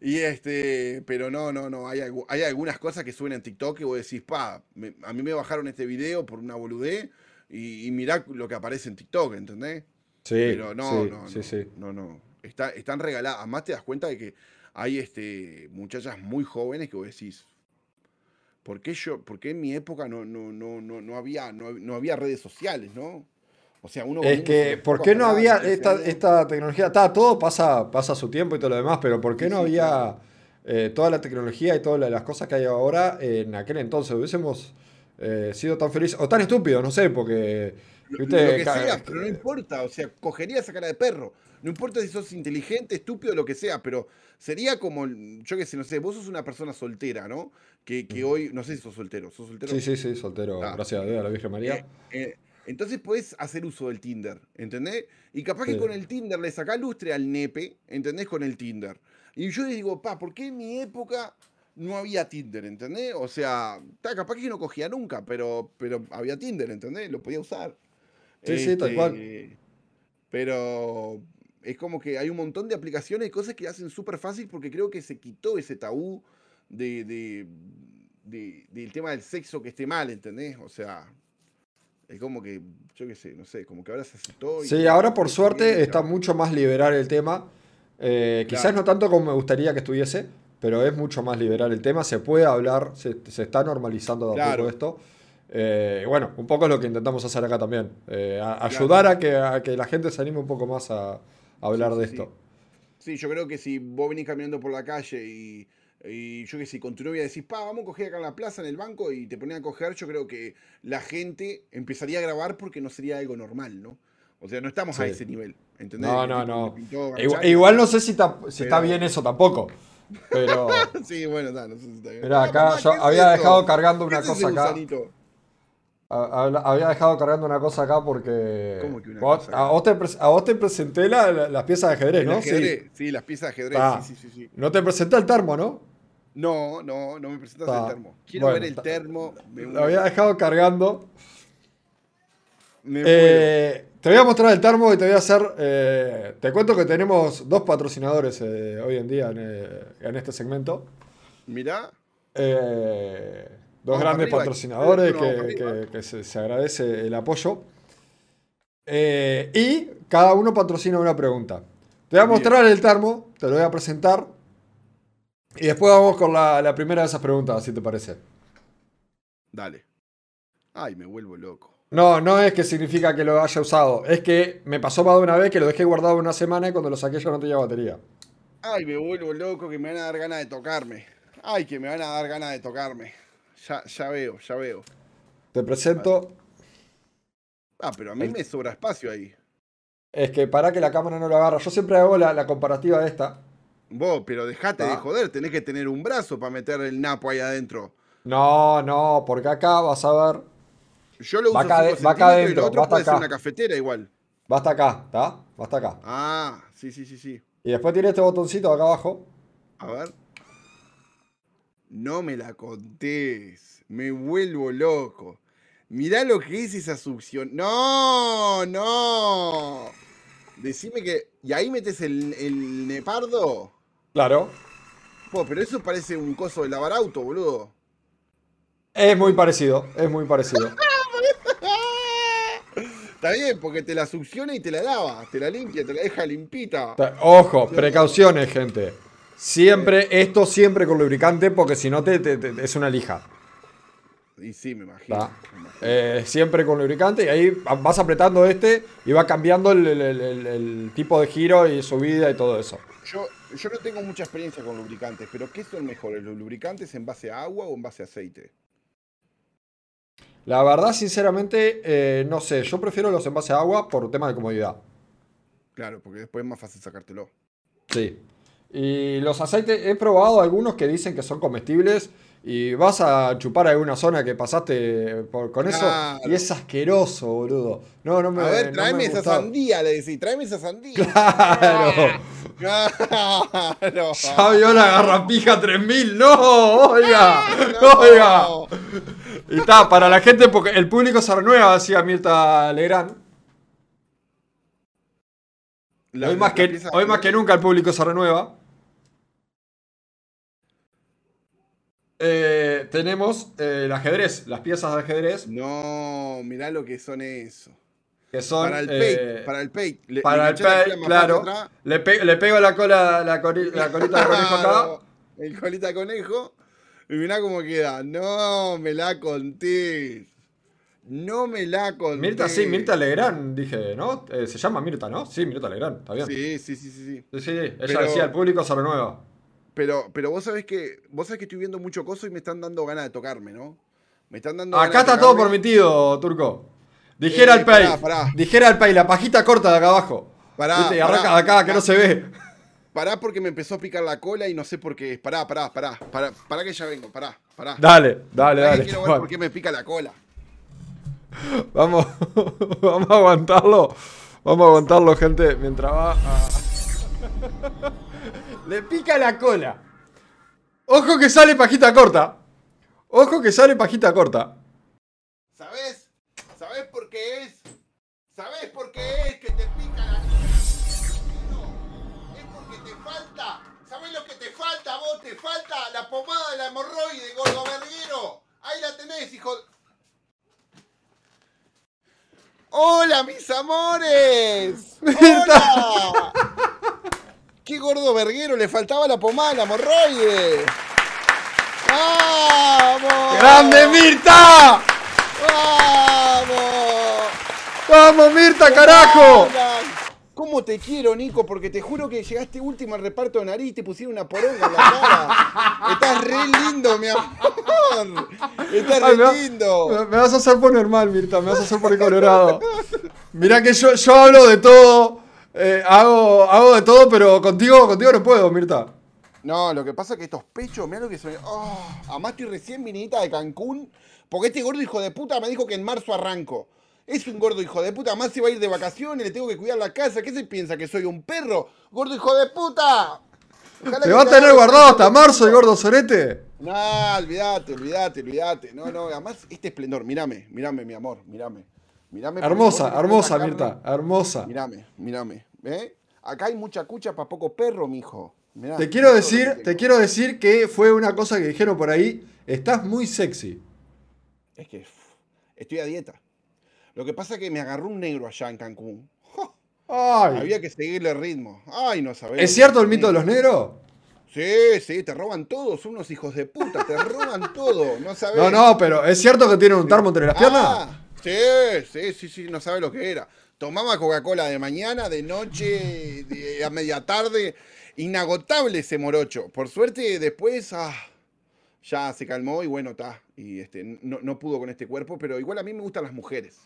Y este, pero no, no, no, hay, hay algunas cosas que suben en TikTok que vos decís, pa, me- a mí me bajaron este video por una boludez y, y mirá lo que aparece en TikTok, ¿entendés? Sí, Pero no, sí, no, sí, no, sí. no, no. Está, están regaladas. Además te das cuenta de que hay este, muchachas muy jóvenes que vos decís, ¿por qué yo, por qué en mi época no, no, no, no, no había, no, no había redes sociales, ¿no? O sea, uno Es que, ¿por qué no había 15 esta, esta tecnología? Está, todo pasa, pasa su tiempo y todo lo demás, pero ¿por qué no había eh, toda la tecnología y todas las cosas que hay ahora en aquel entonces? Hubiésemos eh, sido tan felices, o tan estúpidos, no sé, porque... Lo, ¿viste? lo que sea, pero no importa, o sea, cogería esa cara de perro. No importa si sos inteligente, estúpido, lo que sea, pero sería como, yo qué sé, no sé, vos sos una persona soltera, ¿no? Que, que hoy, no sé si sos soltero, sos soltero. Sí, sí, sí, soltero, Ah. gracias a Dios, a la Virgen María. Eh, eh, entonces podés hacer uso del Tinder, ¿entendés? Y capaz que con el Tinder le sacás lustre al nepe, ¿entendés? Con el Tinder. Y yo les digo, pa, ¿por qué en mi época no había Tinder, ¿entendés? O sea, ta, capaz que no cogía nunca, pero, pero había Tinder, ¿entendés? Lo podía usar. Sí, sí, tal cual. Este, Pero es como que hay un montón de aplicaciones y cosas que hacen súper fácil porque creo que se quitó ese tabú de, de- de- del tema del sexo que esté mal, ¿entendés? O sea, es como que, yo qué sé, no sé, como que ahora se aceptó. y- Sí, ahora por suerte bien, está mucho más liberal el tema. Eh, quizás no tanto como me gustaría que estuviese, pero es mucho más liberal el tema. Se puede hablar, se, se está normalizando de a Claro. poco esto. Eh, bueno, un poco es lo que intentamos hacer acá también. eh, a- ayudar a que, a que la gente se anime un poco más a, a hablar Sí, de sí, esto. Sí, yo creo que si vos venís caminando por la calle y, y yo que sé, con tu novia decís, pa, vamos a coger acá en la plaza, en el banco, y te ponen a coger, yo creo que la gente empezaría a grabar porque no sería algo normal, ¿no? O sea, no estamos a ese nivel, ¿entendés? No, no, no. Igual, no sé si, ta- si está bien eso tampoco. Pero Sí, bueno, está, no sé si está bien. Mirá, Ah, acá mamá, yo ¿qué es había dejado cargando ¿Qué una cosa acá. gusanito? Había dejado cargando una cosa acá porque. ¿Cómo que una cosa a, vos te, pres- a vos te presenté la- la- las piezas de ajedrez, ¿El ¿no? ajedrez? Sí. Sí. las piezas de ajedrez, Ah. sí, sí, sí. No te presenté el termo, ¿no? No, no, no me presentas Ta. el termo. Quiero Bueno, ver el termo. Lo había dejado cargando. me. Eh, te voy a mostrar el termo y te voy a hacer. eh, te cuento que tenemos dos patrocinadores eh, hoy en día en, eh, en este segmento. Mirá. Eh, dos grandes arriba, patrocinadores que, arriba. que- que se, se agradece el apoyo. Eh, y cada uno patrocina una pregunta. Te voy a Bien. mostrar el termo, te lo voy a presentar. Y después vamos con la, la primera de esas preguntas, si te parece. Dale. Ay, me vuelvo loco. No, no es que significa que lo haya usado. Es que me pasó más de una vez que lo dejé guardado una semana y cuando lo saqué ya no tenía batería. Ay, me vuelvo loco que me van a dar ganas de tocarme. Ay, que me van a dar ganas de tocarme. Ya, ya veo, ya veo. Te presento. Ah, pero a mí me sobra espacio ahí. Es que para que la cámara no lo agarra. Yo siempre hago la, la comparativa de esta. Vos, pero dejate de Ah. joder, tenés que tener un brazo para meter el napo ahí adentro. No, no, porque acá vas a ver. Yo lo Va uso acá 5 de- va acá centímetros y adentro, lo otro va hasta puede ser acá. una cafetera igual. Va hasta acá, ¿está? Va hasta acá. Ah, sí, sí, sí, sí. Y después tiene este botoncito acá abajo. A ver. No me la contés. Me vuelvo loco. Mirá lo que es esa succión. No, no. Decime que. ¿Y ahí metes el, el nepardo? Claro. Po, pero eso parece un coso de lavar auto, boludo. Es muy parecido, es muy parecido. Está bien, porque te la succiona y te la lava, te la limpia, te la deja limpita. Ojo, precauciones, gente. Siempre, esto siempre con lubricante, porque si no te, te- te- es una lija. Y sí, me imagino. ¿tá? me imagino. Eh, siempre con lubricante y ahí vas apretando este y va cambiando el, el- el- el- el tipo de giro y subida y todo eso. Yo, yo no tengo mucha experiencia con lubricantes, pero ¿qué son mejores, los lubricantes en base a agua o en base a aceite? La verdad, sinceramente, eh, no sé. Yo prefiero los envases a agua por tema de comodidad. Claro, porque después es más fácil sacártelo. Sí. Y los aceites, he probado algunos que dicen que son comestibles y vas a chupar alguna zona que pasaste por- con eso y es asqueroso, boludo. No, no me A ver, tráeme me esa sandía, le decís, tráeme esa sandía. Claro. Claro. Ya vio la garrapija 3000. No, oiga. No. Oiga. Y está, para la gente, porque el público se renueva, decía Mirta Legrand. La- hoy más, que, hoy más que nunca el público se renueva. Eh, tenemos eh, el ajedrez, las piezas de ajedrez, No, mirá lo que son eso. que son... Para el eh, para el. Le- para el más claro. Le, pe- le pego la cola, la, cori- la colita de conejo acá. El colita de conejo. Y mirá cómo queda. No me la contés. No me la contés. Mirta, sí, Mirta Legrand, dije, ¿no? Eh, se llama Mirta, ¿no? Sí, Mirta Legrand, está bien. Sí, Sí, sí, sí, sí. sí. sí, sí, ella Pero- decía, el público se renueva. Pero, pero vos sabés que. Vos sabés que estoy viendo mucho coso y me están dando ganas de tocarme, ¿no? Me están dando Acá está todo permitido, Turco. Dijera Eh, el pay. pará, pará. Dijera el pay, la pajita corta de acá abajo. Pará, arranca pará. de acá, que no se ve. Pará porque me empezó a picar la cola y no sé por qué. es. Pará, pará, pará. Pará, pará que ya vengo, pará, pará. Dale, dale, dale. quiero ver por qué me pica la cola. Vamos, vamos a aguantarlo. Vamos a aguantarlo, gente, mientras va a... Le pica la cola. Ojo que sale pajita corta. Ojo que sale pajita corta. ¿Sabés? ¿Sabés por qué es? ¿Sabés por qué es que te pica la No, es porque te falta. ¿Sabés lo que te falta vos? Te falta la pomada de la hemorroide, gordo verguero. Ahí la tenés, hijo. ¡Hola, mis amores! ¡Hola! ¡Qué gordo verguero! Le faltaba la pomada de la hemorroide. ¡Vamos! ¡Grande Mirta! ¡Vamos! ¡Vamos Mirta, carajo! ¿Cómo te quiero, Nico? Porque te juro que llegaste último al reparto de nariz y te pusieron una poronga en la cara. Estás re lindo, mi amor. Estás Ay, me, va- re lindo. me- me vas a hacer poner mal, Mirta. Me vas a hacer poner colorado. Mirá que yo, yo hablo de todo. Eh, hago, hago de todo, pero contigo, contigo no puedo, Mirta. No, lo que pasa es que estos pechos, mirá lo que son. Oh, además estoy recién vinita de Cancún. Porque este gordo hijo de puta me dijo que en marzo arranco. Es un gordo hijo de puta, más se va a ir de vacaciones, le tengo que cuidar la casa. ¿Qué se piensa? ¿Que soy un perro? ¡Gordo hijo de puta! Ojalá ¿Te va a te tener guardado hasta marzo el gordo sorete? No, olvídate, olvídate, olvídate. No, no, además este esplendor, mírame, mírame, mi amor, mírame. Hermosa, hermosa. Mirta. Hermosa. Mírame, mírame. ¿Eh? Acá hay mucha cucha para poco perro, mijo. Mirá, Te quiero decir, te quiero decir que fue una cosa que dijeron por ahí. Estás muy sexy. Es que estoy a dieta. Lo que pasa es que me agarró un negro allá en Cancún. Había que seguirle el ritmo. Ay, no sabés. ¿Es cierto el mito de los negros? Sí, sí, te roban todos, unos hijos de puta, te roban todo, no sabés. No, no, pero ¿es cierto que tienen un termo entre las piernas? Ah, sí, sí, sí, sí, no sabe lo que era. Tomaba Coca-Cola de mañana, de noche, de- a media tarde. Inagotable ese morocho. Por suerte, después, ah, ya se calmó y bueno, está. Y este, no, no pudo con este cuerpo, pero igual a mí me gustan las mujeres.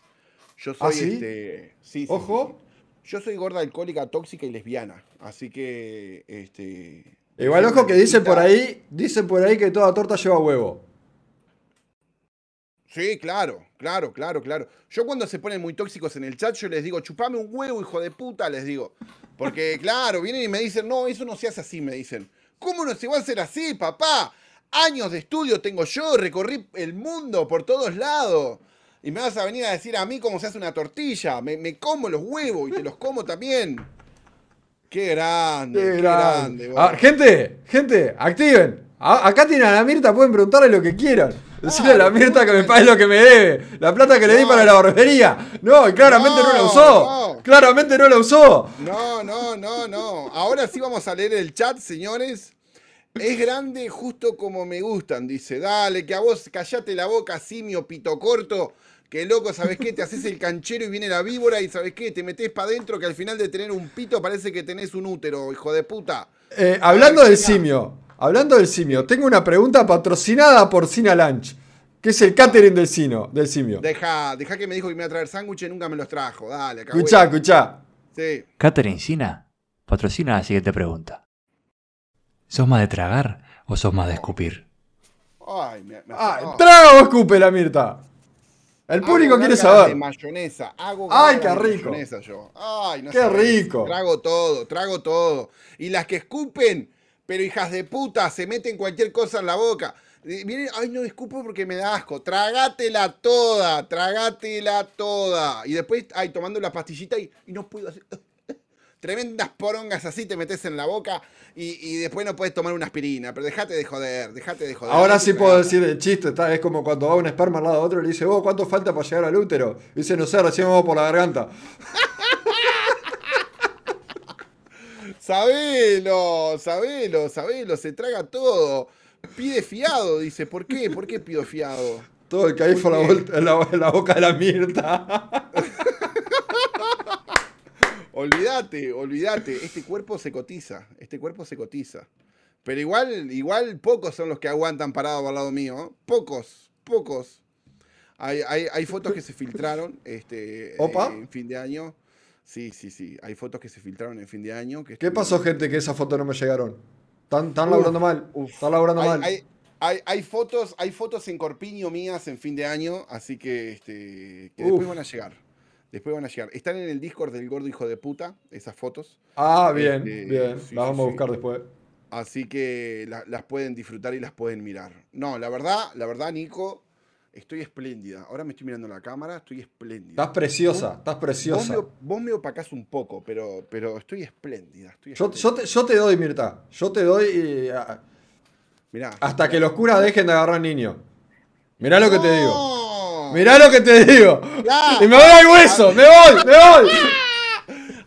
Yo soy ¿Ah, sí? este. Sí, Ojo. sí. Yo soy gorda, alcohólica, tóxica y lesbiana. Así que. Este. Igual soy ojo que dicen por ahí, dicen por ahí que toda torta lleva huevo. Sí, claro, claro, claro, claro. Yo cuando se ponen muy tóxicos en el chat, yo les digo, chupame un huevo, hijo de puta, les digo. Porque, claro, vienen y me dicen, no, eso no se hace así, me dicen. ¿Cómo no se va a hacer así, papá? Años de estudio tengo yo, recorrí el mundo por todos lados. Y me vas a venir a decir a mí cómo se hace una tortilla. Me, me como los huevos y te los como también. Qué grande, Qué qué, grande. grande. Ah, gente, gente, activen. A- acá tienen a la Mirta, pueden preguntarle lo que quieran. Decirle a la Mirta que me pague lo que me debe. La plata que le di para la barbería. No, y claramente no, la usó. no. Claramente no la usó. No, no, no, no. Ahora sí vamos a leer el chat, señores. Es grande justo como me gustan, dice. Dale, que a vos callate la boca, simio, pito corto. Que loco, ¿sabes qué? Te haces el canchero y viene la víbora y ¿sabes qué? Te metés para adentro que al final de tener un pito parece que tenés un útero, hijo de puta. Eh, hablando del simio, hablando del simio, tengo una pregunta patrocinada por Cina Lunch, que es el catering del, sino, del simio. Deja, deja que me dijo que me iba a traer sándwiches y nunca me los trajo. Dale, acá. Escuchá, escuchá. Sí. Catherine Sina patrocina la siguiente pregunta. ¿Sos más de tragar o sos más de escupir? Ay, me, me- Ah. ¿Traga o escupe la Mirta? El público Hago quiere saber. De mayonesa. Hago Ay, qué de rico. mayonesa yo. Ay, no Qué sabés. rico. Trago todo, trago todo. Y las que escupen, pero hijas de puta, se meten cualquier cosa en la boca. Eh, Vienen, ay, no escupo porque me da asco. Tragátela toda, tragátela toda. Y después, ay, tomando la pastillita y, y no puedo hacer. Tremendas porongas así te metes en la boca y, y después no puedes tomar una aspirina. Pero dejate de joder, dejate de joder. Ahora sí puedo decir el chiste, está, es como cuando va un esperma al lado de otro y le dice, vos, ¿cuánto falta para llegar al útero? Y dice, no sé, recién vamos por la garganta. Sabelo, sabelo, sabelo, se traga todo. Pide fiado, dice. ¿Por qué? ¿Por qué pido fiado? Todo el caí fue la, la, la boca de la Mirta. Olvídate, olvídate. Este cuerpo se cotiza. Este cuerpo se cotiza. Pero igual, igual pocos son los que aguantan parados al lado mío. ¿eh? Pocos, pocos. Hay, hay, hay fotos que se filtraron este, Opa. en fin de año. Sí, sí, sí. Hay fotos que se filtraron en fin de año. Que ¿Qué estuvieron- pasó, gente, que esas fotos no me llegaron? ¿Están, están Uf, laburando mal? uf. ¿Están laburando hay, mal? hay- hay- hay fotos, hay fotos en Corpiño mías en fin de año, así que, este, que después van a llegar. Después van a llegar. Están en el Discord del gordo hijo de puta, esas fotos. Ah, bien, Este, bien. sí, las sí, vamos a sí. buscar después. Así que la- las pueden disfrutar y las pueden mirar. No, la verdad, la verdad, Nico, estoy espléndida. Ahora me estoy mirando la cámara, estoy espléndida. Estás preciosa, estás Vos preciosa. me, op- vos me opacás un poco, pero, pero estoy espléndida. Estoy Yo, espléndida. yo, te, yo te doy, Mirta. Yo te doy Mirá. hasta que los curas dejen de agarrar niños. Mirá lo que te digo. ¡No! Mirá lo que te digo. Y me voy al hueso, me voy, me voy.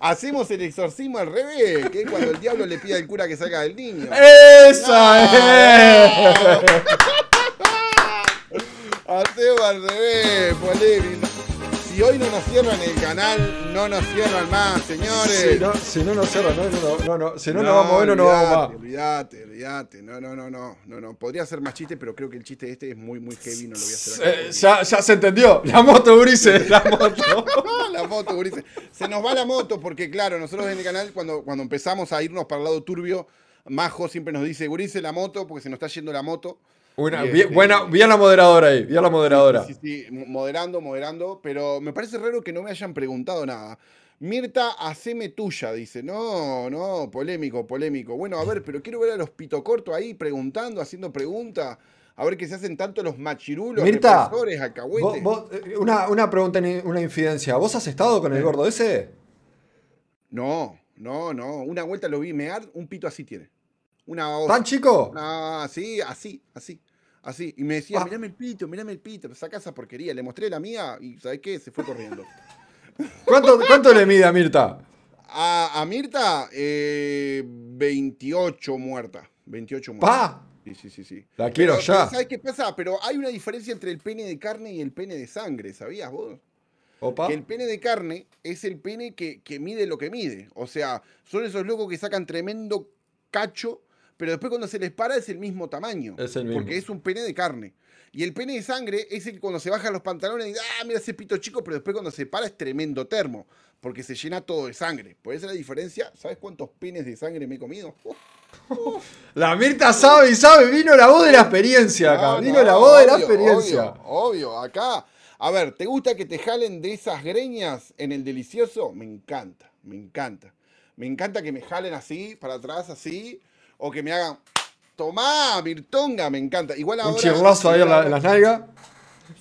Hacemos el exorcismo al revés, que es cuando el diablo le pide al cura que salga del niño. ¡Esa es! Hacemos al revés, polémico. Si hoy no nos cierran el canal, no nos cierran más, señores. Si no, si no nos cierran, no, no, no, no, si no, nos vamos a ver, no nos vamos más. Olvídate, olvídate. No, no, no, no, no, no. Podría ser más chiste, pero creo que el chiste este es muy, muy heavy, no lo voy a hacer acá. Eh, ya, ya se entendió. La moto, Ulises, la moto. la moto, gurises. Se nos va la moto porque, claro, nosotros en el canal, cuando, cuando empezamos a irnos para el lado turbio, Majo siempre nos dice, Gurises, la moto, porque se nos está yendo la moto. Una, bien, este- buena, bien la moderadora ahí, bien la moderadora. Sí, sí, sí, mo- moderando, moderando, pero me parece raro que no me hayan preguntado nada. Mirta, haceme tuya, dice. No, no, polémico, polémico. Bueno, a ver, pero quiero ver a los pitocortos ahí preguntando, haciendo preguntas. A ver qué se hacen tanto los machirulos, Mirta, Vos- vos, eh, una, una pregunta, una infidencia. ¿Vos has estado con el gordo ese? No, no, no. Una vuelta lo vi mear, un pito así tiene. Una osa. ¿Tan chico? Ah, sí, así, así, así. Y me decía, Ah. mirame el pito, mirame el pito, saca esa porquería. Le mostré la mía y ¿sabes qué? Se fue corriendo. ¿Cuánto, cuánto le mide a Mirta? A, a Mirta, eh, 28 muerta. 28 muerta. ¡Pa! Sí, sí, sí, sí. La quiero Pero- ya. ¿Sabes qué pasa? Pero hay una diferencia entre el pene de carne y el pene de sangre, ¿sabías vos? Opa. Que el pene de carne es el pene que, que mide lo que mide. O sea, son esos locos que sacan tremendo cacho, pero después cuando se les para es el mismo tamaño. Es el mismo. Porque es un pene de carne. Y el pene de sangre es el que cuando se bajan los pantalones y ah, mira ese pito chico, pero después cuando se para es tremendo termo, porque se llena todo de sangre. Por esa es la diferencia. ¿Sabes cuántos penes de sangre me he comido? La Mirta sabe y sabe, vino la voz de la experiencia acá. no, vino no, la voz de la experiencia. Obvio, obvio, acá. A ver, ¿te gusta que te jalen de esas greñas en el delicioso? Me encanta, me encanta. Me encanta que me jalen así, para atrás, así, o que me hagan. Tomá, Mirtonga, me encanta. Igual ahora. Un chirlazo ahí en, la- en las nalgas.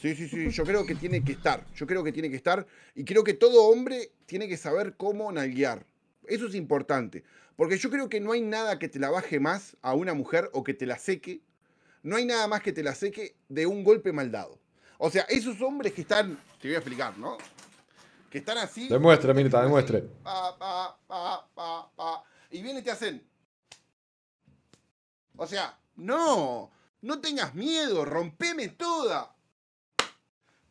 Sí, sí, sí, yo creo que tiene que estar. Yo creo que tiene que estar. Y creo que todo hombre tiene que saber cómo nalguear. Eso es importante. Porque yo creo que no hay nada que te la baje más a una mujer o que te la seque. No hay nada más que te la seque de un golpe mal dado. O sea, esos hombres que están. Te voy a explicar, ¿no? Que están así. Demuestre, Mirta, demuestre. Pa, pa, pa, pa, pa. Y vienen y te hacen. O sea, no. No tengas miedo. Rompeme toda.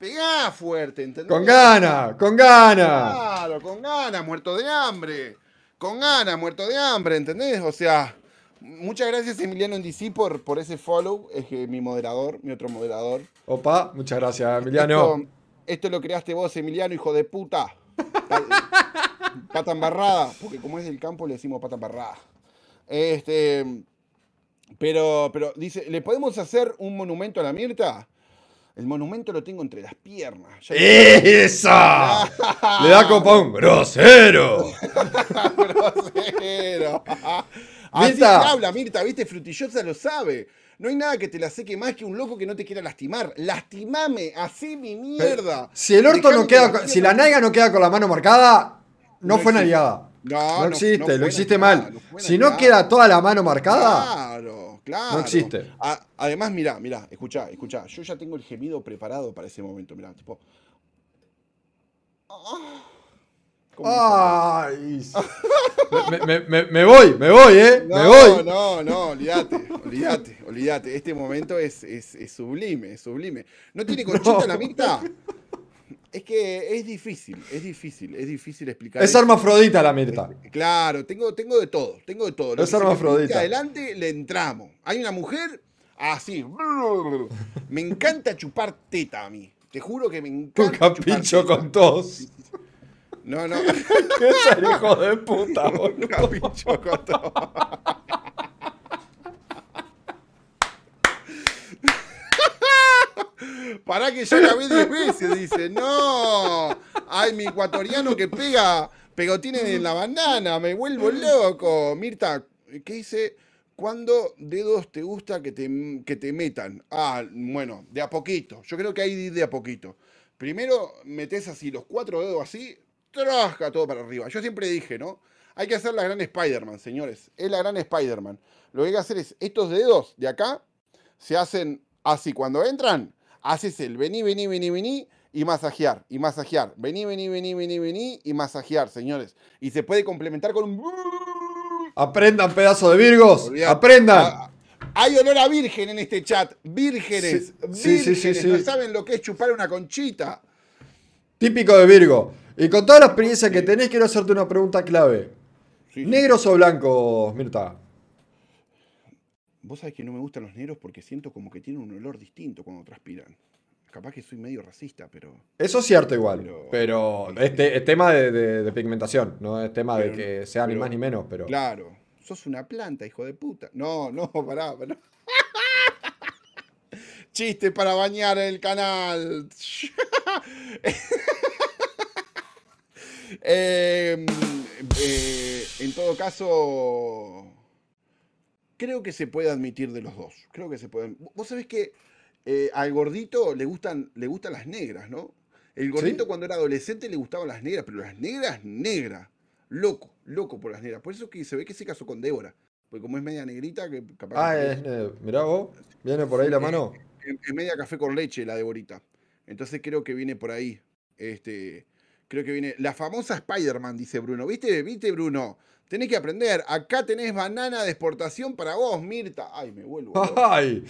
Pegá fuerte, ¿entendés? Con gana, con gana. Claro, con ganas, muerto de hambre. Con ganas, muerto de hambre, ¿entendés? O sea, muchas gracias Emiliano DC por, por ese follow. Es que mi moderador, mi otro moderador. Opa, muchas gracias, Emiliano. Esto, esto lo creaste vos, Emiliano, hijo de puta. pata embarrada, porque como es del campo le decimos pata embarrada. Este, pero, pero dice, ¿le podemos hacer un monumento a la Mirta? El monumento lo tengo entre las piernas. Ya- ¡Esa! Le da copa un grosero. Grosero. Así Mirta. se habla, Mirta, viste, Frutillosa lo sabe. No hay nada que te la seque más que un loco que no te quiera lastimar. Lastimame, así mi mierda. Si el orto Dejame no que queda, con- si la naiga no queda con la mano marcada, no, No fue nalgada. No, No, no- existe, no lo hiciste mal. si no queda toda la mano marcada, Claro, claro. No existe. A- además, mirá, mirá, escuchá, escuchá. Yo ya tengo el gemido preparado para ese momento. Mirá, tipo. Ah. ¿Cómo Ay. me, me- voy, me voy, eh. No, me voy. no, no, olvídate, olvídate, olvídate. Este momento es, es- es sublime, es sublime. ¿No tiene conchita No. la Mirta? Es que es difícil, es difícil, es difícil explicar. Es eso. hermafrodita la Mirta. Claro, tengo, tengo de todo, tengo de todo. Lo Es hermafrodita. Adelante le entramos. Hay una mujer así. Me encanta chupar teta a mí. Te juro que me Un encanta. chupar capricho con tos. No, no. ¿Qué es el hijo de puta, Un boludo? capricho con todo. Pará que ya vi 10 veces, dice. No. Ay, mi ecuatoriano que pega pegotines en la bandana. Me vuelvo loco. Mirta, ¿qué dice? ¿Cuándo dedos te gusta que te, que te metan? Ah, bueno, de a poquito. Yo creo que hay de a poquito. Primero metes así los cuatro dedos así, trasca todo para arriba. Yo siempre dije, ¿no? Hay que hacer la gran Spider-Man, señores. Es la gran Spider-Man. Lo que hay que hacer es, estos dedos de acá se hacen así. Cuando entran, haces el vení, vení, vení, vení y masajear, y masajear. Vení, vení, vení, vení, vení y masajear, señores. Y se puede complementar con un... Aprendan, pedazo de Virgos. Aprendan. Ah, Hay olor a virgen en este chat. Vírgenes. Sí, sí, sí, vírgenes. sí, sí. No saben lo que es chupar una conchita. Típico de Virgo. Y con toda la experiencia que tenés, quiero hacerte una pregunta clave. ¿Negros o blancos, Mirta? Vos sabés que no me gustan los negros porque siento como que tienen un olor distinto cuando transpiran. Capaz que soy medio racista, pero. Eso es cierto igual. Pero- Pero este es tema de, de- de pigmentación, no es tema de que sea ni más ni menos. Pero Claro. Sos una planta, hijo de puta. No, no, pará, pará. Chiste para bañar el canal. Eh, eh, en todo caso, creo que se puede admitir de los dos. Creo que se puede. Vos sabés que eh, al gordito le gustan, le gustan las negras, ¿no? El gordito ¿Sí? cuando era adolescente le gustaban las negras, pero las negras, negras. Loco, loco por las negras. Por eso que se ve que se casó con Débora. Porque como es media negrita, que capaz Ah, que es, eh, mirá vos, viene por ahí la mano. es, es media café con leche la Deborita. Entonces creo que viene por ahí. Este, creo que viene. La famosa Spider-Man, dice Bruno. ¿Viste? ¿Viste, Bruno? Tenés que aprender. Acá tenés banana de exportación para vos, Mirta. Ay, me vuelvo. Ay,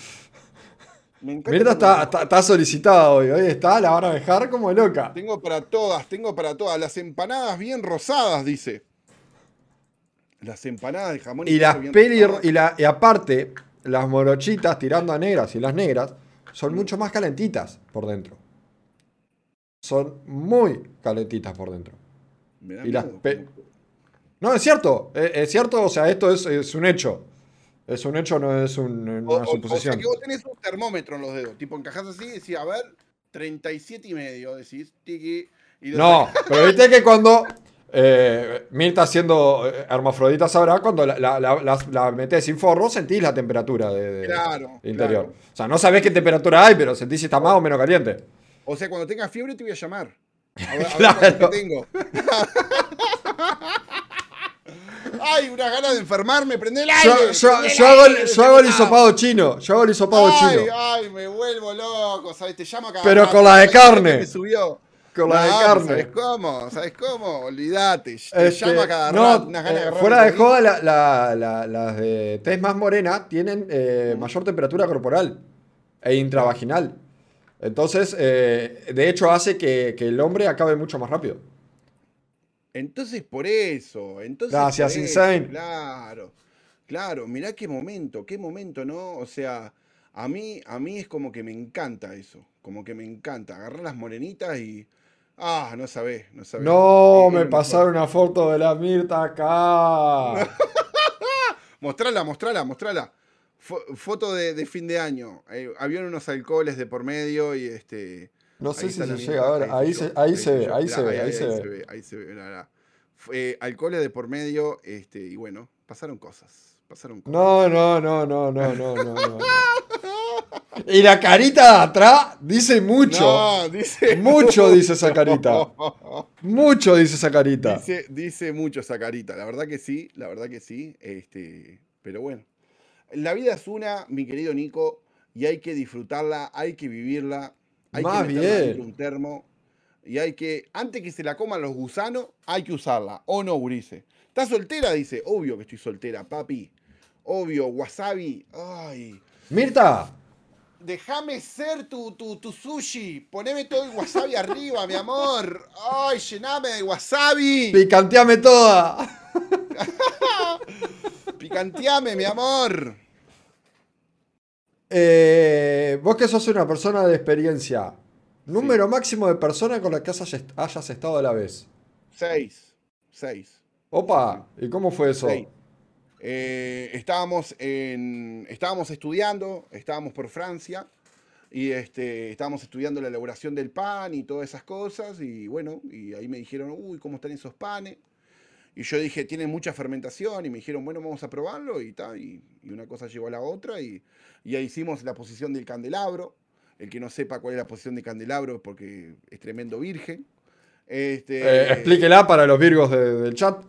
Me Mirta está, está, está solicitada hoy. Hoy está, la van a dejar como loca. Tengo para todas, tengo para todas. Las empanadas bien rosadas, dice. Las empanadas de jamón Y las peli y, la, y aparte, las morochitas tirando a negras y las negras son mucho más calentitas por dentro. Son muy calentitas por dentro. Me da y las pe- No, es cierto, es, es cierto, o sea, esto es, es un hecho. Es un hecho, no es un- O, una o- o sea suposición. que vos tenés un termómetro en los dedos. Tipo, encajás así y decís, a ver, 37 y medio. Decís, tiki. Y No, pero viste que cuando Eh, Mirta siendo eh, hermafrodita sabrá cuando la, la, la- metés sin forro sentís la temperatura de, de- Claro, interior. claro. O sea, no sabés qué temperatura hay, pero sentís si está más o menos caliente. O sea, cuando tengas fiebre te voy a llamar. A ver, a ver Claro. cuánto tengo. Ay, unas ganas de enfermarme, prende el aire. Yo, yo- prende el yo hago, el- yo hago el hisopado chino. Yo hago el hisopado ay, chino. Ay, me vuelvo loco, ¿sabes? Te llamo cada Pero rato, con la de ¿sabes qué carne. Me subió. Con la de carne. ¿Sabes cómo? ¿Sabes cómo? Olvídate. Te Este, llama cada no, rato. Unas ganas eh, fuera de joda, la- la- la- las de tez más morena tienen eh, mayor temperatura corporal e intravaginal. Entonces, eh, de hecho, hace que, que el hombre acabe mucho más rápido. Entonces por eso, entonces Gracias, eso, Insane. Claro, claro, mirá qué momento, qué momento, ¿no? O sea, a mí, a mí es como que me encanta eso, como que me encanta agarrar las morenitas y, ah, no sabés, no sabés. No, me pasaron una foto de la Mirta acá. Mostrala, mostrala, mostrala. Fo- foto de, de fin de año. Eh, habían unos alcoholes de por medio y este. No sé Ahí si se llega a ver. Ahí se, yo, ahí se ve, ahí se ve, ahí se ve. Ahí se ve. Fue alcoholes de por medio, este, y bueno, pasaron cosas. Pasaron cosas. No, no, no, no, no, no, no, no. Y la carita de atrás dice mucho. No, dice. Mucho dice esa carita. Mucho dice esa carita. Dice, dice mucho esa carita. La verdad que sí, la verdad que sí. Este, pero bueno. La vida es una, mi querido Nico, y hay que disfrutarla, hay que vivirla. Hay Más que bien. un termo. Y hay que, antes que se la coman los gusanos, hay que usarla. ¿O no, Gurice? ¿Estás soltera? Dice, obvio que estoy soltera, papi. Obvio, wasabi. Ay. Mirta, Déjame ser tu, tu, tu sushi. Poneme todo el wasabi arriba, mi amor. Ay, llename de wasabi. picanteame toda. Picanteame, mi amor. Eh, vos que sos una persona de experiencia, número máximo de personas con las que hayas, hayas estado a la vez. Seis. Seis. Opa, ¿y cómo fue eso? Seis. Eh, estábamos, en, estábamos estudiando, estábamos por Francia y este, estábamos estudiando la elaboración del pan y todas esas cosas y bueno, y ahí me dijeron, uy, ¿cómo están esos panes? Y yo dije, tienen mucha fermentación y me dijeron, bueno, vamos a probarlo y tal, y, y una cosa llegó a la otra y, y ahí hicimos la posición del candelabro. El que no sepa cuál es la posición del candelabro es porque es tremendo virgen. Este, Eh, explíquela para los virgos de- del chat.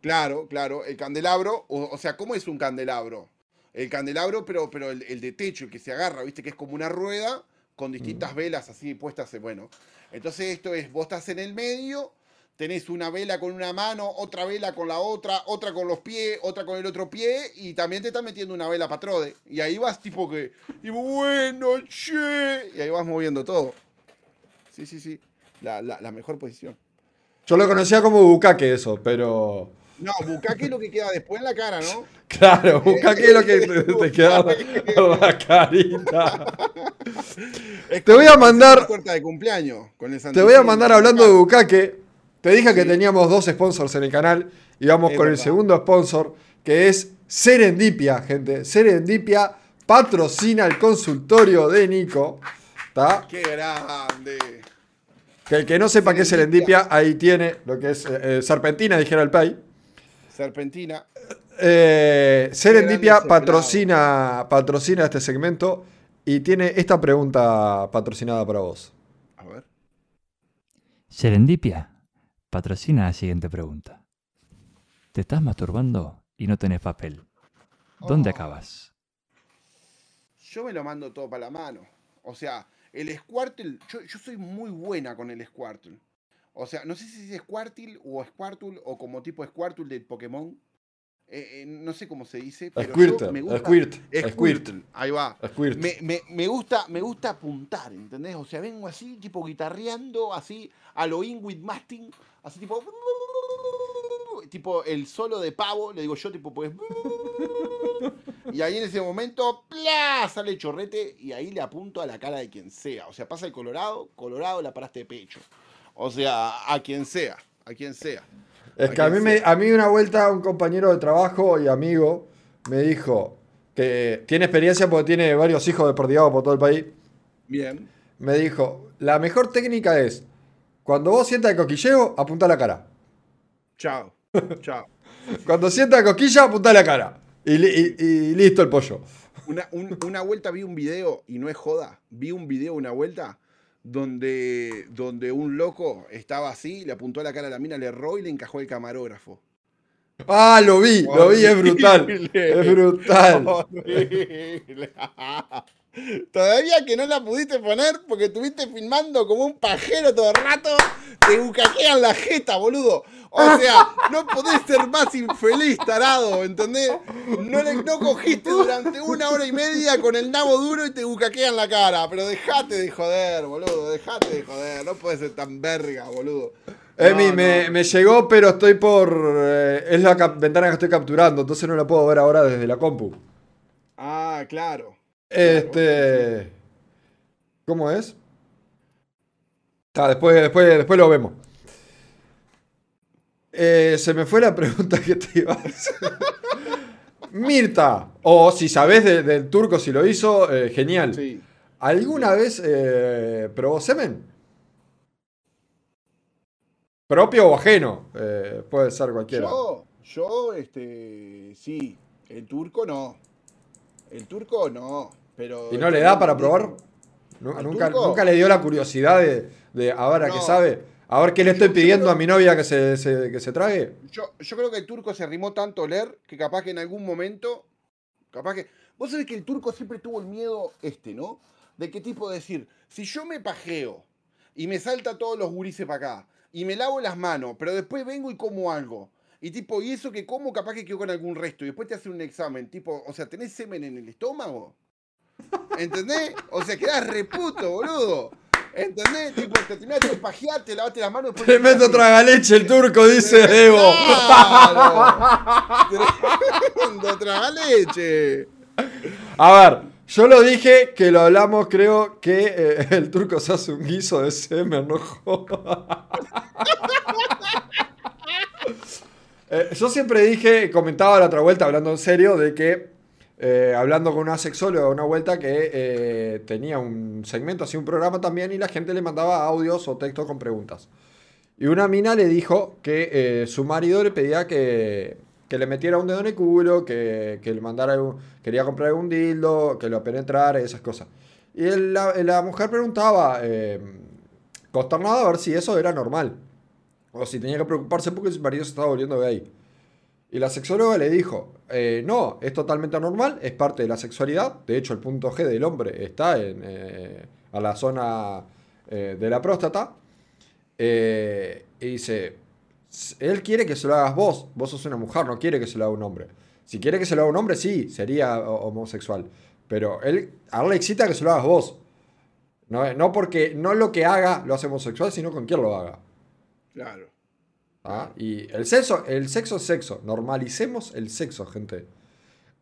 Claro, claro, el candelabro, o, o sea, ¿cómo es un candelabro? El candelabro, pero, pero el, el de techo, el que se agarra, viste, que es como una rueda con distintas velas así puestas, bueno. Entonces esto es, vos estás en el medio, tenés una vela con una mano, otra vela con la otra, otra con los pies, otra con el otro pie, y también te estás metiendo una vela patrode. Y ahí vas tipo que, y bueno, che, y ahí vas moviendo todo. Sí, sí, sí, la, la, la mejor posición. Yo lo conocía como bucaque eso, pero... No, bucaque es lo que queda después en la cara, ¿no? Claro, bucaque es lo que te, te queda en la carita. Es Te voy a mandar- torta de cumpleaños con el Te voy a mandar hablando de bucaque. Te dije que teníamos dos sponsors en el canal y vamos Es con el segundo sponsor, que es Serendipia, gente. Serendipia patrocina el consultorio de Nico. ¿Está? ¡Qué grande! Que el que no sepa qué es Serendipia. Ahí tiene lo que es eh, eh, Serpentina, dijera el Pay. Serpentina. Eh, Serendipia patrocina, patrocina este segmento y tiene esta pregunta patrocinada para vos. A ver. Serendipia patrocina la siguiente pregunta. ¿Te estás masturbando y no tenés papel? ¿Dónde Oh. acabas? Yo me lo mando todo para la mano. O sea, el Squirtle, yo, yo soy muy buena con el Squirtle. O sea, no sé si es Squirtle o Squirtle o como tipo Squirtle de Pokémon. Eh, eh, no sé cómo se dice, pero yo Squirtle, me gusta. Squirt, Squirtle, Squirt, Ahí va. Me- me gusta, me gusta apuntar, ¿entendés? O sea, vengo así, tipo guitarreando, así, a lo Ingrid Mastin, así tipo. Tipo el solo de pavo, le digo yo, tipo, pues. Y ahí en ese momento, ¡plá! sale el chorrete y ahí le apunto a la cara de quien sea. O sea, pasa el Colorado, Colorado la paraste de pecho. O sea, a quien sea, a quien sea. Es que a mí, me, a mí una vuelta un compañero de trabajo y amigo me dijo que tiene experiencia porque tiene varios hijos deportivados por todo el país. Bien. Me dijo, la mejor técnica es, cuando vos sientas el coquilleo, apunta la cara. Chao. Chao. Cuando sienta cosquilla, apunta la cara. Y, li- y- y listo el pollo. Una, un- una vuelta vi un video, y no es joda, vi un video una vuelta donde, donde un loco estaba así, le apuntó la cara a la mina, le erró y le encajó el camarógrafo. Ah, lo vi, lo vi, es brutal. Es brutal. Todavía que no la pudiste poner porque estuviste filmando como un pajero todo el rato, te bucaquean la jeta, boludo. O sea, no podés ser más infeliz, tarado, ¿entendés? No, le- no cogiste durante una hora y media con el nabo duro y te bucaquean la cara. Pero dejate de joder, boludo, dejate de joder. No puedes ser tan verga, boludo. Emi, No, me, no. me llegó, pero estoy por. eh, es la ventana que estoy capturando, entonces no la puedo ver ahora desde la compu. Ah, claro. Este. ¿Cómo es? Ah, después, después, después lo vemos. Eh, se me fue la pregunta que te iba a hacer. Mirta, o si sabés de- del turco si lo hizo, eh, genial. Sí. ¿Alguna vez eh, probó semen? ¿Propio o ajeno? Eh, puede ser cualquiera. Yo, yo, este, sí. El turco no. El turco no. Pero. ¿Y no le da para probar? Nu- ¿Al ¿Nunca, le dio la curiosidad de, de a ver a qué No. sabe? A ver qué le estoy pidiendo creo- a mi novia que se, se- que se trague. Yo, yo creo que el turco se arrimó tanto a oler que capaz que en algún momento. Capaz que. Vos sabés que el turco siempre tuvo el miedo este, ¿no? De qué tipo de decir, si yo me pajeo y me salta todos los gurises para acá y me lavo las manos, pero después vengo y como algo. Y tipo, y eso que como capaz que quedó con algún resto. Y después te hacen un examen. Tipo, o sea, ¿tenés semen en el estómago? ¿Entendés? O sea, quedás reputo, boludo. ¿Entendés? Tipo, te terminaste de pajear, te lavaste las manos. Tremendo tragaleche el turco, dice Evo. Tremendo tragaleche. A ver, yo lo dije que lo hablamos, creo que eh, el turco se hace un guiso de semen, no. Eh, yo siempre dije, comentaba la otra vuelta, hablando en serio, de que eh, hablando con una sexóloga una vuelta que eh, tenía un segmento, así un programa también, y la gente le mandaba audios o textos con preguntas. Y una mina le dijo que eh, su marido le pedía que, que le metiera un dedo en el culo, que, que le mandara quería comprar un dildo, que lo penetrara esas cosas. Y la, la mujer preguntaba, consternada, a ver si eso era normal. O si tenía que preocuparse porque su marido se estaba volviendo gay. Y la sexóloga le dijo, eh, no, es totalmente normal, es parte de la sexualidad. De hecho, el punto G del hombre está en, eh, a la zona eh, de la próstata. Eh, y dice, "S- él quiere que se lo hagas vos, vos sos una mujer, no quiere que se lo haga un hombre. Si quiere que se lo haga un hombre, sí, sería ho- homosexual. Pero él, a él le excita que se lo hagas vos. No, no porque no lo que haga lo hace homosexual, sino con quién lo haga. Claro. ¿Ah? Y el sexo, el sexo es sexo. Normalicemos el sexo, gente.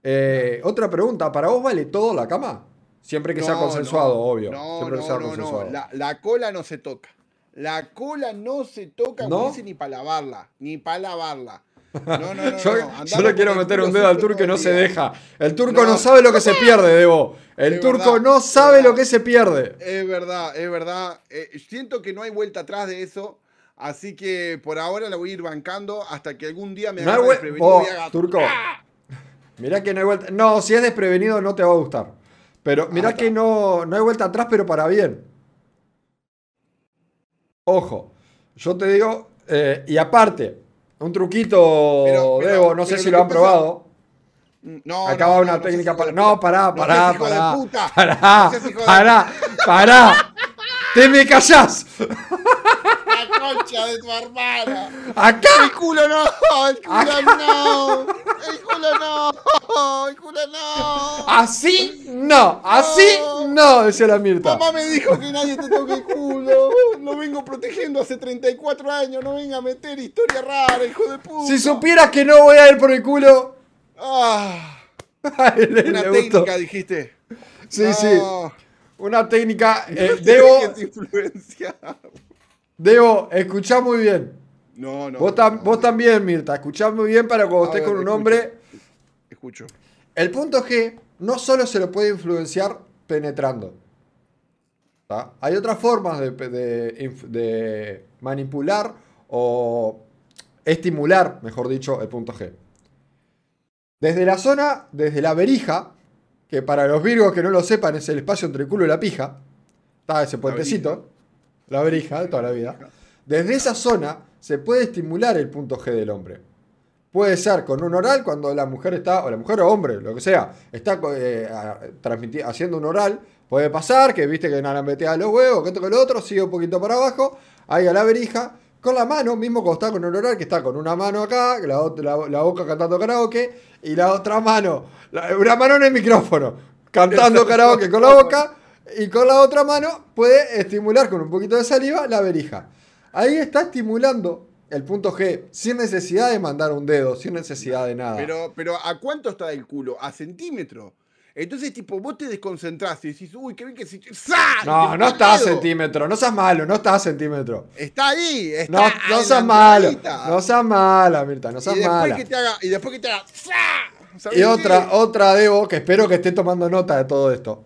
Eh, otra pregunta, ¿para vos vale todo la cama? Siempre que sea consensuado, no. obvio. No, Siempre que sea no, consensuado. La, la cola no se toca. La cola no se toca, ni para lavarla. Ni para lavarla. No, no, no. Yo, le quiero meter un dedo al turco y no se deja. El turco no, sabe lo que se pierde, Debo. El Es turco verdad, no sabe lo que se pierde. Es verdad, es verdad. Eh, siento que no hay vuelta atrás de eso. Así que por ahora la voy a ir bancando hasta que algún día me No vuel- desprevenido Oh, y haga- turco. Mirá que no hay vuelta. No, si es desprevenido no te va a gustar. Pero mirá Ah, que no, no hay vuelta atrás, pero para bien. Ojo, yo te digo, eh, y aparte, un truquito, Pero- pero- Debo, no sé si lo han probado. No, Acaba no, una no, técnica para. No, pará, pará, pará. Pará, pará, pará. ¡Te me callás! La concha de tu hermana. ¡Acá! El culo no, el culo no. El culo no, el culo no. ¡Así no! ¡Así no! Decía la Mirta. Mamá me dijo que nadie te toque el culo. Lo vengo protegiendo hace 34 años. No venga a meter historia rara, hijo de puta. Si supieras que no voy a ir por el culo. Ah, Ay, le- una le gustó. técnica, dijiste. Sí, sí. No, Una técnica. eh, no Debo, qué te. Debo, escuchá muy bien. No, no. Vos, tam- no. vos también, Mirta. Escuchá muy bien para cuando estés ver, con un escucho. hombre. Escucho. El punto G no solo se lo puede influenciar penetrando. ¿tá? Hay otras formas de, de manipular o estimular, mejor dicho, el punto G. Desde la zona, desde la verija, que para los virgos que no lo sepan es el espacio entre el culo y la pija, está ese puentecito, la verija de toda la vida. Desde esa zona se puede estimular el punto G del hombre. Puede ser con un oral cuando la mujer está, o la mujer o hombre, lo que sea, está eh, haciendo un oral. Puede pasar que viste que nada metida a los huevos, que esto que lo otro, sigue un poquito para abajo, ahí a la verija, con la mano, mismo cuando está con un oral, que está con una mano acá, la, la, boca cantando karaoke, y la otra mano, una mano en el micrófono, cantando karaoke con la boca, y con la otra mano puede estimular con un poquito de saliva la verija. Ahí está estimulando el punto G, sin necesidad de mandar un dedo, sin necesidad de nada. Pero, pero ¿a cuánto está el culo? ¿A centímetro? Entonces, tipo, vos te desconcentrás y decís, uy, qué bien que se. No, no está a centímetro, no seas malo, no está a centímetro. Está ahí, está No, no seas malo, no seas mala, Mirta, no seas y mala. Que te haga, y después que te haga. Y otra, otra Debo, que espero que esté tomando nota de todo esto.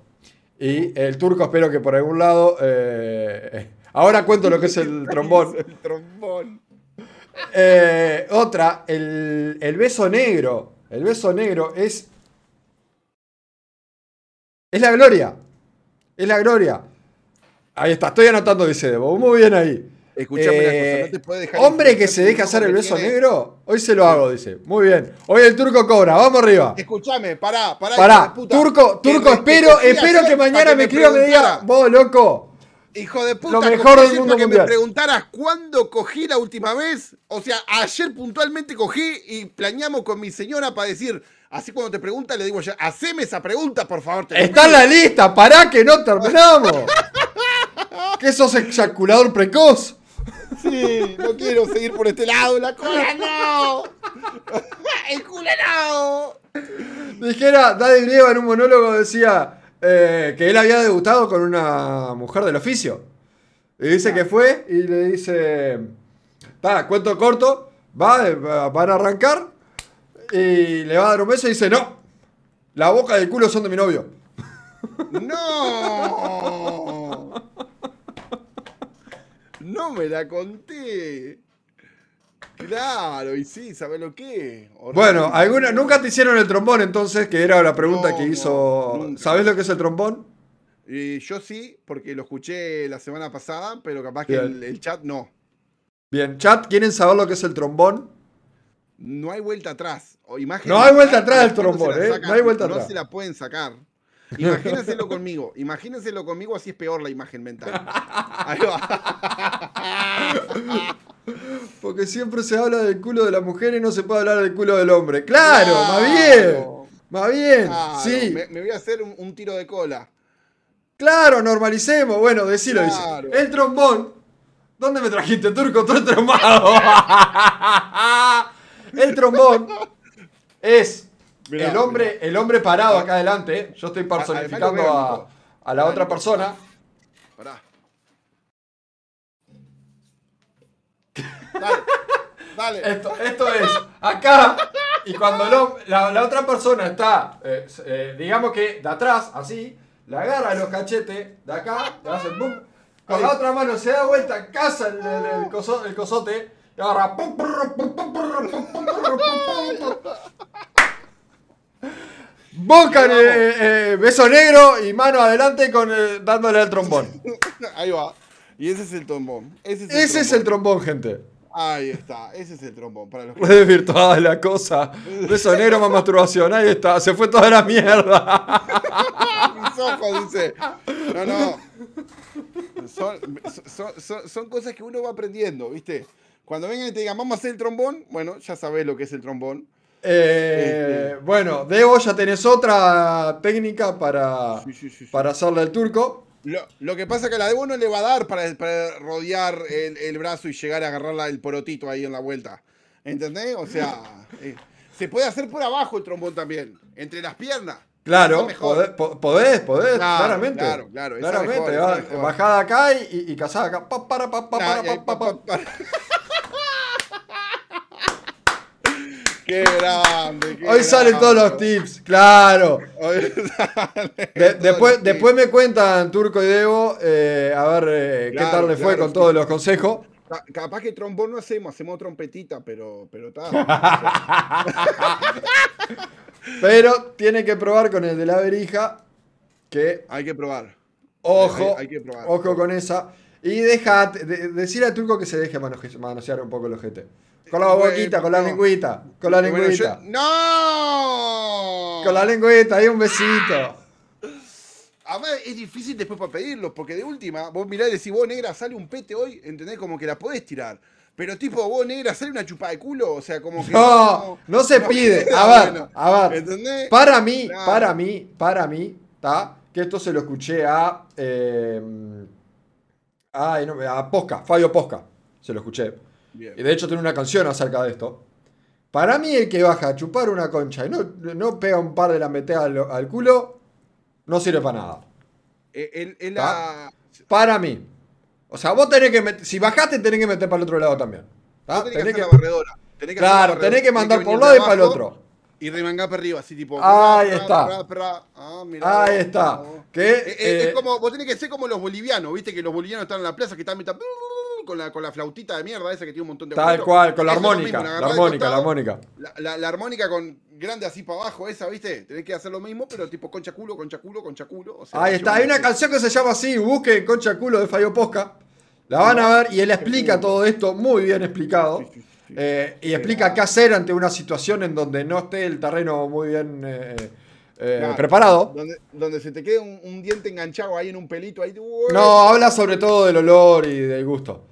Y el turco, espero que por algún lado. Eh, ahora cuento lo que es el trombón. el trombón. Eh, otra, el, el, beso negro. El beso negro es. Es la gloria. Es la gloria. Ahí está, estoy anotando, dice Debo. Muy bien ahí. Escuchame una cosa, no te puede dejar. Hombre que se deja hacer el beso negro, hoy se lo hago, dice. Muy bien. Hoy el turco cobra, vamos arriba. Escuchame, pará, pará. Pará, turco, turco, espero, espero que mañana me escriba y me diga, vos loco. Hijo de puta, lo mejor del mundo que mundial. me preguntaras cuándo cogí la última vez. O sea, ayer puntualmente cogí y planeamos con mi señora para decir, así cuando te pregunta, le digo ya, haceme esa pregunta, por favor. Está en la lista, pará que no terminamos. ¿Qué sos ejaculador precoz? Sí, no quiero seguir por este lado. La cola no. El culo no. Dijera, Daddy Grieva en un monólogo decía eh, que él había debutado con una mujer del oficio. Y dice que fue y le dice, va, cuento corto, va, van a arrancar y le va a dar un beso y dice, no, la boca y el culo son de mi novio. No. No me la conté. Claro, y sí, ¿sabes lo que? Bueno, ¿alguna, nunca te hicieron el trombón entonces, que era la pregunta que hizo. ¿Sabes lo que es el trombón? yo sí, porque lo escuché la semana pasada, pero capaz que el, chat no. Bien, chat, ¿quieren saber lo que es el trombón? No hay vuelta atrás. O no hay vuelta atrás del trombón, ¿eh? no hay vuelta atrás. No se la pueden sacar. Imagínenselo conmigo. Imagínenselo conmigo, así es peor la imagen mental. Ahí va. Porque siempre se habla del culo de la mujer y no se puede hablar del culo del hombre. Claro, más bien. Más bien. sí. Me, voy a hacer un, tiro de cola. Claro, normalicemos. Bueno, decilo. Dice. El trombón. ¿Dónde me trajiste, turco? Todo trombado. el trombón es el, hombre, el hombre parado acá adelante, yo estoy personificando a, a, la otra persona. Pará. Dale, dale. Esto, esto es acá, y cuando la, otra persona está, eh, eh, digamos que de atrás, así, le agarra los cachetes de acá, le hace boom, con la otra mano se da vuelta, caza el, el, el cosote, y agarra. Boca, eh, eh, beso negro y mano adelante con eh, dándole al trombón. Ahí va. Y ese es el trombón. Ese es el, trombón. Es el trombón, gente. Ahí está, ese es el trombón. Para los Desvirtuada la cosa. Beso negro más masturbación. Ahí está, se fue toda la mierda. Mis ojos, dice. No, no. Son, cosas que uno va aprendiendo, ¿viste? Cuando vengan y te digan, vamos a hacer el trombón, bueno, ya sabes lo que es el trombón. Eh, bueno, Debo, ya tenés otra técnica para, para hacerle el turco. Lo, que pasa es que a la Debo no le va a dar para, rodear el, brazo y llegar a agarrarla el porotito ahí en la vuelta. ¿Entendés? O sea, eh, se puede hacer por abajo el trombón también, entre las piernas. Claro, podés, podés, claramente. Claro, claro. Claramente, bajada acá y, y, cazada acá. Pa, para, pa, para, pa, Qué grande. Hoy salen todos los tips, claro. después, después me cuentan Turco y Debo, eh, a ver eh, qué tal le fue con todos los consejos. Ca- Capaz que trombón no hacemos, hacemos trompetita, pero pero está. Pero tiene que probar con el de la verija. Que, hay que probar. ojo, Hay- hay que probar. ojo con esa. Y deja, de- decirle a Turco que se deje manosear un poco el ojete. Con la Bueno, boquita, con la lengüita, con la Bueno, yo- lengüita. ¡No! Con la lengüita, ahí un besito. Además es difícil después para pedirlos, porque de última, vos mirá y decís, vos negra, sale un pete hoy, ¿entendés? Como que la podés tirar. Pero tipo, vos negra, sale una chupada de culo, o sea, como que... No, no se pide. queda A ver, bueno, a ver. ¿Entendés? Para mí, Claro. para mí, para mí, ¿está? Que esto se lo escuché a. eh, ay, no, a Posca, Fabio Posca. Se lo escuché. Bien. Y de hecho tiene una canción acerca de esto. Para mí, el que baja a chupar una concha y no, no pega un par de la metea al, al culo, no sirve para nada. Eh, el- el- la- Para mí. O sea, vos tenés que meter, si bajaste, tenés que meter para el otro lado también. tenés que hacer que- la barredora. Tenés que hacer la claro, tenés que mandar por un lado y para el otro. Y remangar para arriba, así tipo... Ahí pra, está. pra, pra. Ah, mirá Ahí está. Que, Eh, eh, eh, es como, vos tenés que ser como los bolivianos, viste que los bolivianos están en la plaza que están mitad- con la, con la flautita de mierda esa que tiene un montón de Tal cual, con la Eso armónica. mismo, La armónica, la armónica. La, la- la armónica con grande así para abajo, esa, ¿viste? Tenés que hacer lo mismo, pero tipo concha culo, concha culo, concha culo. o sea, Ahí está, hay una así. canción que se llama así, busquen Concha Culo de Fabio Posca. La van a ver y él explica todo esto muy bien explicado. Eh, y explica qué hacer ante una situación en donde no esté el terreno muy bien eh, eh, Claro. preparado. Donde, donde se te quede un, un diente enganchado ahí en un pelito ahí. No, habla sobre todo del olor y del gusto.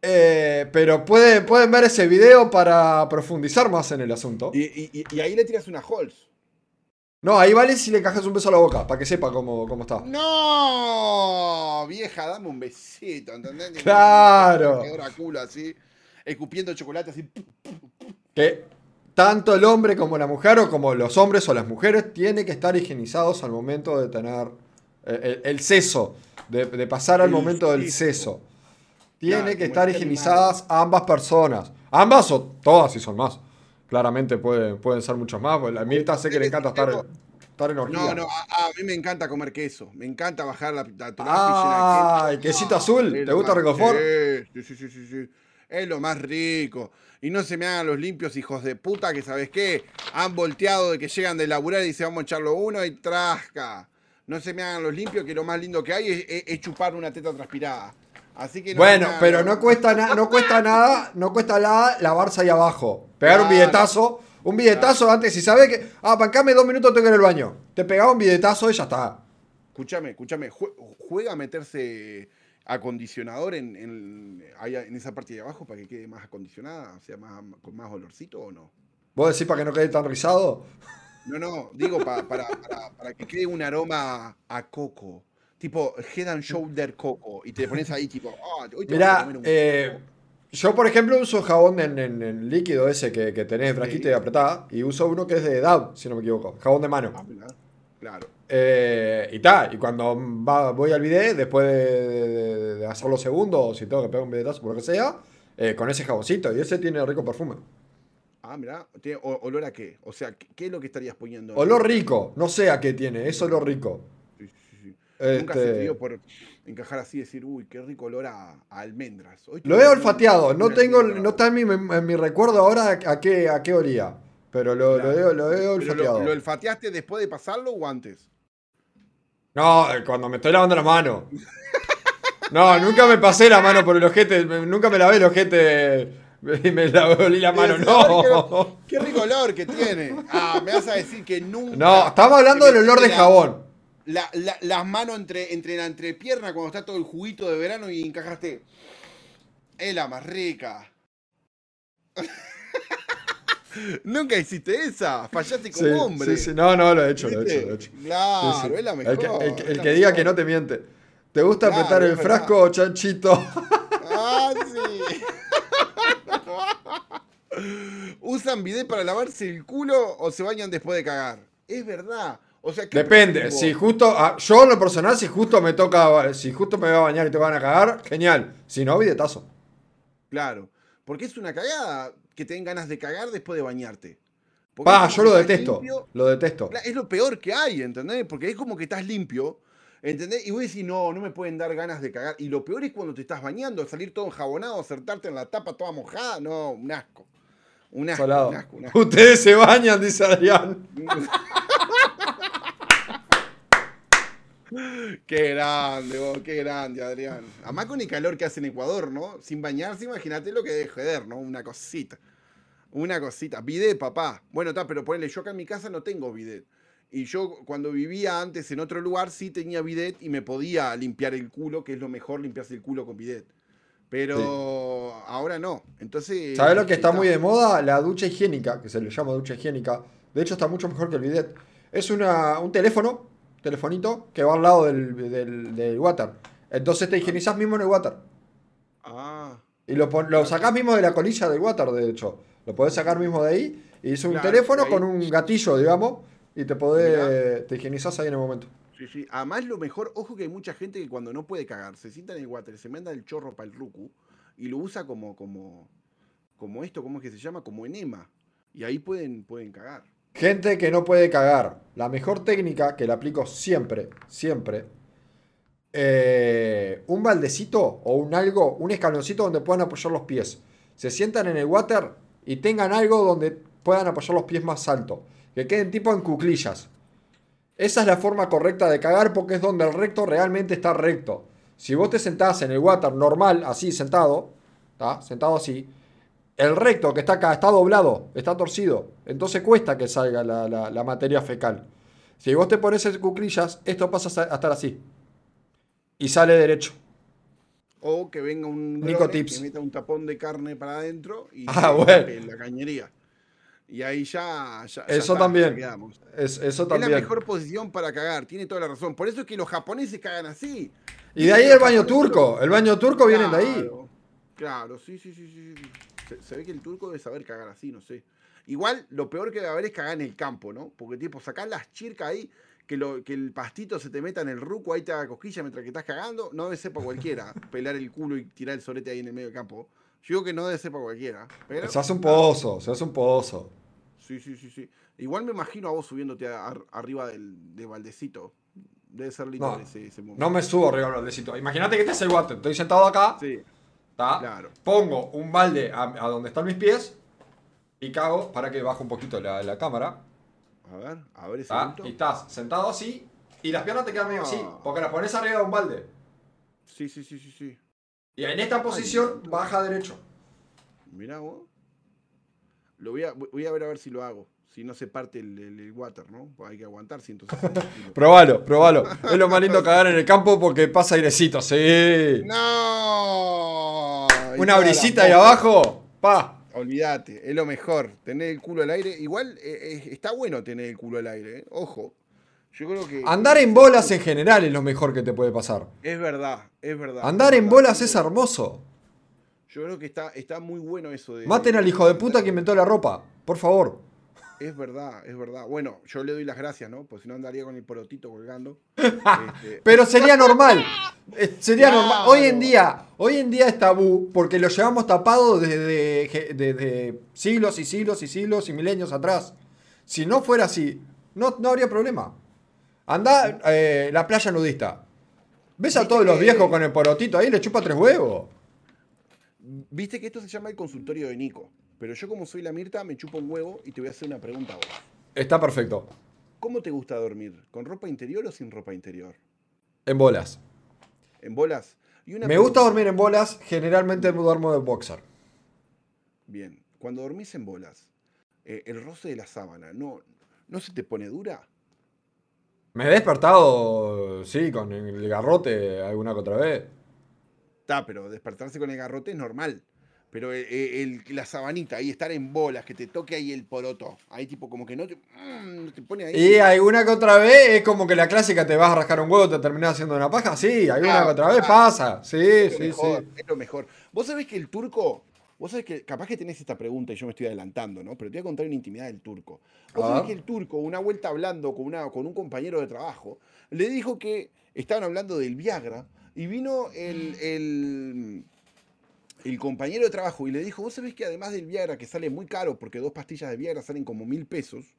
Eh, pero puede- pueden ver ese video para profundizar más en el asunto. Y, y- y- y ahí le tiras una Halls. No, ahí vale si le encajas un beso a la boca, para que sepa cómo, cómo está. No, vieja, dame un besito, ¿entendés? Claro. Que culo así, escupiendo chocolate así. que tanto el hombre como la mujer o como los hombres o las mujeres tienen que estar higienizados al momento de tener eh, el, el seso, de, de pasar al El momento del seso. Tiene Claro, que estar higienizadas ambas personas. Ambas o todas si son más. Claramente pueden, pueden ser muchos más. La Mirta sé que le encanta estar, estar en orgía. No, no, a, a mí me encanta comer queso. Me encanta bajar la, la Ah, el quesito azul. Es ¿Te gusta Ricofort? Sí, sí, sí, sí, sí. Es lo más rico. Y no se me hagan los limpios hijos de puta que, ¿sabes qué? Han volteado de que llegan de laburar y dicen, vamos a echarlo uno y trasca. No se me hagan los limpios que lo más lindo que hay es, es- es chupar una teta transpirada. Así que no Bueno, pero no cuesta, nada, no cuesta nada, no cuesta nada lavarse ahí abajo. Pegar un billetazo, un billetazo antes, si sabes que, ah, bancame dos minutos, tengo que ir al baño. Te pegaba un billetazo y ya está. Escúchame, escúchame. jue- ¿Juega a meterse acondicionador en, en, en esa parte de abajo para que quede más acondicionada? O sea, más, con más olorcito o no? ¿Vos decís para que no quede tan rizado? No, no, digo pa- para, para, para que quede un aroma a coco. Tipo Head and Shoulder Coco. Y te pones ahí tipo, ah, hoy te a Mirá, comer un eh, yo por ejemplo uso jabón en, líquido ese que, que tenés frasquita y apretada, y uso uno que es de DAB, si no me equivoco, jabón de mano. Ah, Claro. Eh, y tal, y cuando va- voy al bidet, después de, de- de hacer los segundos, si tengo que pegar un bidetazo por lo que sea, eh, con ese jaboncito, y ese tiene rico perfume. Ah, mirá, ¿tiene olor a qué? O sea, ¿qué, qué es lo que estarías poniendo? Olor rico, no sé a qué tiene, es olor rico. Este, Nunca se te dio por encajar así y decir, uy, qué rico olor a, a almendras. Hoy Lo he olfateado, no tengo, no está en mi, en mi recuerdo ahora a qué, a qué olía, pero lo, lo Claro. he, lo he olfateado. lo, ¿Lo olfateaste después de pasarlo o antes? No, eh, cuando me estoy lavando la mano. No, nunca me pasé la mano por el ojete, nunca me lavé el ojete y me la, olí la mano, no. Qué rico olor que tiene. Ah, me vas a decir que nunca. No, estamos hablando del olor de jabón. La, la- las manos entre, entre la entrepierna cuando está todo el juguito de verano y encajaste. Es la más rica. Nunca hiciste esa. Fallaste como Sí, hombre. sí, sí, no, no, lo he hecho, lo hecho, lo he hecho. Claro, Sí, sí. es la mejor. El que, el el diga que no te miente. ¿Te gusta Claro, apretar el verdad. frasco, chanchito? Ah, sí. ¿Usan bidet para lavarse el culo o se bañan después de cagar? Es verdad. O sea, ¿qué Depende. Si justo, ah, yo en lo personal, si justo me toca, si justo me voy a bañar y te van a cagar, genial. Si no, billetazo. Claro. Porque es una cagada que te den ganas de cagar después de bañarte. Pa, yo lo detesto. limpio. Lo detesto. Es lo peor que hay, ¿entendés? Porque es como que estás limpio ¿Entendés? Y vos decís, no, no me pueden dar ganas de cagar. Y lo peor es cuando te estás bañando, salir todo enjabonado, acertarte en la tapa toda mojada. No, un asco. Un asco, un asco, un asco. Ustedes se bañan, dice Adrián. Qué grande, qué grande, Adrián. Además con el calor que hace en Ecuador, ¿no? Sin bañarse, imagínate lo que debe joder, ¿no? Una cosita. Una cosita. Bidet, papá. Bueno, está, pero ponele, yo acá en mi casa no tengo bidet. Y yo cuando vivía antes en otro lugar sí tenía bidet y me podía limpiar el culo, que es lo mejor limpiarse el culo con bidet. Pero ahora no. Entonces. ¿Sabes lo que está muy de moda? La ducha higiénica, que se le llama ducha higiénica. De hecho, está mucho mejor que el bidet. Es una, un teléfono, telefonito, que va al lado del, del, del water. Entonces te higienizás mismo en el water. Ah. Y lo, lo sacás mismo de la colilla del water, de hecho. Lo podés sacar mismo de ahí. Y es un Claro, teléfono ahí- con un gatillo, digamos. Y te podés. Te higienizás ahí en el momento. Sí, sí. Además, lo mejor, ojo que hay mucha gente que cuando no puede cagar, se sienta en el water, se manda el chorro para el ruku y lo usa como, como, como esto, ¿cómo es que se llama? Como enema. Y ahí pueden, pueden cagar. Gente que no puede cagar. La mejor técnica que la aplico siempre, siempre. eh, un baldecito o un algo, un escaloncito donde puedan apoyar los pies. Se sientan en el water y tengan algo donde puedan apoyar los pies más alto. Que queden tipo en cuclillas. Esa es la forma correcta de cagar porque es donde el recto realmente está recto. Si vos te sentás en el water normal, así sentado, ¿tá? sentado así, el recto que está acá está doblado, está torcido. Entonces cuesta que salga la, la- la materia fecal. Si vos te pones en cuclillas, esto pasa a estar así. Y sale derecho. O que venga un Nico grone Tips. que meta un tapón de carne para adentro y Ah, bueno. la cañería. Y ahí ya. Eso también. quedamos. Es- eso Es la también. mejor posición para cagar, tiene toda la razón. Por eso es que los japoneses cagan así. Y de ahí el baño turco. El baño turco viene de ahí. Claro, sí, sí, sí, sí. Se, se ve que el turco debe saber cagar así, no sé. Igual lo peor que debe haber es cagar en el campo, ¿no? Porque tipo, sacar las chircas ahí, que, lo, que el pastito se te meta en el ruco, ahí te haga cosquilla mientras que estás cagando, no debe ser para cualquiera. pelar el culo y tirar el solete ahí en el medio del campo. Yo digo que no debe ser para cualquiera. Pero, Se hace un pozo, se hace un pozo. Sí, sí, sí, sí. Igual me imagino a vos subiéndote a- arriba del, de Baldecito. Debe ser lindo No, ese, ese momento. No me subo arriba del baldecito. Imagínate que este es el water. Estoy sentado acá. Sí, ¿tá? claro. Pongo un balde a, a donde están mis pies. Y cago para que baje un poquito la, la cámara. A ver, a ver ese. Y estás sentado así. Y las piernas te quedan medio así. Ah. Porque las pones arriba de un balde. Sí, sí, sí, sí, sí. Y en esta posición baja derecho. Mirá vos. Lo voy a, voy a ver a ver si lo hago. Si no se parte el, el- el water, ¿no? Pues hay que aguantar 160 kilos. Probalo, probalo. es lo más lindo cagar en el campo porque pasa airecito, sí. ¡No! Una brisita ahí abajo. Pa. Olvídate, es lo mejor. Tener el culo al aire. Igual eh, eh, está bueno tener el culo al aire, ¿eh? Ojo. Yo creo que. Andar en bolas en general es lo mejor que te puede pasar. Es verdad, es verdad. Andar es en verdad. bolas es hermoso. Yo creo que está, está muy bueno eso de. Maten al hijo de puta que inventó la ropa. Por favor. Es verdad, es verdad. Bueno, yo le doy las gracias, ¿no? Pues si no andaría con el porotito colgando. Este, Pero sería normal. Sería Claro. normal. Hoy en día, hoy en día es tabú porque lo llevamos tapado desde, desde siglos y siglos y siglos y milenios atrás. Si no fuera así, no, no habría problema. Anda eh, la playa nudista. ¿Ves a todos los viejos con el porotito ahí? Le chupa tres huevos. Viste que esto se llama el consultorio de Nico. Pero yo, como soy la Mirta, me chupo un huevo y te voy a hacer una pregunta a vos. Está perfecto. ¿Cómo te gusta dormir? ¿Con ropa interior o sin ropa interior? En bolas. ¿En bolas? Y una Me gusta dormir en bolas. Generalmente me duermo de boxer. Bien. Cuando dormís en bolas, eh, el roce de la sábana, ¿no, ¿no se te pone dura? Me he despertado, sí, con el garrote alguna que otra vez. Está, pero despertarse con el garrote es normal. Pero el- el- la sabanita, ahí estar en bolas, que te toque ahí el poroto. Ahí tipo como que no te, mm, no te pone ahí. Y alguna que otra vez es como que la clásica te vas a rascar un huevo, te terminas haciendo una paja. Sí, alguna Ah, que otra vez ah, pasa. Sí, sí, mejor, sí. es lo mejor. Vos sabés que el turco, vos sabés que capaz que tenés esta pregunta y yo me estoy adelantando, ¿no? Pero te voy a contar una intimidad del turco. Vos sabés que el turco, una vuelta hablando con, una, con un compañero de trabajo, le dijo que estaban hablando del Viagra y vino el, el, el compañero de trabajo y le dijo, vos sabés que además del Viagra, que sale muy caro porque dos pastillas de Viagra salen como mil pesos,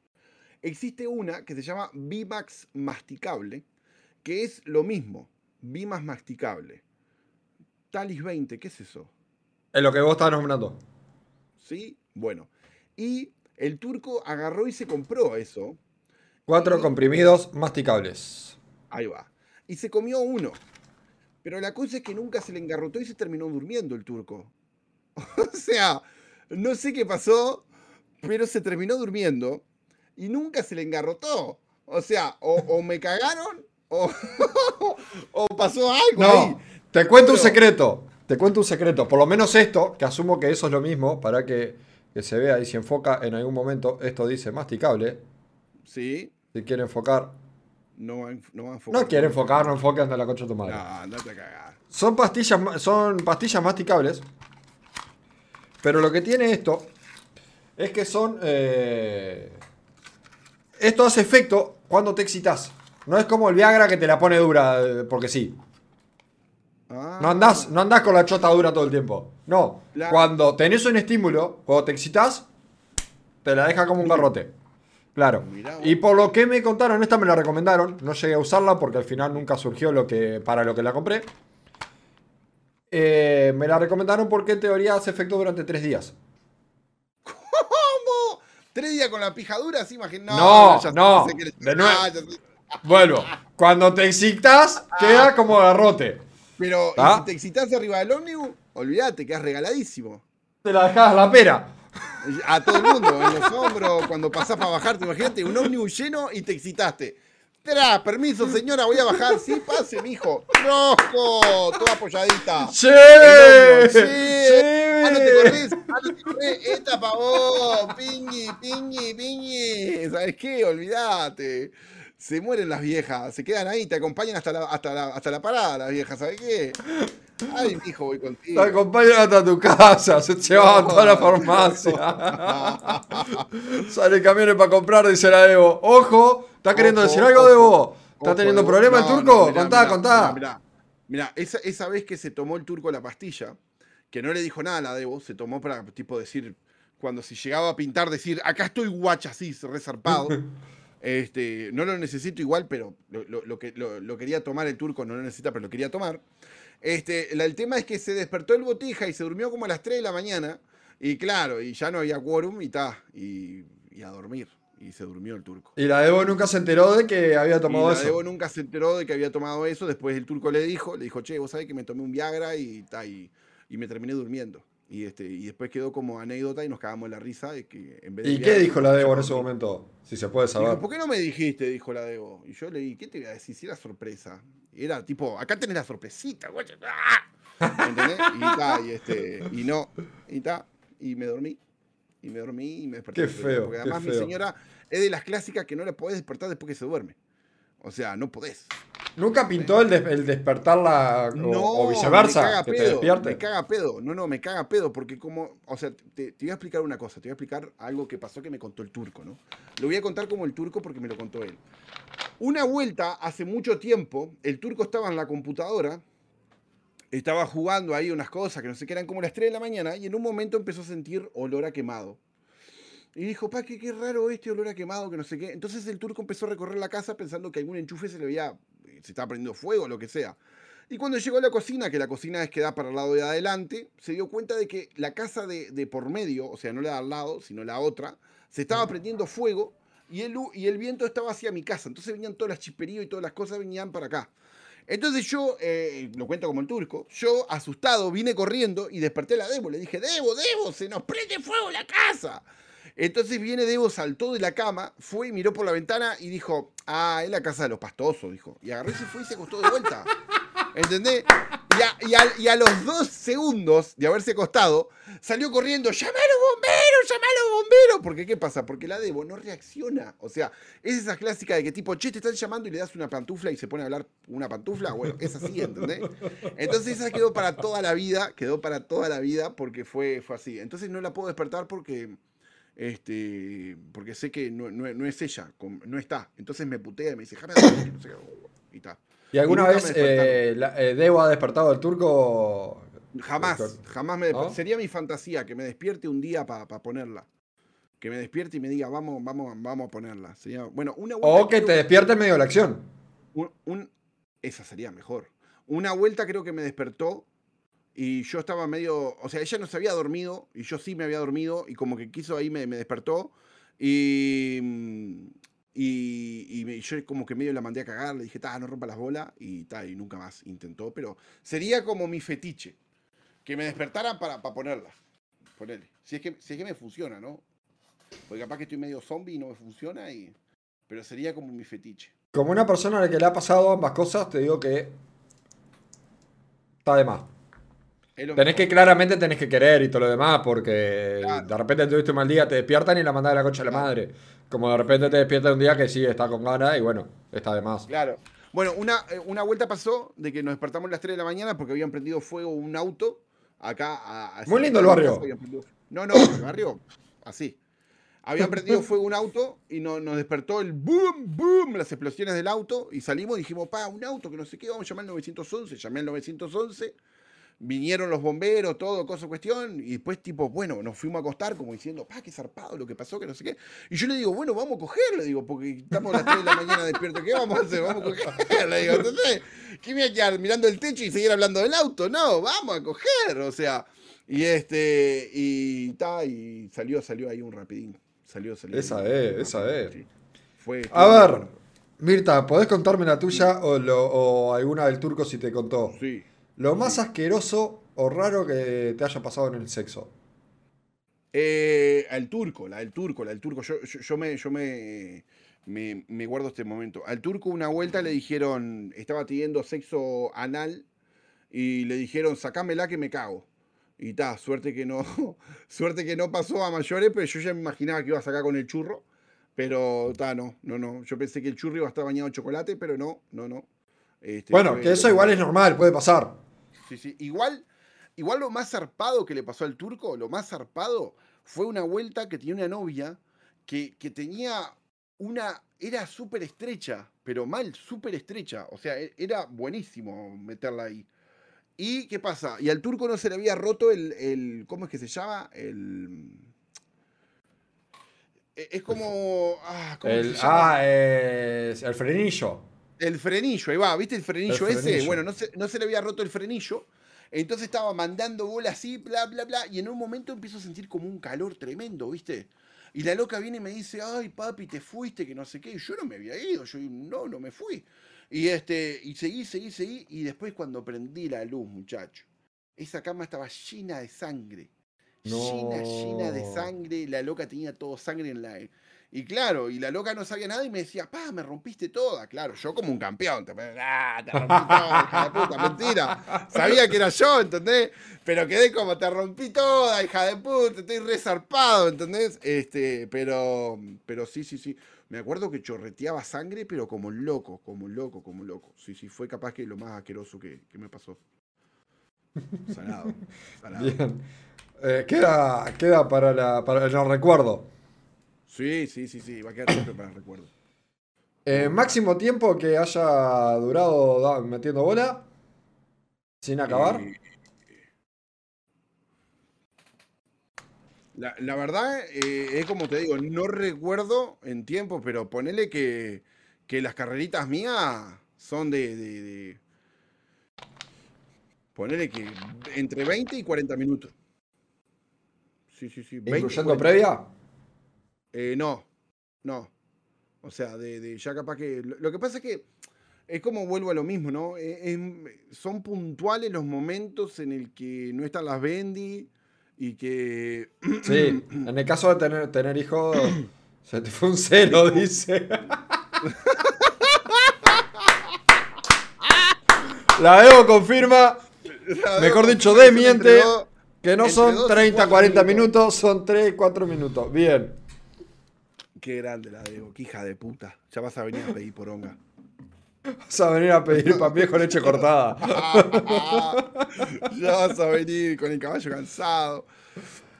existe una que se llama Vimax masticable, que es lo mismo, más masticable. Talis 20, ¿qué es eso? Es lo que vos estás nombrando. ¿Sí? Bueno. Y el turco agarró y se compró eso. Cuatro comprimidos masticables. Ahí va. Y se comió uno. Pero la cosa es que nunca se le engarrotó y se terminó durmiendo el turco. O sea, no sé qué pasó, pero se terminó durmiendo y nunca se le engarrotó. O sea, o, o me cagaron o, o pasó algo ahí. No, te cuento un secreto. Te cuento un secreto. Por lo menos esto, que asumo que eso es lo mismo, para que, que se vea y se enfoca en algún momento, esto dice masticable. Sí, Si quiere enfocar. No va, a enf- no va a enfocar. No quiere enfocar, no enfoque, anda la concha de tu madre. No, andate a cagar. Son pastillas, son pastillas masticables. Pero lo que tiene esto es que son. eh, esto hace efecto cuando te excitas. No es como el Viagra que te la pone dura, eh, porque sí. Ah, No andás, no andás con la chota dura todo el tiempo. No. Cuando tenés un estímulo, cuando te excitas, te la deja como un garrote. Claro. Y por lo que me contaron, esta me la recomendaron. No llegué a usarla porque al final nunca surgió lo que, para lo que la compré. Eh, me la recomendaron porque en teoría hace efecto durante tres días. ¿Cómo? ¿Tres días con la pijadura? ¿Sí? Imagín- No, no, eres- de nuevo. Ah. Vuelvo. Cuando te excitas, queda como garrote. Pero, ¿y ¿Ah? si te excitas arriba del ómnibus? Olvídate, quedas regaladísimo. Te la dejas la pera. A todo el mundo, en los hombros, cuando pasás para bajarte, imagínate, un ómnibus lleno y te excitaste. Tra, permiso, señora, voy a bajar. Sí, pase, mijo. ¡Rojo! Toda apoyadita. ¡Sí! ¡Sí! ¡Sí! ¡Ah, no te corres! ¡Ah, no te corres! ¡Esta pa' vos! ¡Pingui, pingui, pingui! ¿Sabes qué? Olvídate. Se mueren las viejas, se quedan ahí, te acompañan hasta la, hasta la, hasta la parada las viejas, ¿sabes qué? Ay, mijo, voy contigo. Te acompañan hasta tu casa, se a toda la farmacia. Sale camiones para comprar, dice la Evo. Ojo, ¿estás queriendo decir algo. Evo? ¿Estás teniendo Evo. problemas el turco? mirá, contá, mirá, contá. Mirá, mirá. Mirá, esa, esa vez que se tomó el turco la pastilla, que no le dijo nada a la Debo, se tomó para tipo decir, cuando si llegaba a pintar, decir, acá estoy guacha así, resarpado. este, no lo necesito igual, pero lo, lo- lo que, lo, lo quería tomar el turco, no lo necesita, pero lo quería tomar. Este, la- el tema es que se despertó el botija y se durmió como a las 3 de la mañana. Y claro, y ya no había quórum y ta, y, y a dormir. Y se durmió el turco. Y la Evo nunca se enteró de que había Y tomado la eso. Debo nunca se enteró de que había tomado eso. Después el turco le dijo, le dijo, che, vos sabés que me tomé un Viagra y, ta, y, y me terminé durmiendo. Y, este, y después quedó como anécdota y nos cagamos en la risa de que en vez de ¿Y qué dijo la Debo en ese momento? Si se puede Dijo, saber. ¿por qué no me dijiste? Dijo la Debo. Y yo le dije, ¿qué te voy a decir? Si era sorpresa. Y era tipo, acá tenés la sorpresita, guacho. ¡Ah! ¿Entendés? Y ta, y este, y no, y ta, y me dormí. Y me dormí y me desperté. Qué feo, Porque qué además mi señora es de las clásicas que no la podés despertar después que se duerme. O sea, no podés. ¿Nunca pintó el, des- el despertarla o, No, o viceversa? me caga Que te pedo, despierte. Me caga pedo. No, no, me caga pedo porque como, o sea, te, te voy a explicar una cosa, te voy a explicar algo que pasó que me contó el turco, ¿no? Lo voy a contar como el turco porque me lo contó él. Una vuelta, hace mucho tiempo, el turco estaba en la computadora, estaba jugando ahí unas cosas que no sé qué eran como las 3 de la mañana y en un momento empezó a sentir olor a quemado. Y dijo, pa, qué, qué raro este olor a quemado, que no sé qué. Entonces el turco empezó a recorrer la casa pensando que algún enchufe se le había, se estaba prendiendo fuego o lo que sea. Y cuando llegó a la cocina, que la cocina es que da para el lado de adelante, se dio cuenta de que la casa de, de por medio, o sea, no la de al lado, sino la otra, se estaba prendiendo fuego y el, y el viento estaba hacia mi casa. Entonces venían todas las chisperías y todas las cosas venían para acá. Entonces yo, eh, lo cuento como el turco, yo asustado vine corriendo y desperté a la Debo. Le dije, Debo, Debo, se nos prende fuego la casa. Entonces viene Debo, saltó de la cama, fue y miró por la ventana y dijo, ah, es la casa de los pastosos, dijo. Y agarró y se fue y se acostó de vuelta. ¿Entendés? Y a, y a- los dos segundos de haberse acostado, salió corriendo, llama a los bomberos, llama a los bomberos. Porque, ¿qué pasa? Porque la Debo no reacciona. O sea, es esa clásica de que tipo, che, te están llamando y le das una pantufla y se pone a hablar una pantufla. Bueno, es así, ¿entendés? Entonces esa quedó para toda la vida, quedó para toda la vida porque fue, fue así. Entonces no la puedo despertar porque... Este, porque sé que no, no- no es ella, no está. Entonces me putea y me dice, y está. ¿Y alguna vez eh, la- eh, Debo ha despertado al turco? Jamás, jamás me ¿No? Sería mi fantasía que me despierte un día para ponerla. Que me despierte y me diga, vamos, vamos, vamos a ponerla. Sería, bueno, una O que te despierte en medio de la acción. un- un- esa sería mejor. Una vuelta creo que me despertó y yo estaba medio, o sea, ella no se había dormido y yo sí me había dormido y como que quiso ahí me, me despertó y, mm, y, yo como que medio la mandé a cagar, le dije, ta, no rompa las bolas y ta, y nunca más intentó, pero sería como mi fetiche, que me despertaran para, para ponerla, ponerle. Si es, que, si es que me funciona, ¿no? Porque capaz que estoy medio zombie y no me funciona, y, pero sería como mi fetiche. Como una persona a la que le ha pasado ambas cosas, te digo que está de más. Tenés que claramente tenés que querer y todo lo demás, porque Claro. de repente tuviste un mal día, te despiertan y la mandás a la concha de la Claro. madre. Como de repente te despierta un día que sí está con ganas y bueno, está de más. Claro. Bueno, una, eh, una vuelta pasó de que nos despertamos a las 3 de la mañana porque habían prendido fuego un auto acá. A, a- Muy lindo el barrio. Prendido- No, no, el barrio, así. Habían prendido fuego un auto y no- nos despertó el boom, boom, las explosiones del auto y salimos y dijimos, pa, un auto que no sé qué, vamos a llamar al 911. Llamé al 911, vinieron los bomberos, todo, cosa, cuestión, y después tipo, bueno, nos fuimos a acostar como diciendo, pa, qué zarpado lo que pasó, que no sé qué. Y yo le digo, bueno, vamos a coger, le digo, porque estamos a las 3 de la mañana despiertos, ¿qué vamos a hacer? Vamos a coger, le digo, entonces, ¿qué me voy a quedar mirando el techo y seguir hablando del auto? No, vamos a coger, o sea, y este, y ta, y salió, salió ahí un rapidín, salió, salió. Esa es, esa es. sí. Fue, A ver, Mirta, ¿podés contarme la tuya o, lo- o alguna del turco si te contó? Sí. Lo más asqueroso o raro que te haya pasado en el sexo. Eh, al turco, la del turco, la del turco. Yo, yo, yo me, yo me, me, me guardo este momento. Al turco una vuelta le dijeron, estaba teniendo sexo anal y le dijeron, sacámela que me cago. Y ta, suerte que no, suerte que no pasó a mayores, pero yo ya me imaginaba que iba a sacar con el churro. Pero ta, no, no, no. Yo pensé que el churro iba a estar bañado en chocolate, pero no, no, no. Este, Bueno, que eso igual es normal, puede pasar. Sí, sí. Igual, igual lo más zarpado que le pasó al turco, lo más zarpado fue una vuelta que tenía una novia que, que tenía una. Era súper estrecha, pero mal, súper estrecha. O sea, e- era buenísimo meterla ahí. ¿Y qué pasa? Y al turco no se le había roto el. el ¿Cómo es que se llama? El. e- Es como. Ah, ¿cómo El, se llama? ah, es el frenillo. El frenillo, ahí va, ¿viste el frenillo, El ese? Bueno, no se, no se le había roto el frenillo. Entonces estaba mandando bola así, bla, bla, bla. Y en un momento empiezo a sentir como un calor tremendo, ¿viste? Y la loca viene y me dice, ay, papi, te fuiste, que no sé qué. Y yo no me había ido, yo no, no me fui. Y este, y seguí, seguí, seguí. Y después cuando prendí la luz, muchacho, esa cama estaba llena de sangre. Llena, llena de sangre. La loca tenía todo sangre en la. Y claro, y la loca no sabía nada y me decía, pa, me rompiste toda. Claro, yo como un campeón. Te, ah, te rompí toda, hija de puta, mentira. Sabía que era yo, ¿entendés? Pero quedé como, te rompí toda, hija de puta, estoy resarpado, ¿entendés? Este, pero, pero sí, sí, sí. Me acuerdo que chorreteaba sangre, pero como loco, como loco, como loco. Sí, sí, fue capaz que lo más asqueroso que, que me pasó. Salado, salado. Bien. Eh, queda, queda para, la, para el recuerdo. Sí, sí, sí, sí, va a quedar siempre para el recuerdo. Eh, máximo tiempo que haya durado da- metiendo bola. Sin acabar. Eh, La, la verdad, eh, es como te digo, no recuerdo en tiempo, pero ponele que, que las carreritas mías son de, de- de- Ponele que entre 20 y 40 minutos. Sí, sí, sí. 20 y incluyendo 40. previa. Eh, no, no. O sea, de, de ya capaz que. Lo, que pasa es que es como vuelvo a lo mismo, ¿no? Eh, es- son puntuales los momentos en el que no están las Bendy y que. Sí. En el caso de tener, tener hijos, se te fue un cero, dice. La Evo confirma, mejor dicho, entre dos- que no son dos y 30, cuatro 40 minutos. minutos, son 3, 4 minutos. Bien. Qué grande la Debo, qué hija de puta. Ya vas a venir a pedir poronga. Vas a venir a pedir pan viejo leche cortada. ya vas a venir con el caballo cansado.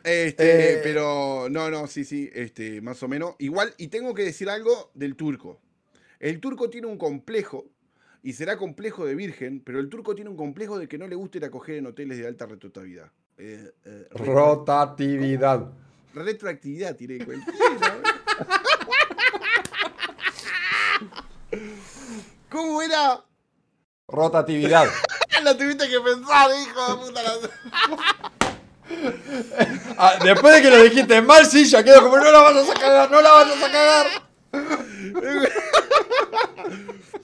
Este, Eh. pero no, no, sí, sí, este, más o menos. Igual, y tengo que decir algo del turco. El turco tiene un complejo, y será complejo de virgen, pero el turco tiene un complejo de que no le gusta ir a coger en hoteles de alta retroactividad. Eh, eh, retro- Rotatividad. retroactividad tiene cualquiera. ¿Cómo era? rotatividad. Lo tuviste que pensar, hijo de puta. Ah, después de que lo dijiste mal, sí, ya quedo como no la vayas a cagar, no la vayas a cagar.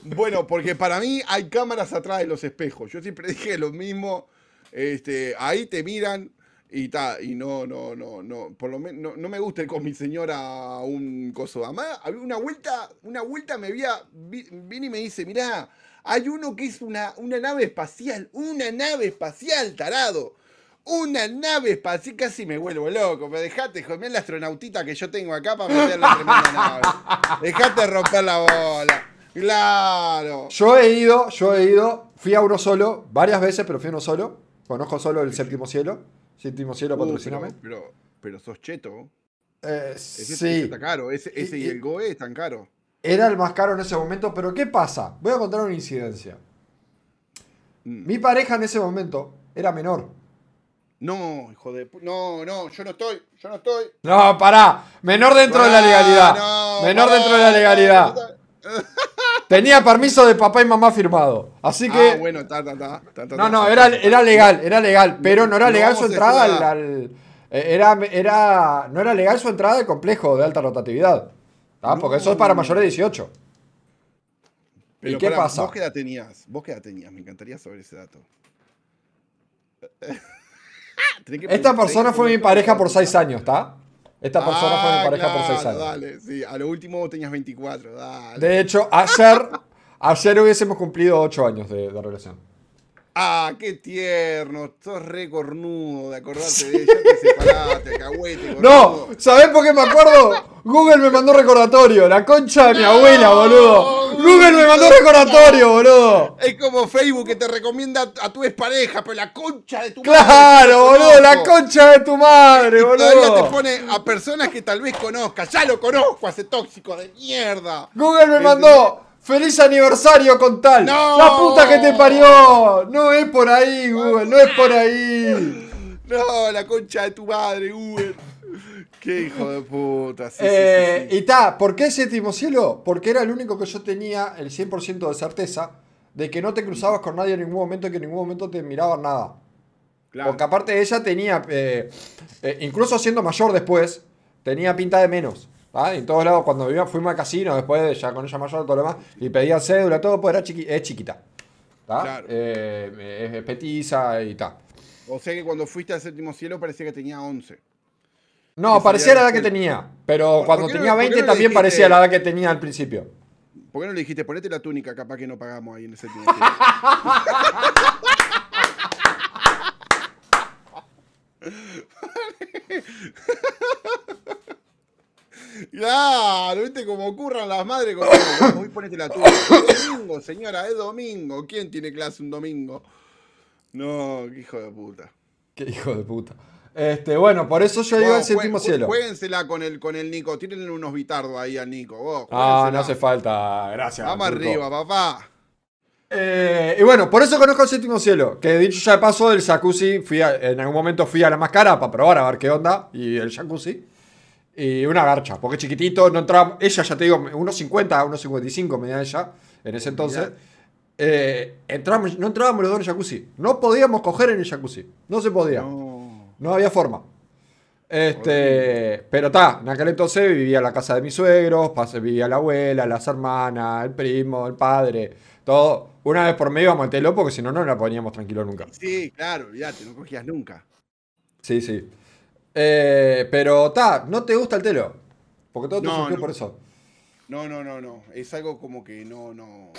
Bueno, porque para mí hay cámaras atrás de los espejos. Yo siempre dije lo mismo. Este, ahí te miran y ta, y no, no, no, no, por lo menos no, me gusta ir con mi señora a un coso. Además, había una vuelta, una vuelta me había, vi- vine y me dice, mirá, hay uno que es una, una nave espacial, una nave espacial, tarado. Una nave espacial, casi me vuelvo loco. Me dejate joder la astronautita que yo tengo acá para meter la tremenda nave. Dejate romper la bola. Claro. Yo he ido, yo he ido, fui a uno solo, varias veces, pero fui a uno solo. Conozco solo el séptimo cielo. Séptimo cielo, Uh, patrociname. pero, pero, pero sos cheto. Eh, Ese, ese sí, está caro. Ese, ese y, el GOE están caros. era el más caro en ese momento, pero ¿qué pasa? Voy a contar una incidencia. Mm. Mi pareja en ese momento era menor. No, hijo de No, no, yo no estoy. Yo no estoy. No, pará. Menor dentro de la legalidad. no, menor pará, dentro de la legalidad. puta. Tenía permiso de papá y mamá firmado. Así que. Ah, bueno, ta, ta, ta, ta, ta, no, no, era, era legal, era legal. Pero no era legal su entrada al. eh, era, era, no era legal su entrada al complejo de alta rotatividad. Porque eso es para mayores de 18. Pero ¿Y qué pasa? ¿Vos qué edad tenías? ¿Vos qué edad tenías? Me encantaría saber ese dato. Esta persona fue mi pareja por 6 años, ¿está? Esta persona fue mi Ah, pareja por 6 claro, años. Dale, sí, a lo último tenías 24, dale. De hecho, ayer, ayer hubiésemos cumplido 8 años de, de relación. Ah, qué tierno, sos re cornudo de acordarte de ella, te separaste, alcahuete, No. ¿sabés por qué me acuerdo? Google me mandó recordatorio, la concha de mi abuela, boludo. Google me mandó recordatorio, boludo. Es como Facebook que te recomienda a, tu expareja, pero la concha de tu Claro, madre, boludo, la concha de tu madre, Y todavía te boludo. pone a personas que tal vez conozcas. Ya lo conozco, ese tóxico de mierda. Google me mandó feliz aniversario con tal. No. La puta que te parió. No es por ahí, Google, no es por ahí. No, la concha de tu madre, Uber. Qué hijo de puta. Sí, Eh, sí, sí. Y ta, ¿por qué séptimo cielo? Porque era el único que yo tenía el 100% de certeza de que no te cruzabas con nadie en ningún momento y que en ningún momento te miraban nada. Claro. Porque aparte ella tenía, eh, eh, incluso siendo mayor después, tenía pinta de menos. ¿Tá? En todos lados, cuando vivía, fuimos al casino, después ya con ella mayor, todo lo demás, y pedían cédula, todo, pues era chiqui- es chiquita. Claro. Eh, es petiza y tal. O sea que cuando fuiste al séptimo cielo parecía que tenía 11. No, parecía la edad que tenía, pero ¿Por- cuando no- tenía 20 no le también dijiste- parecía la edad que tenía al principio. ¿Por qué no le dijiste, ponete la túnica, capaz que no pagamos ahí en el séptimo cielo? Claro, viste cómo ocurran las madres con Hoy ponete la túnica. Es domingo, señora, es domingo. ¿Quién tiene clase un domingo? No, qué hijo de puta. Qué hijo de puta. Este, bueno, por eso yo iba Vos, al séptimo cielo. Jueguensela con el, con el Nico. Tírenle unos bitardos ahí al Nico. Vos, Ah, juéguensela. no hace falta, gracias. Vamos arriba, papá. Eh, y bueno, por eso conozco el séptimo cielo. Que dicho ya de paso, el jacuzzi, fui a- en algún momento fui a la más cara para probar a ver qué onda. Y el jacuzzi. Y una garcha, porque chiquitito, no entraba. Ella, ya te digo, 1,50, 1,55 medía ella en ese entonces. Eh, entramos, no entrábamos los dos en el jacuzzi. No podíamos coger en el jacuzzi. No se podía. No, No. había forma. Este, pero está, en aquel entonces vivía en la casa de mis suegros, vivía la abuela, las hermanas, el primo, el padre, todo. Una vez por medio íbamos al porque si no, no la poníamos tranquilo nunca. Sí, claro, olvídate, no cogías nunca. Sí, sí. Eh, pero está, ¿no te gusta el telo? Porque todo te No, surgió no. por eso. No, no, no, no. Es algo como que no, no.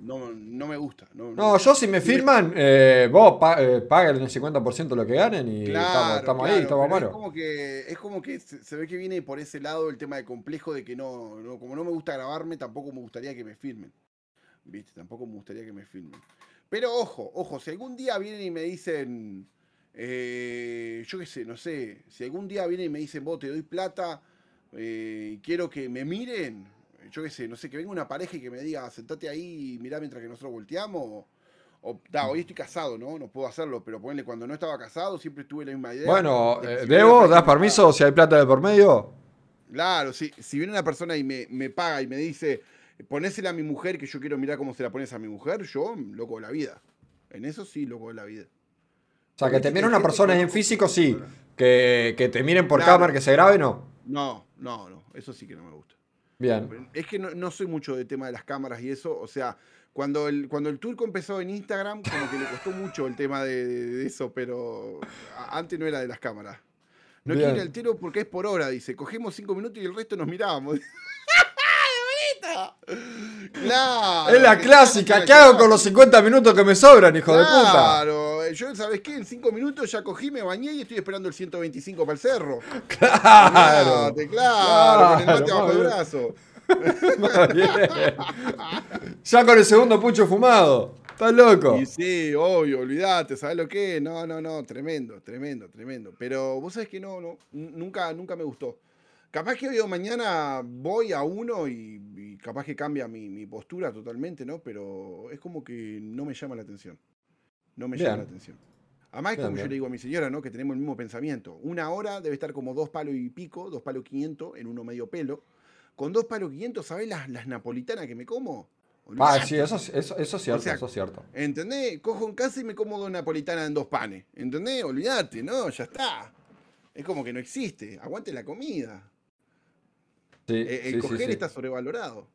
No, no me gusta. No, No, yo si me firman, eh, vos pa eh, paguen el 50% de lo que ganen y Claro, estamos, estamos ahí, estamos amaros. Es como que, es como que se, se ve que viene por ese lado el tema de complejo de que no, no, como no me gusta grabarme, tampoco me gustaría que me filmen. ¿Viste? Tampoco me gustaría que me filmen. Pero ojo, ojo, si algún día vienen y me dicen, eh, yo qué sé, no sé, si algún día vienen y me dicen, vos te doy plata eh, y quiero que me miren, yo qué sé, no sé, que venga una pareja y que me diga, sentate ahí y mirá mientras que nosotros volteamos. O, da, hoy estoy casado, ¿no? No puedo hacerlo, pero ponle, cuando no estaba casado siempre tuve la misma idea. Bueno, de eh, si viene ¿debo? ¿Das permiso si hay plata de por medio? Claro, si, si viene una persona y me, me paga y me dice, ponésela a mi mujer, que yo quiero mirar cómo se la pones a mi mujer, yo, loco de la vida. En eso sí, loco de la vida. O sea, que te mire una persona en físico, sí. Que, que te miren por Claro. cámara, que se grabe, no. No, no, no, eso sí que no me gusta. Bien. Es que no, no soy mucho de tema de las cámaras y eso. O sea, cuando el, cuando el turco empezó en Instagram, como que le costó mucho el tema de, de eso, pero antes no era de las cámaras. No Bien. quiero ir al tiro porque es por hora, dice. Cogemos cinco minutos y el resto nos mirábamos. Claro. es la que- clásica. ¿Qué hago con los 50 minutos que me sobran, hijo de puta? Claro, yo, ¿sabes qué? En cinco minutos ya cogí, me bañé y estoy esperando el 125 para el cerro. Claro. Mirate, claro, con el mate Claro, bajo el brazo. Ya con el segundo pucho fumado. Estás loco. Y sí, obvio, olvídate, ¿sabes lo que? es? No, no, no, tremendo, tremendo, tremendo. Pero vos sabés que no, no, nunca, nunca me gustó. Capaz que hoy o mañana voy a uno y, y capaz que cambia mi, mi postura totalmente, ¿no? Pero es como que no me llama la atención. No me llama la atención. Además, es Bien, como yo le digo a mi señora, ¿no? Que tenemos el mismo pensamiento. Una hora debe estar como dos palos y pico, dos palos quinientos en uno medio pelo. Con dos palos quinientos, ¿sabés las, las napolitanas que me como? Ah, sí, eso, eso, eso es cierto, sea, eso es cierto. ¿Entendés? Cojo en casa y me como dos napolitanas en dos panes. ¿Entendés? Olvídate, ¿no? Ya está. Es como que no existe. Aguante la comida. Sí, Eh, El sí, coger sí. está sobrevalorado.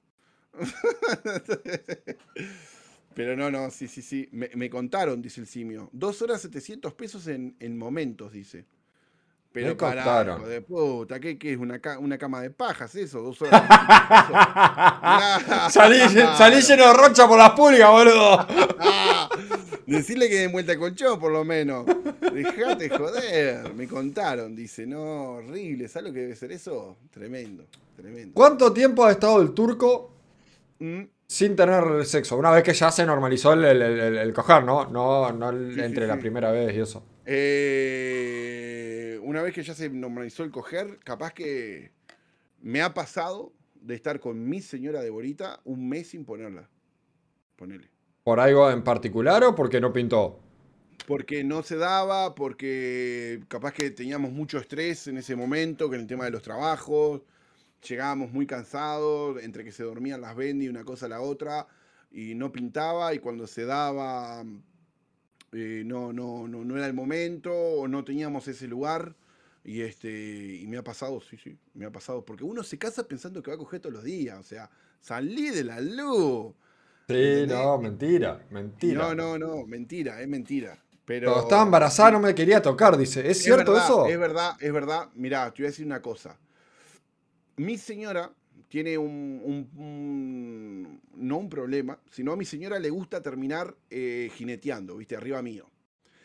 Pero no, no, sí, sí, sí. Me, me contaron, dice el simio. Dos horas 700 pesos en, en momentos, dice. Pero Me contaron. hijo de puta, ¿qué, qué es? ¿Una, ca- una cama de pajas eso? Dos horas 700 pesos. Nah. Salí, salí lleno de rocha por las pulgas, boludo. Decirle que den vuelta colchón, por lo menos. Dejate joder. Me contaron, dice. No, horrible. ¿Sabes lo que debe ser eso? Tremendo, tremendo. ¿Cuánto tiempo ha estado el turco Mm, sin tener sexo? Una vez que ya se normalizó el, el- el- el coger, ¿no? No, no el- Sí, sí, entre la sí. primera vez y eso. Eh, una vez que ya se normalizó el coger, capaz que me ha pasado de estar con mi señora de Borita un mes sin ponerla. Ponele. ¿Por algo en particular o porque no pintó? Porque no se daba, porque capaz que teníamos mucho estrés en ese momento, con el tema de los trabajos, llegábamos muy cansados, entre que se dormían las bendy, una cosa a la otra, y no pintaba, y cuando se daba, eh, no, no, no, no era el momento, o no teníamos ese lugar, y este, y me ha pasado, sí, sí, me ha pasado, porque uno se casa pensando que va a coger todos los días, o sea, salí de la luz. Sí, ¿Entendés? no, mentira, mentira. No, no, no, mentira, es mentira. Pero Cuando estaba embarazada no me quería tocar, dice. ¿Es cierto verdad, eso? Es verdad, es verdad. Mirá, te voy a decir una cosa. Mi señora tiene un, un- un- no un problema, sino a mi señora le gusta terminar eh, jineteando, viste, arriba mío.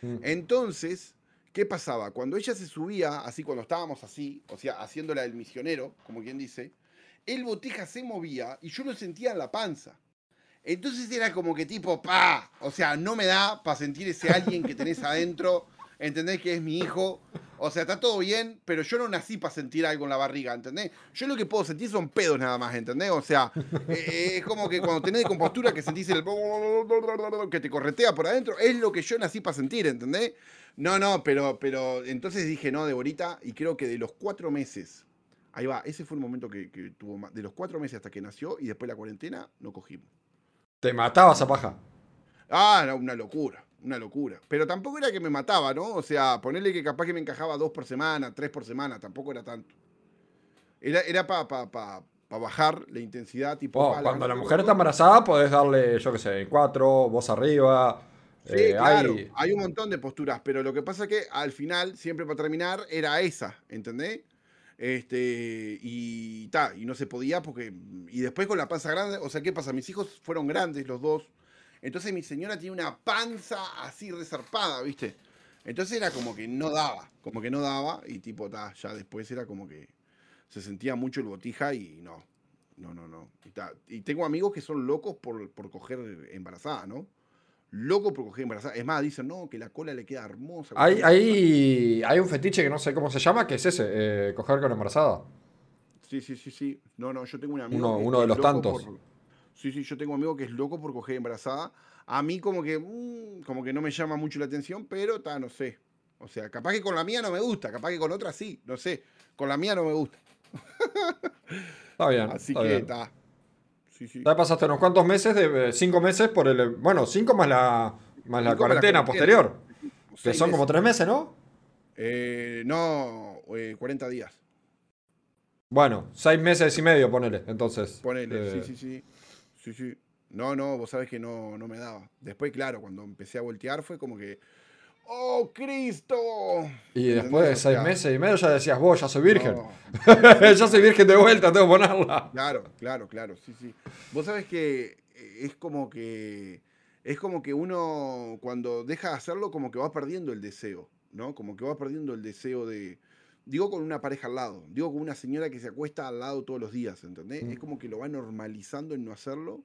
Mm. Entonces, ¿qué pasaba? Cuando ella se subía, así cuando estábamos así, o sea, haciéndola del misionero, como quien dice, el botija se movía y yo lo sentía en la panza. Entonces era como que tipo, pa, o sea, no me da para sentir ese alguien que tenés adentro, entendés que es mi hijo. O sea, está todo bien, pero yo no nací para sentir algo en la barriga, ¿entendés? Yo lo que puedo sentir son pedos nada más, ¿entendés? O sea, eh, es como que cuando tenés compostura que sentís el... que te corretea por adentro, es lo que yo nací para sentir, ¿entendés? No, no, pero, pero entonces dije, no, Deborita, y creo que de los cuatro meses, ahí va, ese fue el momento que, que tuvo más, de los cuatro meses hasta que nació y después la cuarentena, no cogimos. Te mataba esa paja. Ah, era una locura, una locura. Pero tampoco era que me mataba, ¿no? O sea, ponerle que capaz que me encajaba dos por semana, tres por semana, tampoco era tanto. Era, era para pa, pa, pa bajar la intensidad, tipo. Oh, cuando la mujer está embarazada podés darle, yo qué sé, cuatro, vos arriba. Sí, eh, claro, hay- hay un montón de posturas, pero lo que pasa es que al final, siempre para terminar, era esa, ¿entendés? Este, y ta, y no se podía porque. Y después con la panza grande, o sea, ¿qué pasa? Mis hijos fueron grandes los dos. Entonces mi señora tiene una panza así resarpada, ¿viste? Entonces era como que no daba, como que no daba, y tipo, ta, ya después era como que se sentía mucho el botija y no, no, no, no. Y, ta, y tengo amigos que son locos por, por coger embarazada, ¿no? Locos por coger embarazada. Es más, dicen, no, que la cola le queda hermosa. Hay, hay, hay un fetiche que no sé cómo se llama, que es ese, eh, coger con embarazada. Sí, sí, sí, sí. No, no, yo tengo un amigo. Uno- que- uno que de los tantos. por- Sí, sí, yo tengo un amigo que es loco por coger embarazada. A mí como que, mm, como que no me llama mucho la atención, pero está, no sé. O sea, capaz que con la mía no me gusta, capaz que con otra sí, no sé. Con la mía no me gusta. Está bien. Así está que está. sí, sí. Ya pasaste unos cuantos meses, de eh, cinco meses por el. Bueno, cinco más la, más la cuarentena posterior. Que son como tres meses, ¿no? Eh, no, eh, 40 días. Bueno, seis meses y medio, ponele. Entonces. Ponele, Eh, sí, sí, sí. Sí, sí. No, no, vos sabés que no, no me daba. Después, claro, cuando empecé a voltear fue como que. ¡Oh, Cristo! Y después de seis meses y medio ya decías, vos, ya soy virgen. no, ya soy virgen de vuelta, tengo que ponerla. Claro, claro, claro, sí, sí. Vos sabés que eh, es como que es como que uno cuando deja de hacerlo como que va perdiendo el deseo, ¿no? Como que va perdiendo el deseo de digo con una pareja al lado, digo con una señora que se acuesta al lado todos los días, ¿entendés? Mm. Es como que lo va normalizando en no hacerlo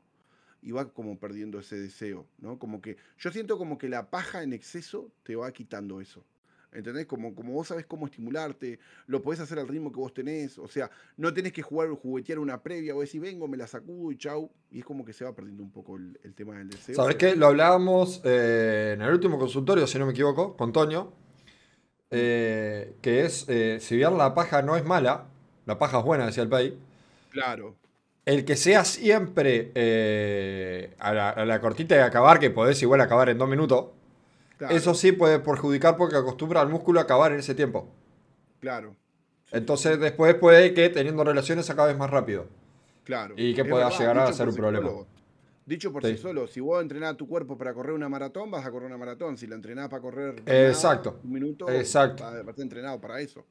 y va como perdiendo ese deseo, ¿no? Como que yo siento como que la paja en exceso te va quitando eso. ¿Entendés? Como, como vos sabés cómo estimularte, lo podés hacer al ritmo que vos tenés, o sea, no tenés que jugar juguetear una previa, vos decís, vengo, me la sacudo y chau, y es como que se va perdiendo un poco el, el tema del deseo. ¿Sabes qué? Lo hablábamos eh, en el último consultorio, si no me equivoco, con Toño. Eh, que es, eh, si bien la paja no es mala, la paja es buena, decía el país. Claro, El que sea siempre eh, a, la, a la cortita de acabar, que podés igual acabar en dos minutos, claro, eso sí puede perjudicar porque acostumbra al músculo a acabar en ese tiempo. claro, Entonces después puede que teniendo relaciones acabes más rápido. claro. y que pueda llegar a ser un problema. Dicho por Sí. sí solo, si vos entrenás tu cuerpo para correr una maratón, vas a correr una maratón. Si la entrenás para correr Exacto. nada, un minuto, Exacto. vas a estar entrenado para eso.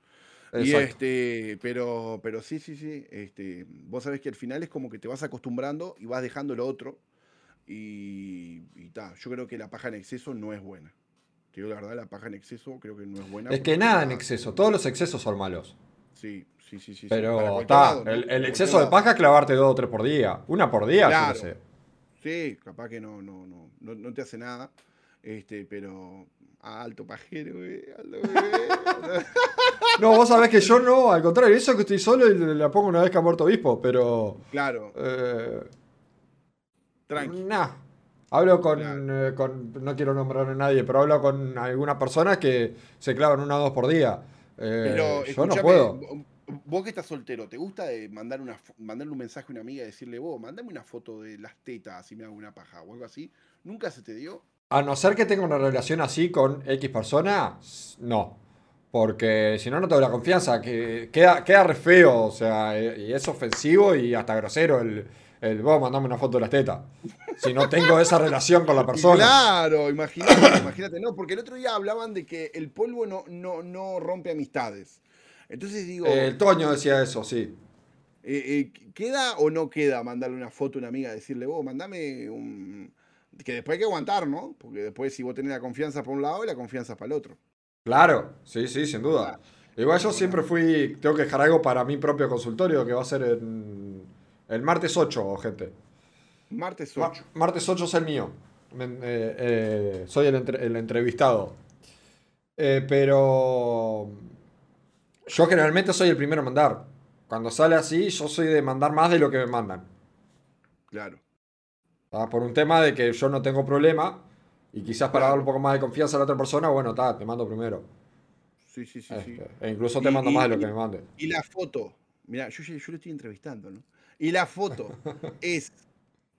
Y este, pero, pero sí, sí, sí. Este, vos sabés que al final es como que te vas acostumbrando y vas dejando lo otro. Y, y ta, yo creo que la paja en exceso no es buena. Te digo la verdad, la paja en exceso creo que no es buena. Es que nada en exceso, todos los excesos son malos. Sí, sí, sí, sí. Pero está, ¿no? el, exceso de paja es clavarte dos o tres por día. Una por día, yo Claro. qué sé. Sí, capaz que no, no, no, no, no te hace nada. Este, pero. ah, alto pajero, güey. Alto, güey. No, vos sabés que yo no, al contrario, eso que estoy solo y la pongo una vez que ha muerto obispo, pero. claro, Eh, tranqui. nah. Hablo con, Claro. eh, con- No quiero nombrar a nadie, pero hablo con algunas personas que se clavan una o dos por día. Eh, Pero yo no puedo. Vo- Vos que estás soltero, ¿te gusta de mandar una, mandarle un mensaje a una amiga y decirle, vos, mandame una foto de las tetas, así me hago una paja o algo así? ¿Nunca se te dio? A no ser que tenga una relación así con X persona, no. Porque si no, no tengo la confianza. Que queda, queda re feo, o sea, eh, y es ofensivo y hasta grosero el, el vos mandame una foto de las tetas. Si no tengo esa relación con la Y persona. Claro, imagínate, imagínate, no, porque el otro día hablaban de que el polvo no, no, no rompe amistades. Entonces digo, Eh, el Toño decía eso, sí. eh, eh, ¿queda o no queda mandarle una foto a una amiga, decirle, vos, mandame un... Que después hay que aguantar, ¿no? Porque después si vos tenés la confianza para un lado y la confianza para el otro. Claro, sí, sí, sin duda. Igual yo siempre fui, tengo que dejar algo para mi propio consultorio que va a ser en, el martes 8, gente. Martes Ma- 8. martes 8 es el mío. Eh, soy el, entre- el entrevistado. Pero yo generalmente soy el primero en mandar. Cuando sale así, yo soy de mandar más de lo que me mandan. Claro. ¿tá? Por un tema de que yo no tengo problema y quizás para Claro. dar un poco más de confianza a la otra persona, bueno, ta, te mando primero. Sí, sí, sí, sí. Este, e incluso te Y- mando y- más de lo que me mande. Y la foto, mira, yo, yo lo estoy entrevistando, ¿no? Y la foto es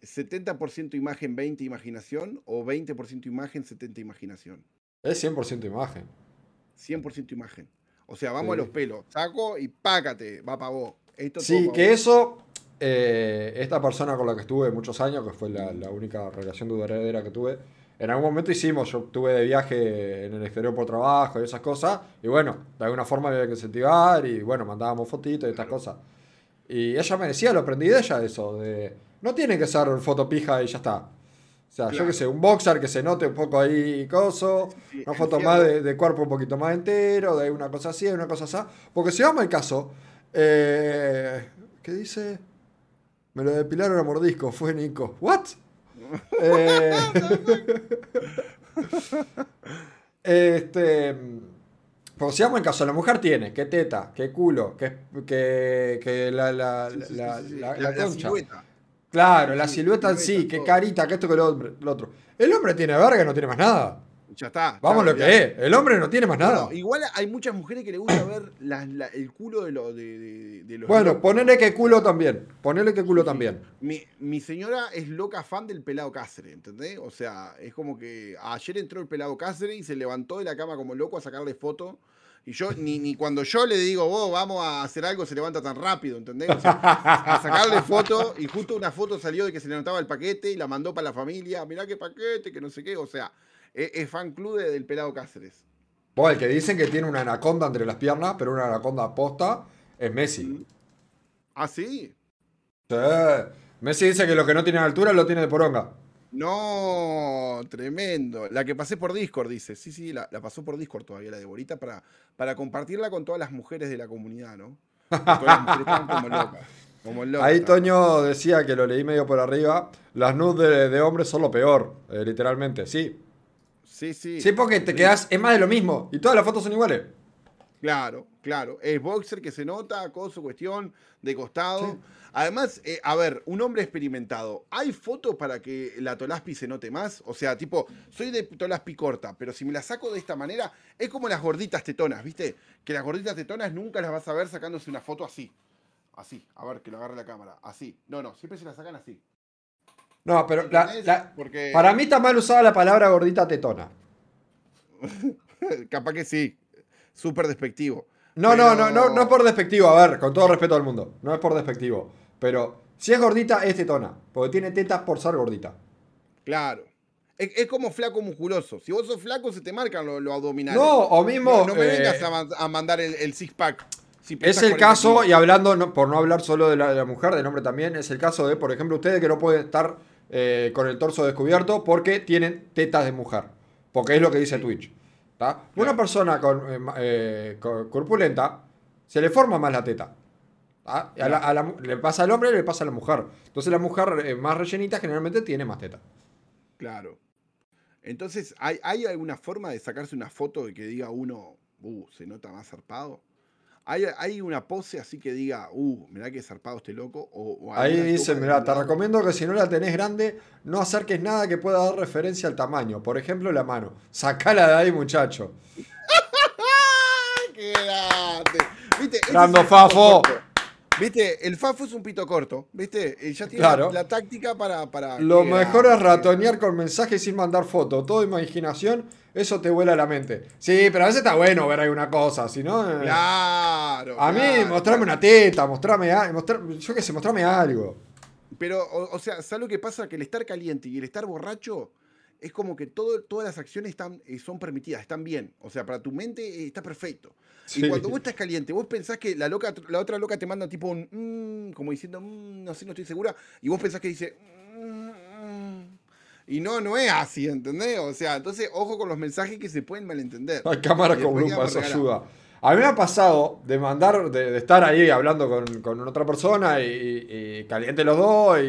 70% imagen, 20 imaginación o 20% imagen, 70 imaginación. Es 100% imagen. 100% imagen. O sea, vamos Sí. a los pelos. Saco y pácate, va para vos. Esto Sí, que vos. eso, eh, esta persona con la que estuve muchos años, que fue la, la única relación duradera que tuve, en algún momento hicimos, yo estuve de viaje en el exterior por trabajo y esas cosas, y bueno, de alguna forma había que incentivar, y bueno, mandábamos fotitos y estas cosas. Y ella me decía, lo aprendí de ella, eso, de no tiene que ser foto pija y ya está. O sea, yo que sé, un boxer que se note un poco ahí coso, Sí, una foto más de, de cuerpo un poquito más entero, de una cosa así, de una cosa así. Porque si vamos al caso, eh, ¿qué dice? Me lo depilaron a mordisco, fue Nico. ¿What? Eh, este. Porque si vamos al caso, la mujer tiene qué teta, qué culo, qué, qué, qué la, la, Sí, sí, la la concha. silueta. Claro, la silueta en sí, qué carita, que esto que lo, lo otro. El hombre tiene verga no tiene más nada. Ya está. Vamos chao, lo ya. que es. El hombre no tiene más nada. No, igual hay muchas mujeres que le gusta ver la- la- el culo de, lo, de, de- de los Bueno, locos. ponele que culo también. Ponele que culo también. Mi, mi señora es loca fan del pelado Cáceres, ¿entendés? O sea, es como que ayer entró el pelado Cáceres y se levantó de la cama como loco a sacarle foto. Y yo, ni, ni cuando yo le digo, vos vamos a hacer algo, se levanta tan rápido, ¿entendés? O sea, a sacarle foto y justo una foto salió de que se le notaba el paquete y la mandó para la familia. Mirá qué paquete, que no sé qué. O sea, es, es fan club de- del pelado Cáceres. Vos, el que dicen que tiene una anaconda entre las piernas, pero una anaconda posta, es Messi. ¿Ah, sí? Sí. Messi dice que lo que no tiene altura lo tiene de poronga. No, tremendo. La que pasé por Discord, dice. Sí, sí, la, la pasó por Discord todavía, la de Borita, para, para compartirla con todas las mujeres de la comunidad, ¿no? Todas las mujeres estaban como locas. Como locas Ahí. Toño decía que lo leí medio por arriba. Las nudes de, de hombres son lo peor, eh, literalmente. Sí. Sí, sí. Sí, porque te quedas, es más de lo mismo. Y todas las fotos son iguales. Claro, claro. Es boxer que se nota, acoso, cuestión, de costado. Sí. Además, eh, a ver, un hombre experimentado. ¿Hay fotos para que la Tolaspi se note más? O sea, tipo, soy de Tolaspi corta, pero si me la saco de esta manera, es como las gorditas tetonas, ¿viste? Que las gorditas tetonas nunca las vas a ver sacándose una foto así. Así, a ver, que lo agarre la cámara. Así. No, no, siempre se la sacan así. No, pero la- ¿Entendés? la- Porque para mí está mal usada la palabra gordita tetona. capaz que sí. Súper despectivo. No, no, no, no, no es por despectivo, a ver, con todo respeto al mundo. No es por despectivo. Pero si es gordita, es tetona. Porque tiene tetas por ser gordita. Claro. Es, es como flaco musculoso. Si vos sos flaco, se te marcan los abdominales. No, o mismo. No, no me eh, vengas a, man- a mandar el, el six pack. si Es el 40 caso, y hablando, no- por no hablar solo de la, de la mujer, del hombre también, es el caso de, por ejemplo, ustedes que no pueden estar eh, con el torso descubierto porque tienen tetas de mujer. Porque es lo que dice Twitch. ¿tá? Una persona con, eh, corpulenta se le forma más la teta. A la- a la le pasa al hombre y le pasa a la mujer. Entonces la mujer eh, más rellenita generalmente tiene más teta. Claro. Entonces, ¿hay, ¿hay alguna forma de sacarse una foto de que diga uno, uh, se nota más zarpado? ¿Hay, hay una pose así que diga, uh, mirá que zarpado este loco? O, o Ahí dice, algún te lado? recomiendo que si no la tenés grande, no acerques nada que pueda dar referencia al tamaño. Por ejemplo, la mano. Sacala de ahí, muchacho. ¡Ay, qué grande! ¿Viste? Pito Fafo. ¿Viste? El Fafo es un pito corto, ¿viste? Y ya tiene Claro. la, la táctica para... para Lo mejor es ratonear con mensajes sin mandar foto. Todo imaginación, eso te vuela la mente. Sí, pero a veces está bueno ver alguna cosa, si no... eh, Claro. a mí, claro. mostrame una teta, mostrame, a- mostrar- yo qué sé, mostrame algo. Pero, o, o sea, ¿sabes lo que pasa? Que el estar caliente y el estar borracho es como que todo, todas las acciones están, eh, son permitidas, están bien. O sea, para tu mente eh, está perfecto. Sí. Y cuando vos estás caliente, vos pensás que la, loca, la otra loca te manda tipo un mm, como diciendo, "Mm, no sé, no estoy segura. Y vos pensás que dice, "Mm, mm". y no, no es así, ¿entendés? O sea, entonces, ojo con los mensajes que se pueden malentender. Hay cámara con lupa, eso ayuda. A mí me ha pasado de mandar, de, de estar ahí hablando con, con otra persona y, y- y caliente los dos y,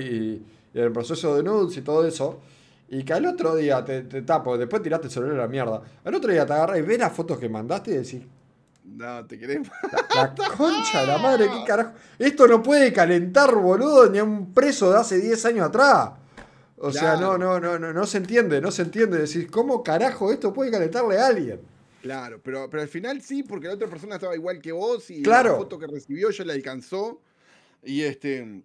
y el proceso de nudes y todo eso. Y que al otro día te, te tapo, después tiraste el celular a la mierda. Al otro día te agarras y ves las fotos que mandaste y decís, No, te querés. la concha de la madre, qué carajo. Esto no puede calentar, boludo, ni a un preso de hace 10 años atrás. O sea, no, no, no, no, no se entiende, no se entiende. Decís, ¿cómo carajo esto puede calentarle a alguien? Claro, pero, pero al final sí, porque la otra persona estaba igual que vos y Claro. la foto que recibió ya le alcanzó y este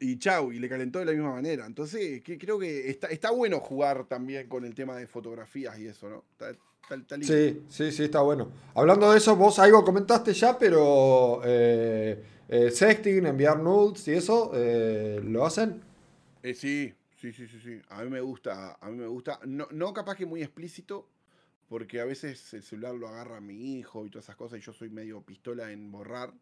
y chau, y le calentó de la misma manera. Entonces, que, creo que está, está bueno jugar también con el tema de fotografías y eso, ¿no? Está, está- está lindo. Sí, sí, sí, está bueno. Hablando de eso, vos algo comentaste ya, pero eh, eh, sexting, enviar nudes y eso, eh, ¿lo hacen? Sí, sí, sí, sí, sí. A mí me gusta, a mí me gusta. No, no capaz que muy explícito, porque a veces el celular lo agarra mi hijo y todas esas cosas, y yo soy medio pistola en borrar.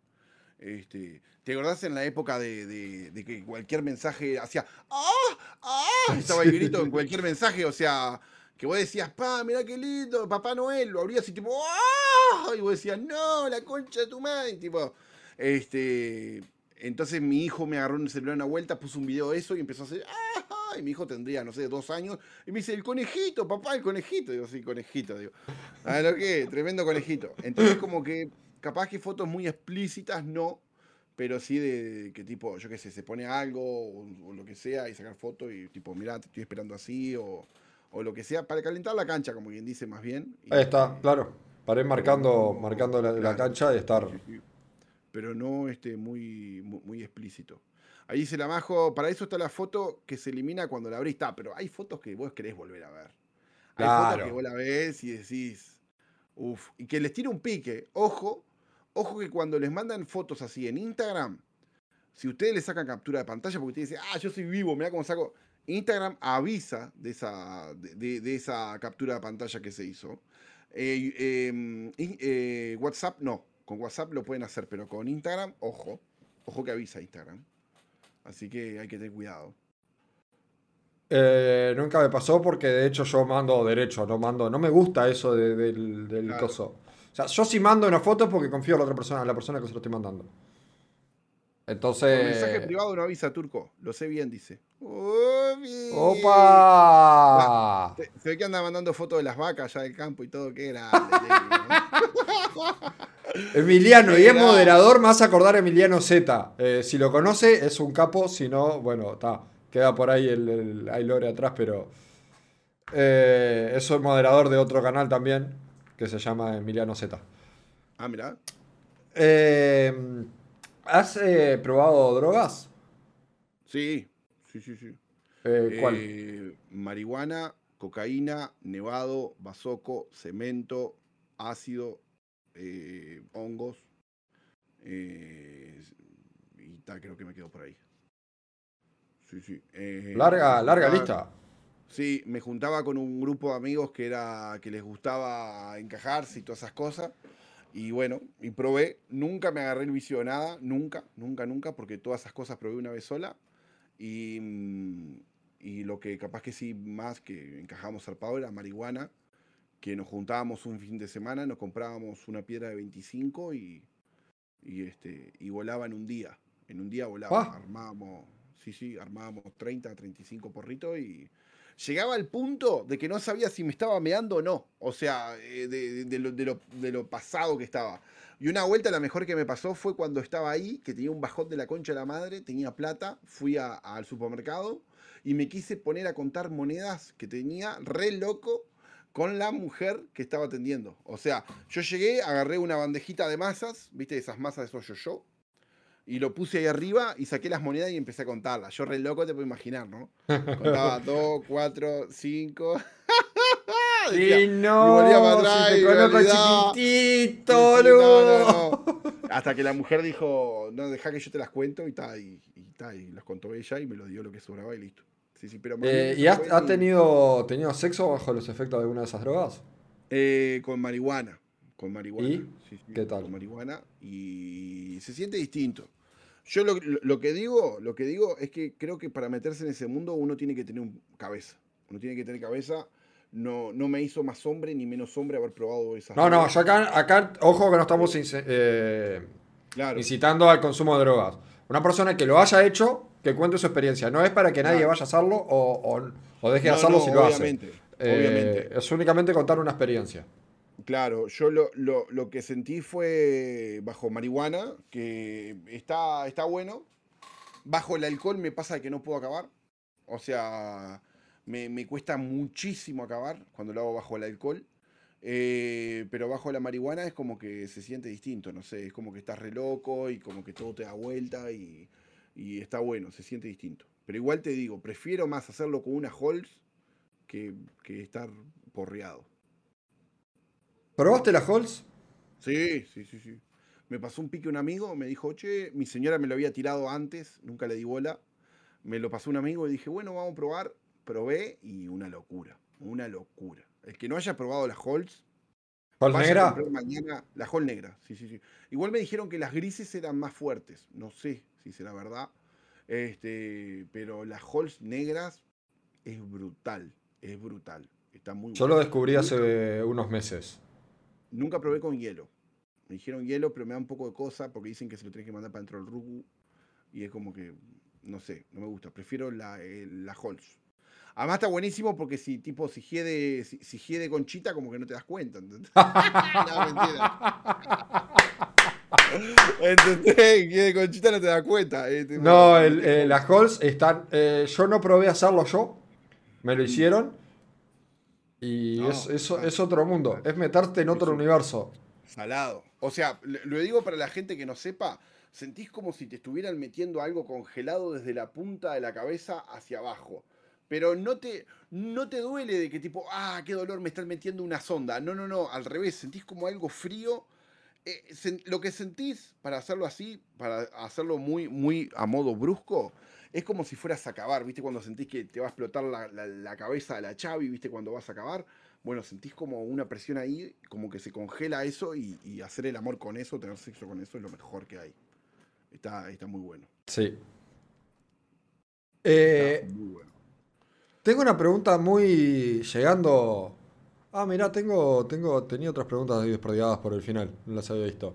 Este, ¿Te acordás en la época de, de- de que cualquier mensaje hacía ¡Ah! ¡Ah! Estaba el grito en cualquier mensaje, o sea, que vos decías, pa, mirá qué lindo, Papá Noel, lo abrías y tipo ¡Ah! Y vos decías, no, la concha de tu madre, tipo, este, entonces mi hijo me agarró en el celular una vuelta, puso un video de eso y empezó a hacer ¡Ah! Y mi hijo tendría, no sé, dos años. Y me dice, el conejito, papá, el conejito. Digo, sí, conejito, digo. A lo que, tremendo conejito. Entonces, como que capaz que fotos muy explícitas, no. Pero sí de que tipo, yo qué sé, se pone algo o, o lo que sea y sacar fotos y tipo, mirá, te estoy esperando así o, o lo que sea, para calentar la cancha, como quien dice más bien. y- Ahí está, claro. Para ir marcando, no, marcando la, cancha y estar. Pero no este, muy, muy, muy explícito. Ahí dice la Majo, para eso está la foto que se elimina cuando la abrís. Está, pero hay fotos que vos querés volver a ver. Hay Claro. fotos que vos la ves y decís, uff, y que les tira un pique. Ojo, ojo que cuando les mandan fotos así en Instagram, si ustedes le sacan captura de pantalla, porque ustedes dicen, ah, yo soy vivo, mira cómo saco. Instagram avisa de esa, de, de- de esa captura de pantalla que se hizo. Eh, eh, y, eh, WhatsApp no, con WhatsApp lo pueden hacer, pero con Instagram, ojo, ojo que avisa Instagram. Así que hay que tener cuidado. Eh, nunca me pasó porque de hecho yo mando derecho, no mando. No me gusta eso de- del, del Claro. coso. Sea, yo si mando una foto es porque confío en la otra persona, en la persona que se lo estoy mandando. Entonces. mensaje privado no avisa Turco, lo sé bien, dice. ¡Opa! Se, se ve que anda mandando fotos de las vacas allá del campo y todo, que era. Emiliano, y es Era- moderador, hace acordar a Emiliano Z. Eh, si lo conoce, es un capo, si no, bueno, está. Queda por ahí el, el hay lore atrás, pero. Eh, es un moderador de otro canal también, que se llama Emiliano Z. ah, mira. Eh, ¿Has eh, probado drogas? Sí, sí, sí, sí. Eh, ¿Cuál? Eh, marihuana, cocaína, nevado, bazoco, cemento, ácido, hongos. eh, y tal, creo que me quedo por ahí. Sí, sí. larga, larga lista. Sí, me juntaba con un grupo de amigos que era que les gustaba encajarse y todas esas cosas. Y bueno, y probé. Nunca me agarré el vicio de nada, nunca, nunca, nunca, porque todas esas cosas probé una vez sola. Y, mm, y lo que capaz que sí más que encajamos zarpado era marihuana, que nos juntábamos un fin de semana, nos comprábamos una piedra de 25 y, y, este, y volaba en un día. En un día volaba. Ah. Armábamos, sí, sí, armábamos 30, 35 porritos y llegaba al punto de que no sabía si me estaba meando o no. O sea, eh, de, lo, pasado que estaba. Y una vuelta la mejor que me pasó fue cuando estaba ahí, que tenía un bajón de la concha de la madre, tenía plata, fui al supermercado y me quise poner a contar monedas que tenía re loco con la mujer que estaba atendiendo. O sea, yo llegué, agarré una bandejita de masas, viste, esas masas de esos yo-yo, y lo puse ahí arriba y saqué las monedas y empecé a contarlas. Yo re loco te puedo imaginar, ¿no? Contaba 2, 4, 5. Y no, y volvía para atrás si te conozco chiquitito, Sí, sí, no, no, no. Hasta que la mujer dijo, no, deja que yo te las cuento y tal, y, y, ta, y las contó ella y me lo dio lo que sobraba y listo. Sí, sí, pero Eh, ¿Y has, has tenido, tenido sexo bajo los efectos de alguna de esas drogas? Eh, con marihuana. Con marihuana. ¿Y? Sí, sí, ¿Qué tal? Con marihuana. Y se siente distinto. Yo lo, lo- que digo, lo que digo es que creo que para meterse en ese mundo uno tiene que tener un cabeza. Uno tiene que tener cabeza. No, no me hizo más hombre ni menos hombre haber probado esas No, no, yo acá, acá ojo que no estamos eh, Claro. incitando al consumo de drogas. Una persona que lo haya hecho, que cuente su experiencia. No es para que nadie Claro. vaya a hacerlo o, o- o deje de No, hacerlo no, si lo obviamente, hace. Eh, obviamente. es únicamente contar una experiencia. Claro, yo lo, lo- lo que sentí fue bajo marihuana, que está, está bueno. Bajo el alcohol me pasa que no puedo acabar. O sea, me, me cuesta muchísimo acabar cuando lo hago bajo el alcohol. Eh, pero bajo la marihuana es como que se siente distinto, no sé, es como que estás re loco y como que todo te da vuelta y, y está bueno, se siente distinto. Pero igual te digo, prefiero más hacerlo con una Halls que, que estar porreado. ¿Probaste la Halls? Sí, sí, sí, sí. Me pasó un pique un amigo, me dijo, che, mi señora me lo había tirado antes, nunca le di bola. Me lo pasó un amigo y dije, bueno, vamos a probar. Probé y una locura, una locura. El que no haya probado la Halls, ¿Halls vaya a negra? mañana la Hall negra. Sí, sí, sí. Igual me dijeron que las grises eran más fuertes. No sé si será verdad. Este, pero las Halls negras es brutal, es brutal. Está muy Yo lo descubrí hace unos meses. Nunca probé con hielo. Me dijeron hielo, pero me da un poco de cosa porque dicen que se lo tenés que mandar para dentro del rugu. Y es como que, no sé, no me gusta. Prefiero la, eh, la Halls. Además está buenísimo porque si tipo si hiede, si, si hiede conchita, como que no te das cuenta. ¿entendés? no, mentira. ¿Entendés? Hiede conchita no te das cuenta. eh, No, el- eh, las Halls están. eh, yo no probé hacerlo yo. Me lo hicieron. Y No, es, es- claro. es otro mundo, es meterte en otro universo. Salado. O sea, lo digo para la gente que no sepa, sentís como si te estuvieran metiendo algo congelado desde la punta de la cabeza hacia abajo. Pero no te, no te duele de que tipo, ah, qué dolor me están metiendo una sonda. No, no, no, al revés, sentís como algo frío. Eh, lo que sentís, para hacerlo así, para hacerlo muy, muy a modo brusco, es como si fueras a acabar, ¿viste? Cuando sentís que te va a explotar la, la- la cabeza de la Chavi, ¿viste? Cuando vas a acabar. Bueno, sentís como una presión ahí, como que se congela eso y, y hacer el amor con eso, tener sexo con eso es lo mejor que hay. Está, está muy bueno. Sí. Eh, Está muy bueno. tengo una pregunta muy llegando. Ah, mirá, tengo, tengo, tenía otras preguntas desperdigadas por el final, no las había visto.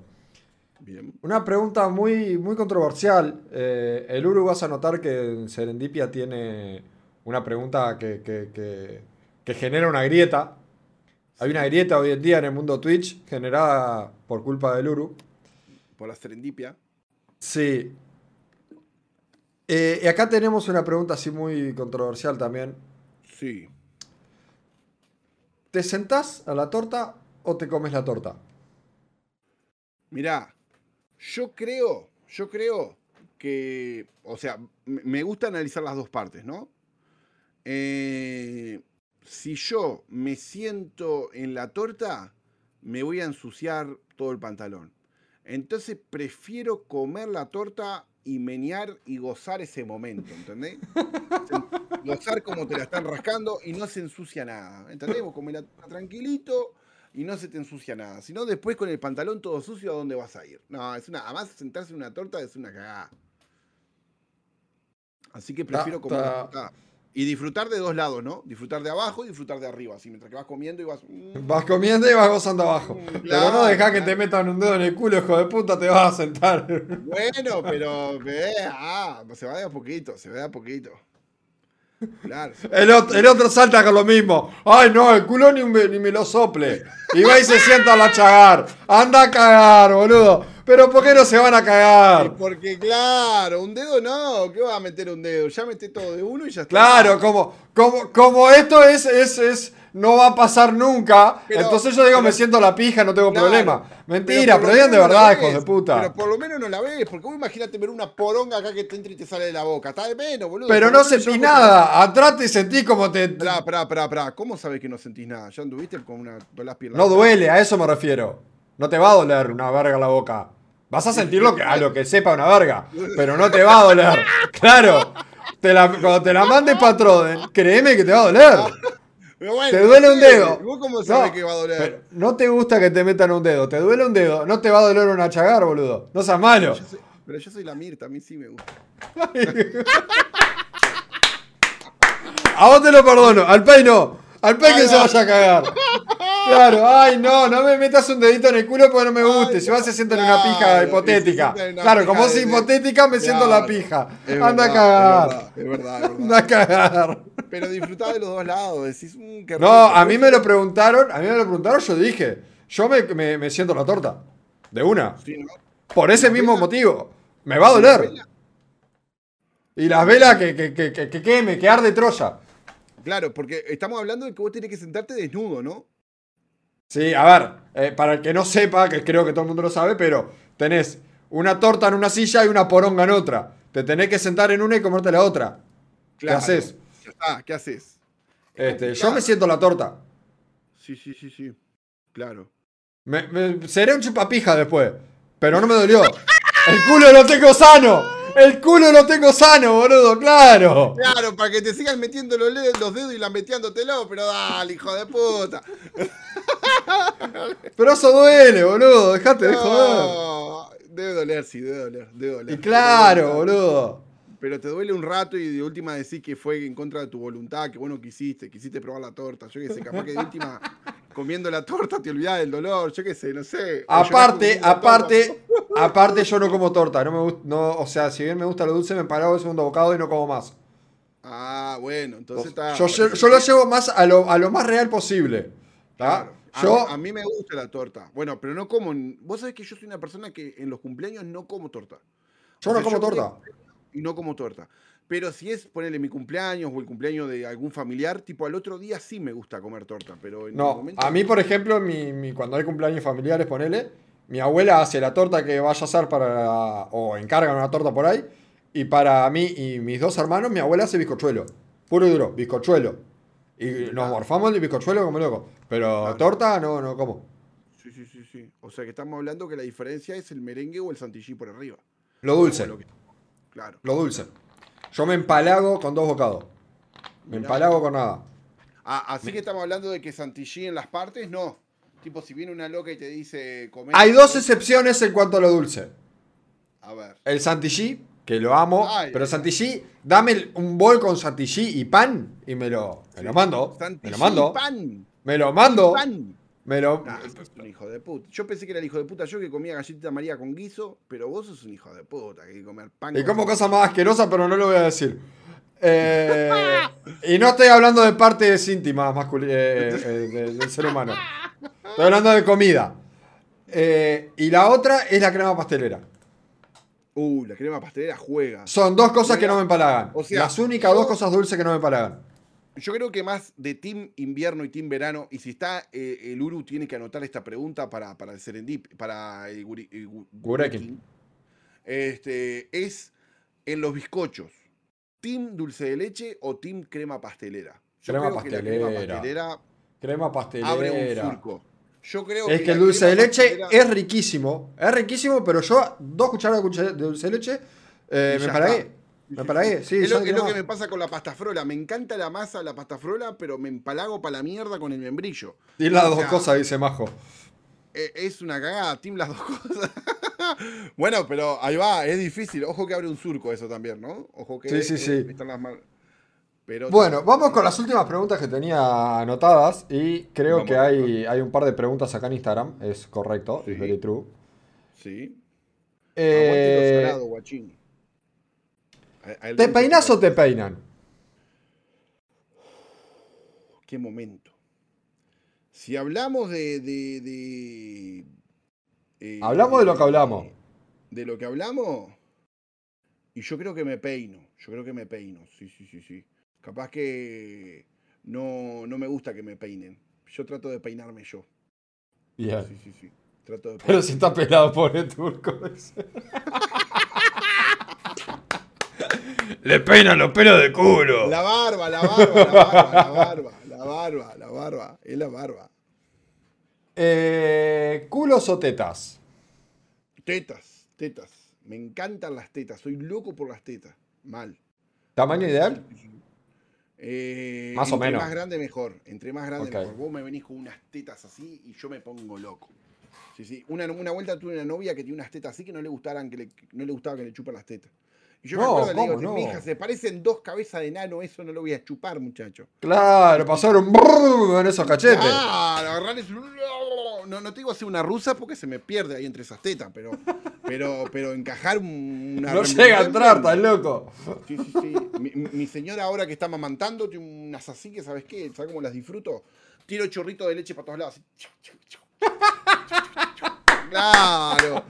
Bien. Una pregunta muy, muy controversial. Eh, el Uru vas a notar que en Serendipia tiene una pregunta que, que- que- que genera una grieta. Hay una grieta hoy en día en el mundo Twitch generada por culpa del Uru. Por la serendipia. Sí. Eh, y acá tenemos una pregunta así muy controversial también. Sí. ¿Te sentás a la torta o te comes la torta? Mirá, yo creo, yo creo que, o sea, me gusta analizar las dos partes, ¿no? Eh, si yo me siento en la torta, me voy a ensuciar todo el pantalón. Entonces prefiero comer la torta y menear y gozar ese momento, ¿entendés? Gozar como te la están rascando y no se ensucia nada, ¿entendés? Vos comés la torta tranquilito y no se te ensucia nada. Si no, después con el pantalón todo sucio, ¿a dónde vas a ir? No, es una. Además, sentarse en una torta es una cagada. Así que prefiero comer la ta- torta. Y disfrutar de dos lados, ¿no? Disfrutar de abajo y disfrutar de arriba. Así mientras que vas comiendo y vas. mm, Vas comiendo y vas gozando abajo. Mm, Pero no claro, dejás que te metan un dedo en el culo, hijo de puta, te vas a sentar. Bueno, pero. ah, se va de a poquito, se va de a poquito. Claro. El otro, el otro salta con lo mismo. Ay, no, el culo ni me, ni me lo sople. Y va y se sienta a la chagar. Anda a cagar, boludo. Pero ¿por qué no se van a cagar? Porque, claro, un dedo no. ¿Qué va a meter un dedo? Ya meté todo de uno y ya está. Claro, como, como, como esto es, es, es, no va a pasar nunca. Pero- entonces yo digo, me siento la pija, no tengo problema. Mentira, pero, digan de verdad, hijos de puta. Pero por lo menos no la ves, porque vos imagínate ver una poronga acá que te entra y te sale de la boca. Está de menos, boludo. Pero no sentís nada. Atrás te sentís como te. Pará, pará, pará, pará. ¿Cómo sabes que no sentís nada? ¿Ya anduviste con una las piernas? No duele, a eso me refiero. No te va a doler una verga en la boca. Vas a sentir lo que, a lo que sepa una verga, pero no te va a doler. Claro. Te la- cuando te la mande Patroden, créeme que te va a doler. Pero bueno, Te duele un dedo. ¿Vos cómo sabes No, que va a doler? pero no te gusta que te metan un dedo, te duele un dedo, no te va a doler una chagar, boludo. No seas malo. Yo soy- pero yo soy la Mirta, a mí sí me gusta. A vos te lo perdono, al pay no. Al que se vaya a cagar. Claro, ay no, no me metas un dedito en el culo porque no me guste. Ay, Si vas se sienta en una claro, pija hipotética. una Claro, pija como es de- hipotética, me siento la Claro, pija. es Anda a cagar. Es verdad, es verdad, es Anda a cagar. Pero disfrutá de los dos lados. Decís, mm, qué No, rico. a mí me lo preguntaron, a mí me lo preguntaron, yo dije, yo me, me, me siento la torta. De una. Sí, ¿no? Por ese ¿La mismo vela? motivo. Me va a ¿La doler. Y las velas que, que, que, que, que queme, que arde Troya. Claro, porque estamos hablando de que vos tenés que sentarte desnudo, ¿no? Sí, a ver, eh, para el que no sepa, que creo que todo el mundo lo sabe, pero tenés una torta en una silla y una poronga en otra. Te tenés que sentar en una y comerte la otra. Claro. haces? Ya está, ¿qué haces? Este, yo me siento la torta. Sí, sí, sí, sí. Claro. Me, me- seré un chupapija después, pero no me dolió. El culo lo tengo sano. El culo lo tengo sano, boludo, claro. Claro, para que te sigan metiendo los, dedos y lambeteándotelo, pero dale, hijo de puta. Pero eso duele, boludo, dejate de joder. No, debe doler, sí, debe doler, debe doler. Y claro, boludo. Pero te duele un rato y de última decís que fue en contra de tu voluntad, que vos no quisiste, quisiste probar la torta. Yo qué sé, capaz que de última, comiendo la torta te olvidás del dolor, yo qué sé, no sé. Aparte, aparte, aparte yo no como torta, no me gusta, no, o sea, si bien me gusta lo dulce, me paraba el segundo bocado y no como más. Ah, bueno, entonces está. Yo, yo, yo lo llevo más a lo, a lo más real posible. Claro. A, Yo, mí, a mí me gusta la torta. Bueno, pero no como. Vos sabés que yo soy una persona que en los cumpleaños no como torta. yo o no como yo torta. Y no como torta. Pero si es ponerle mi cumpleaños o el cumpleaños de algún familiar, tipo al otro día sí me gusta comer torta, pero en el No, momento a mí, por ejemplo, mi, mi- cuando hay cumpleaños familiares, ponele, mi abuela hace la torta que vaya a hacer para. o encargan una torta por ahí. Y para mí y mis dos hermanos, mi abuela hace bizcochuelo. Puro y duro, bizcochuelo. Y nos morfamos de bizcochuelo como loco. Pero Claro. torta, no, no como. Sí, sí, sí, sí. O sea que estamos hablando que la diferencia es el merengue o el santilly por arriba. Lo dulce, O lo que- Claro. lo dulce. Yo me empalago con dos bocados. Me Mirá. empalago con nada. Ah, así que estamos hablando de que santilly en las partes, no. Tipo, si viene una loca y te dice comer. Hay dos excepciones en cuanto a lo dulce. A ver. El Santilly, que lo amo, Ay, pero ay. Santilly, dame un bol con Santilly y pan y me lo, me lo mando. Santilly, me lo mando. pan. Me lo mando. Pan. Me lo. Nah, sos un hijo de puta. Yo pensé que era el hijo de puta yo que comía galletita María con guiso, pero vos sos un hijo de puta que hay que comer pan. Y como cosa más asquerosa, pero no lo voy a decir. Eh, y no estoy hablando de partes íntimas masculi- eh, eh, de- del ser humano. Estoy hablando de comida. Y la otra es la crema pastelera. Uh, la crema pastelera juega. Son dos cosas que no me empalagan. O sea, Las únicas dos cosas dulces que no me empalagan. Yo creo que más de Team Invierno y Team Verano, y si está eh, el Uru, tiene que anotar esta pregunta para, para el Serendip, para el, guri- el. Este, es en los bizcochos. ¿Team dulce de leche o Team crema pastelera? Yo Crema creo que la crema pastelera. pastelera Crema abre un pastelera. surco. Yo creo Es que el dulce de leche pastelera- es riquísimo. Es riquísimo, pero yo dos cucharadas de dulce- de leche eh, me sí. es lo, es que me pasa con la pasta frola. Me encanta la masa, la pasta frola, pero me empalago para la mierda con el membrillo. Y las O dos sea, cosas, dice Majo. Eh, Es una cagada, Team las dos cosas. bueno, pero ahí va, es difícil. Ojo que abre un surco eso también, ¿no? Ojo que Sí, sí, sí. están las Pero Bueno, vamos con las últimas preguntas que tenía anotadas. Y creo Vamos que hay, hay un par de preguntas acá en Instagram. Es correcto, Sí. es very true. Sí. Eh, Aguante lo salado, guachín. A- a él ¿Te peinas o te peinan? Qué momento. Si hablamos de. de, de, eh, Hablamos de lo que hablamos. De lo que hablamos. Y yo creo que me peino. Yo creo que me peino. Sí, sí, sí, sí. Capaz que no, no me gusta que me peinen. Yo trato de peinarme yo. Bien. Sí, sí, sí. Trato de Pero si está pelado por el turco. Le peinan los pelos de culo. La barba, la barba, la barba, la barba, la barba, la barba. Es la barba. Eh, ¿Culos o tetas? Tetas, tetas. Me encantan las tetas. Soy loco por las tetas. Mal. ¿Tamaño ideal? Eh, Más o entre menos. más grande mejor. Entre más grande mejor. Vos me venís con unas tetas así y yo me pongo loco. Sí, sí. Una, una vuelta tuve una novia que tiene unas tetas así que no le gustaran que le, no le gustaba que le chupan las tetas. Y yo me No, acuerdo, le digo, ¿cómo no? mi hija, se parecen dos cabezas de nano, eso no lo voy a chupar, muchacho. Claro, pasaron en esos cachetes. Claro, agarrar es- No, no te digo hacer una rusa porque se me pierde ahí entre esas tetas, pero, pero, pero encajar un- una. no llega a entrar, tan loco. Sí, sí, sí. Mi, señora ahora que está mamantando tiene unas así que, ¿sabes qué? ¿Sabes cómo las disfruto? Tiro chorrito de leche para todos lados. Claro.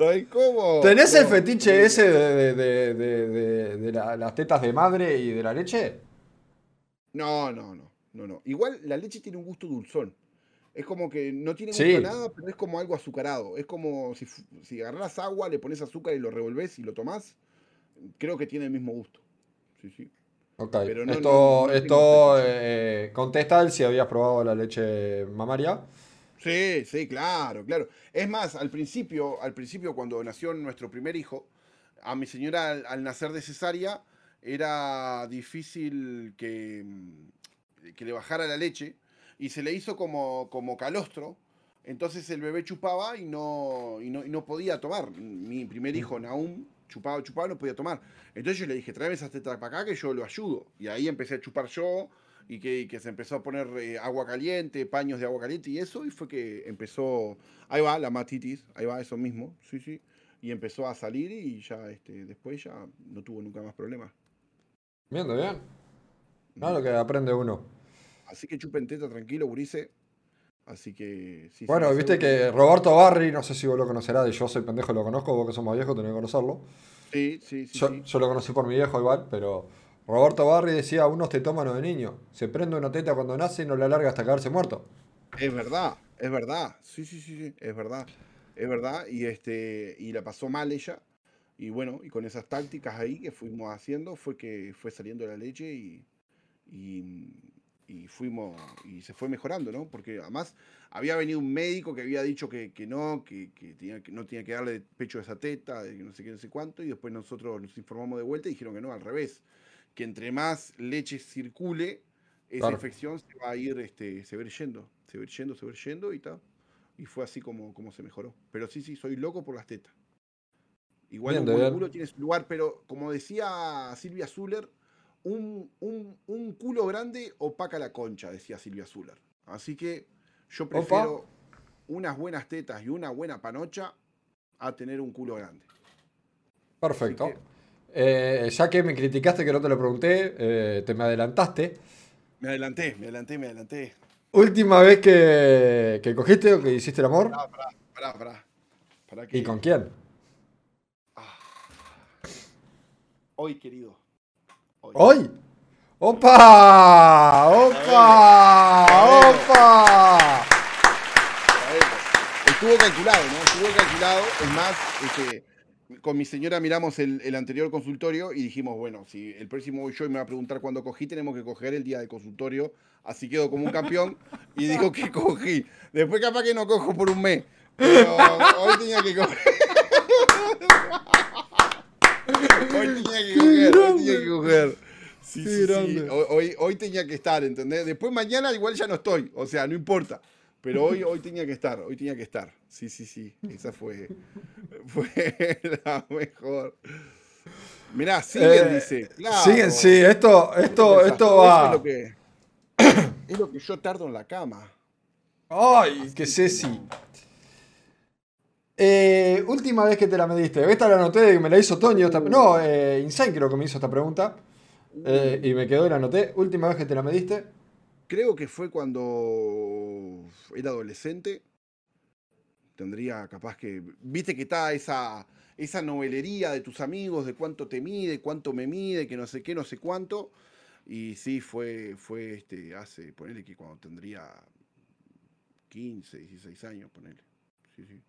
¿Sabes cómo? ¿Tenés el fetiche ese de, de- de- de- de la- las tetas de madre y de la leche? No, no, no, no, no. Igual la leche tiene un gusto dulzón. Es como que no tiene gusto Sí. a nada, pero es como algo azucarado. Es como si, si agarras agua, le pones azúcar y lo revolvés y lo tomás. Creo que tiene el mismo gusto. Sí, sí. Ok, Pero no- esto, no- no esto fetiche. eh, contesta si habías probado la leche mamaria. Sí, sí, claro, claro. Es más, al principio, al principio cuando nació nuestro primer hijo, a mi señora al, al nacer de cesárea era difícil que, mm, que le bajara la leche y se le hizo como, como calostro. Entonces el bebé chupaba y no, y no, y no podía tomar. Mi primer hijo, Naum, chupaba, chupaba, no podía tomar. Entonces yo le dije, tráeme esas tetas para acá que yo lo ayudo. Y ahí empecé a chupar yo y que, y que se empezó a poner eh, agua caliente, paños de agua caliente y eso, y fue que empezó, ahí va, la matitis, ahí va, eso mismo, sí, sí, y empezó a salir y ya, este, después ya no tuvo nunca más problemas. Viendo bien. Nada lo que aprende uno. Así que chupen teta tranquilo, Burice. Así que sí. Bueno, viste que Roberto Barri, no sé si vos lo conocerás, yo soy pendejo, lo conozco, vos que sos más viejo tenés que conocerlo. Sí, sí, sí. Yo, sí. yo lo conocí por mi viejo igual, pero Roberto Barri decía, unos tetómanos de niño. Se prende una teta cuando nace y no la larga hasta quedarse muerto. Es verdad, es verdad. Sí, sí, sí, es verdad. Es verdad. Y este, y la pasó mal ella. Y bueno, y con esas tácticas ahí que fuimos haciendo, fue que fue saliendo la leche y, y, fuimos, y se fue mejorando, ¿no? Porque además había venido un médico que había dicho que, que no, que, que tenía, que no tenía que darle pecho a esa teta, de no sé qué, no sé cuánto, y después nosotros nos informamos de vuelta y dijeron que no, al revés. Que entre más leche circule, esa Claro. infección se va a ir, este, se va a ir yendo, se va a ir yendo, se va a ir yendo y tal. Y fue así como, como se mejoró. Pero sí, sí, soy loco por las tetas. Igual Bien, un buen culo tiene su lugar, pero como decía Silvia Zuller, un, un- un culo grande opaca la concha, decía Silvia Zuller. Así que yo prefiero unas buenas tetas y una buena panocha a tener un culo grande. Perfecto. Eh, ya que me criticaste que no te lo pregunté, eh, te me adelantaste. Me adelanté, me adelanté, me adelanté. Última vez que, que cogiste o que hiciste el amor. Pará, pará, pará, pará. Pará que- ¿Y con quién? Hoy, querido. Hoy. ¿Hoy? ¡Opa! ¡Opa! ¡Opa! Estuvo calculado, ¿no? Estuvo calculado. Es más, este, con mi señora miramos el, el anterior consultorio y dijimos, bueno, si el próximo show me va a preguntar cuándo cogí, tenemos que coger el día del consultorio. Así quedo como un campeón y digo que cogí. Después capaz que no cojo por un mes. Pero hoy tenía que coger. Hoy tenía que coger, hoy tenía que coger. Sí, sí, sí. hoy- hoy tenía que estar, ¿entendés? Después mañana igual ya no estoy, o sea, no importa. Pero hoy, hoy tenía que estar, hoy tenía que estar. Sí, sí, sí. Esa fue, fue la mejor. Mirá, siguen, Eh, dice. Claro. Siguen, sí, esto, esto, esto Es va. lo, que, es lo que yo tardo en la cama. ¡Ay, qué Ceci! Eh, última vez que te la mediste. Esta la anoté, me la hizo Toño. esta- no, eh, Insane creo que me hizo esta pregunta. Eh, y me quedó y la anoté. Última vez que te la mediste. Creo que fue cuando era adolescente. Tendría capaz que. Viste que está esa, esa novelería de tus amigos, de cuánto te mide, cuánto me mide, que no sé qué, no sé cuánto. Y sí, fue, fue este, hace, ponele que cuando tendría 15, 16 años, ponele. Sí, sí.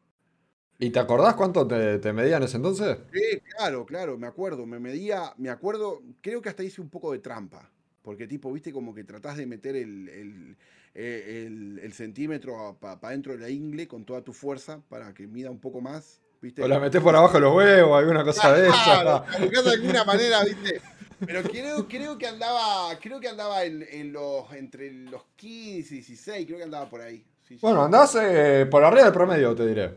¿Y te acordás cuánto te, te medía en ese entonces? Sí, claro, claro, me acuerdo. Me medía, me acuerdo, creo que hasta hice un poco de trampa. Porque, tipo, viste, como que tratás de meter el, el, eh, el- el centímetro para dentro de la ingle con toda tu fuerza para que mida un poco más. ¿viste? ¿O la metés por abajo de los huevos? ¿Alguna cosa de Claro, esa? buscás de alguna manera, ¿viste? Pero creo, creo que andaba, creo que andaba en, en los, entre los 15 y 16, creo que andaba por ahí. Sí. Bueno, andás eh, por arriba del promedio, te diré.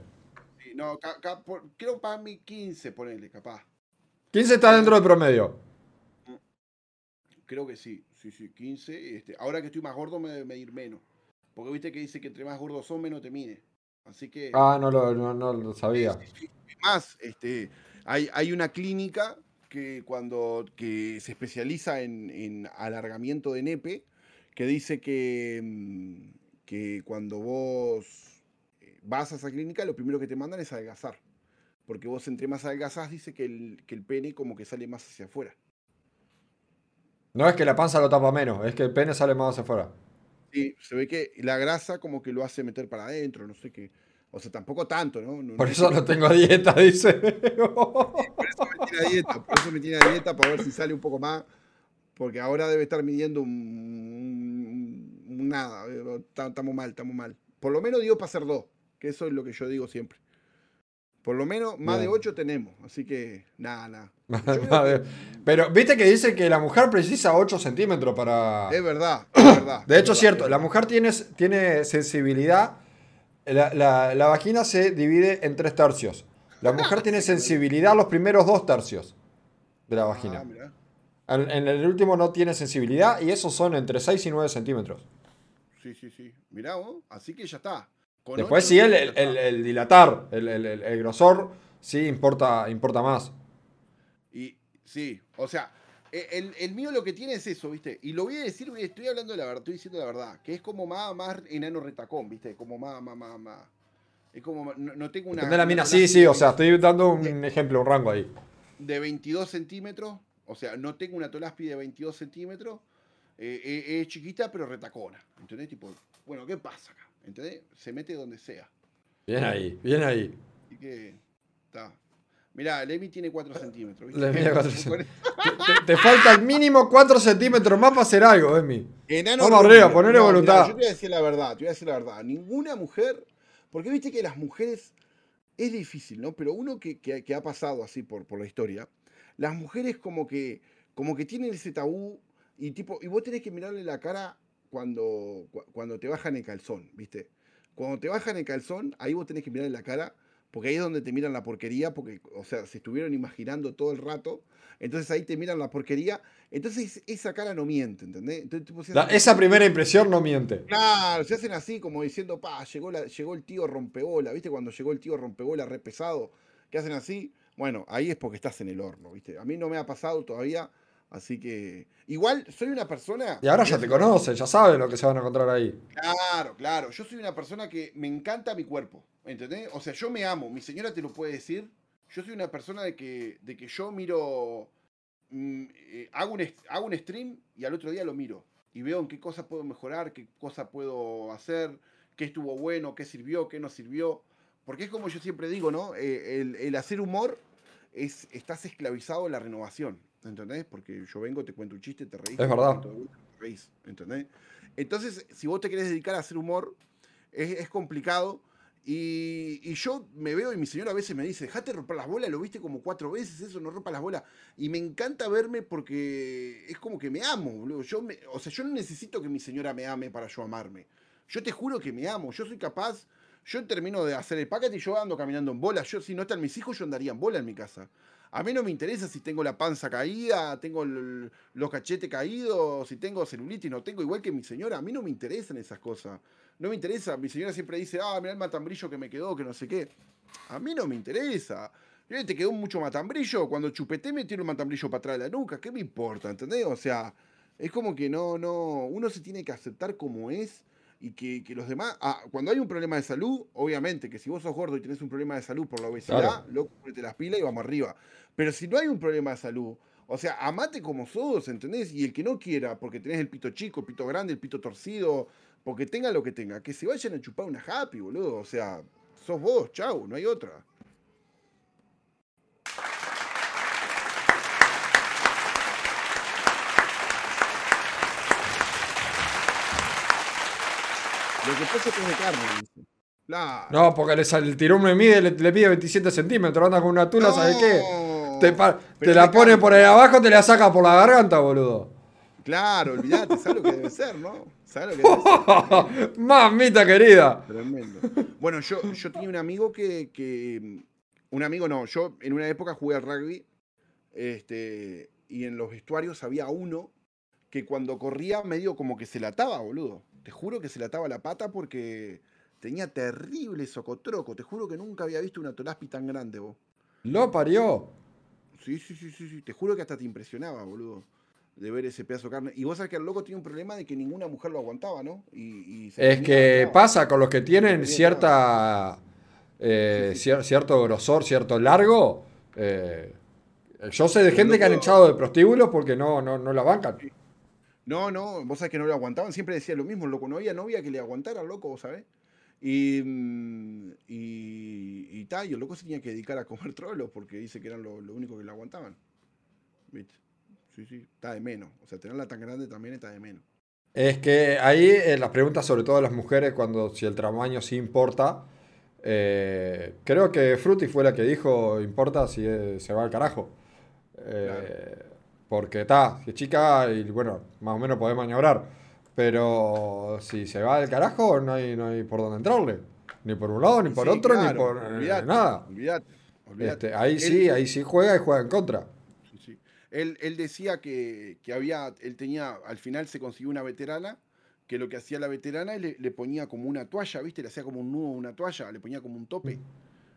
Sí, no, ca- ca- por- creo para mí 15, ponele, capaz. 15 está dentro del promedio. Creo que sí, sí, sí, 15. Este, ahora que estoy más gordo me debe medir menos. Porque viste que dice que entre más gordos son, menos te mide. Así que. Ah, no lo, no, no lo sabía. Sí, sí, sí. Más, este, hay, hay una clínica que cuando que se especializa en, en alargamiento de nepe, que dice que, mm, que cuando vos eh, vas a esa clínica, lo primero que te mandan es adelgazar. Porque vos entre más adelgazás, dice que el, que el pene como que sale más hacia afuera. No es que la panza lo tapa menos, es que el pene sale más hacia afuera. Sí, se ve que la grasa como que lo hace meter para adentro, no sé qué. O sea, tampoco tanto, ¿no? No- Por no eso no tengo dieta, dice. Por eso me tiene a dieta, por eso me tiene a dieta para ver si sale un poco más. Porque ahora debe estar midiendo un, un- un nada. Estamos mal, estamos mal. Por lo menos dio para hacer dos, que eso es lo que yo digo siempre. Por lo menos más de ocho tenemos, así que nada, nada. Que- Pero viste que dice que la mujer precisa 8 centímetros para... es verdad, es verdad. De hecho, es cierto, la mujer tiene, tiene sensibilidad. La, la- la vagina se divide en tres tercios. La mujer tiene sensibilidad los primeros dos tercios de la vagina. Ah. En, en el último no tiene sensibilidad y esos son entre 6 y 9 centímetros. Sí, sí, sí. Mirá vos, así que ya está. Con Después sí el, el- el- el dilatar, el, el- el- el grosor, sí importa, importa más. Y sí, o sea, e- el, el mío lo que tiene es eso, ¿viste? Y lo voy a decir, estoy hablando de la verdad, estoy diciendo la verdad, que es como más, más enano retacón, ¿viste? Como más, más, más, más. Es como, no, no tengo una... Depende de la una mina, sí, sí, o sea, estoy dando un ejemplo, un rango ahí. de 22 centímetros, o sea, no tengo una tolaspi de 22 centímetros, eh, eh, es chiquita pero retacona, ¿entendés? Tipo, bueno, ¿qué pasa acá? ¿Entendés? Se mete donde sea. Bien ahí, bien ahí. Así que, está. Mirá, Levi tiene 4 centímetros. ¿viste? Le mide cuatro centímetros. Te, te falta al mínimo 4 centímetros más para hacer algo, Emi. Enano Vamos arriba, ponele No, voluntad. mirá, yo te voy a decir la verdad, te voy a decir la verdad. Ninguna mujer, porque viste que las mujeres es difícil, ¿no? Pero uno que, que- que ha pasado así por, por la historia, las mujeres como que, como que tienen ese tabú y tipo, y vos tenés que mirarle la cara cuando, cu- cuando te bajan el calzón, ¿viste? Cuando te bajan el calzón, ahí vos tenés que mirarle la cara, porque ahí es donde te miran la porquería, porque, o sea, se estuvieron imaginando todo el rato, entonces ahí te miran la porquería, entonces esa cara no miente, ¿entendés? Entonces, tipo, se La- hacen- esa primera impresión no miente. Claro, se hacen así como diciendo, pa, llegó, la, llegó el tío rompebola, ¿viste? Cuando llegó el tío rompebola re pesado, que hacen así, bueno, ahí es porque estás en el horno, ¿viste? A mí no me ha pasado todavía, así que... Igual, soy una persona... Y ahora ya te conocen, ya saben lo que se van a encontrar ahí. Claro, claro, yo soy una persona que me encanta mi cuerpo, ¿entendés? O sea, yo me amo, mi señora te lo puede decir, yo soy una persona de que, de que yo miro, mm, eh, hago, un, hago un stream y al otro día lo miro y veo en qué cosa puedo mejorar, qué cosa puedo hacer, qué estuvo bueno, qué sirvió, qué no sirvió. Porque es como yo siempre digo, ¿no? Eh, el, el hacer humor es, estás esclavizado en la renovación, ¿entendés? Porque yo vengo, te cuento un chiste, te reís. Es verdad. te reís, ¿entendés? Entonces, si vos te querés dedicar a hacer humor, es, es complicado. Y, y yo me veo y mi señora a veces me dice, dejate romper las bolas, lo viste como cuatro veces, eso no rompa las bolas. Y me encanta verme porque es como que me amo, boludo. Yo me- o sea, yo no necesito que mi señora me ame para yo amarme. Yo te juro que me amo, yo soy capaz, yo termino de hacer el paquete y yo ando caminando en bola. Yo, si no están mis hijos, yo andaría en bola en mi casa. A mí no me interesa si tengo la panza caída, tengo los cachetes caídos, si tengo celulitis, no tengo, igual que mi señora. A mí no me interesan esas cosas. No me interesa. Mi señora siempre dice, ah, mirá el matambrillo que me quedó, que no sé qué. A mí no me interesa. Te quedó mucho matambrillo. Cuando chupeté me tiro el matambrillo para atrás de la nuca. ¿Qué me importa? ¿Entendés? O sea, es como que no, no. Uno se tiene que aceptar como es y que, que los demás. Ah, cuando hay un problema de salud, obviamente que si vos sos gordo y tenés un problema de salud por la obesidad, Claro. loco, ponete las pilas y vamos arriba. Pero si no hay un problema de salud, o sea, amate como sos, ¿entendés? Y el que no quiera, porque tenés el pito chico, el pito grande, el pito torcido, porque tenga lo que tenga, que se vayan a chupar una happy, boludo. O sea, sos vos, chau, no hay otra. Lo que pasa es que es de carne, dice. Claro. No, porque le el tirón me mide, le, le pide 27 centímetros, anda con una tula, ¿sabes qué? Te, la pone por ahí abajo, te la saca por la garganta, boludo. Claro, olvidate, ¿sabes lo que debe ser, no? ¿Sabes lo que debe ser? Mamita querida. Tremendo. Bueno, yo, yo tenía un amigo que, que- Un amigo no, yo en una época jugué al rugby. Este, y en los vestuarios había uno que cuando corría medio como que se la ataba, boludo. Te juro que se la ataba la pata porque tenía terrible socotroco. Te juro que nunca había visto una tolaspi tan grande, vos. Lo parió. Sí, sí, sí, sí, sí. Te juro que hasta te impresionaba, boludo. De ver ese pedazo de carne. Y vos sabés que el loco tiene un problema de que ninguna mujer lo aguantaba, ¿no? Y, y se Es que pasa con los que tienen cierta. eh, cier- cierto grosor, cierto largo. eh, yo sé de Pero gente que han echado de prostíbulos porque no, no, no la bancan. No, no, vos sabés que no lo aguantaban, siempre decía lo mismo, loco, no había novia que le aguantara loco, vos sabés. Y, mm, y, y, ta, y el loco se tenía que dedicar a comer trolos porque dice que eran lo, lo único que le aguantaban. ¿Viste? Sí, sí, está de menos. O sea, tenerla tan grande también está de menos. Es que ahí eh, las preguntas, sobre todo a las mujeres, cuando si el tamaño sí importa. eh, creo que Fruity fue la que dijo: importa si eh, se va al carajo. Porque está, si es chica, y bueno, más o menos podés maniobrar. Pero si se va al carajo, no hay, no hay por dónde entrarle. Ni por un lado, ni por sí, otro, ni por eh, olvidate, nada. Olvidate, olvidate. Este, ahí Él- sí, ahí sí juega y juega en contra. Sí, sí. Él, él decía que, que había, él tenía, al final se consiguió una veterana, que lo que hacía la veterana es le, le ponía como una toalla, ¿viste? Le hacía como un nudo, una toalla, le ponía como un tope.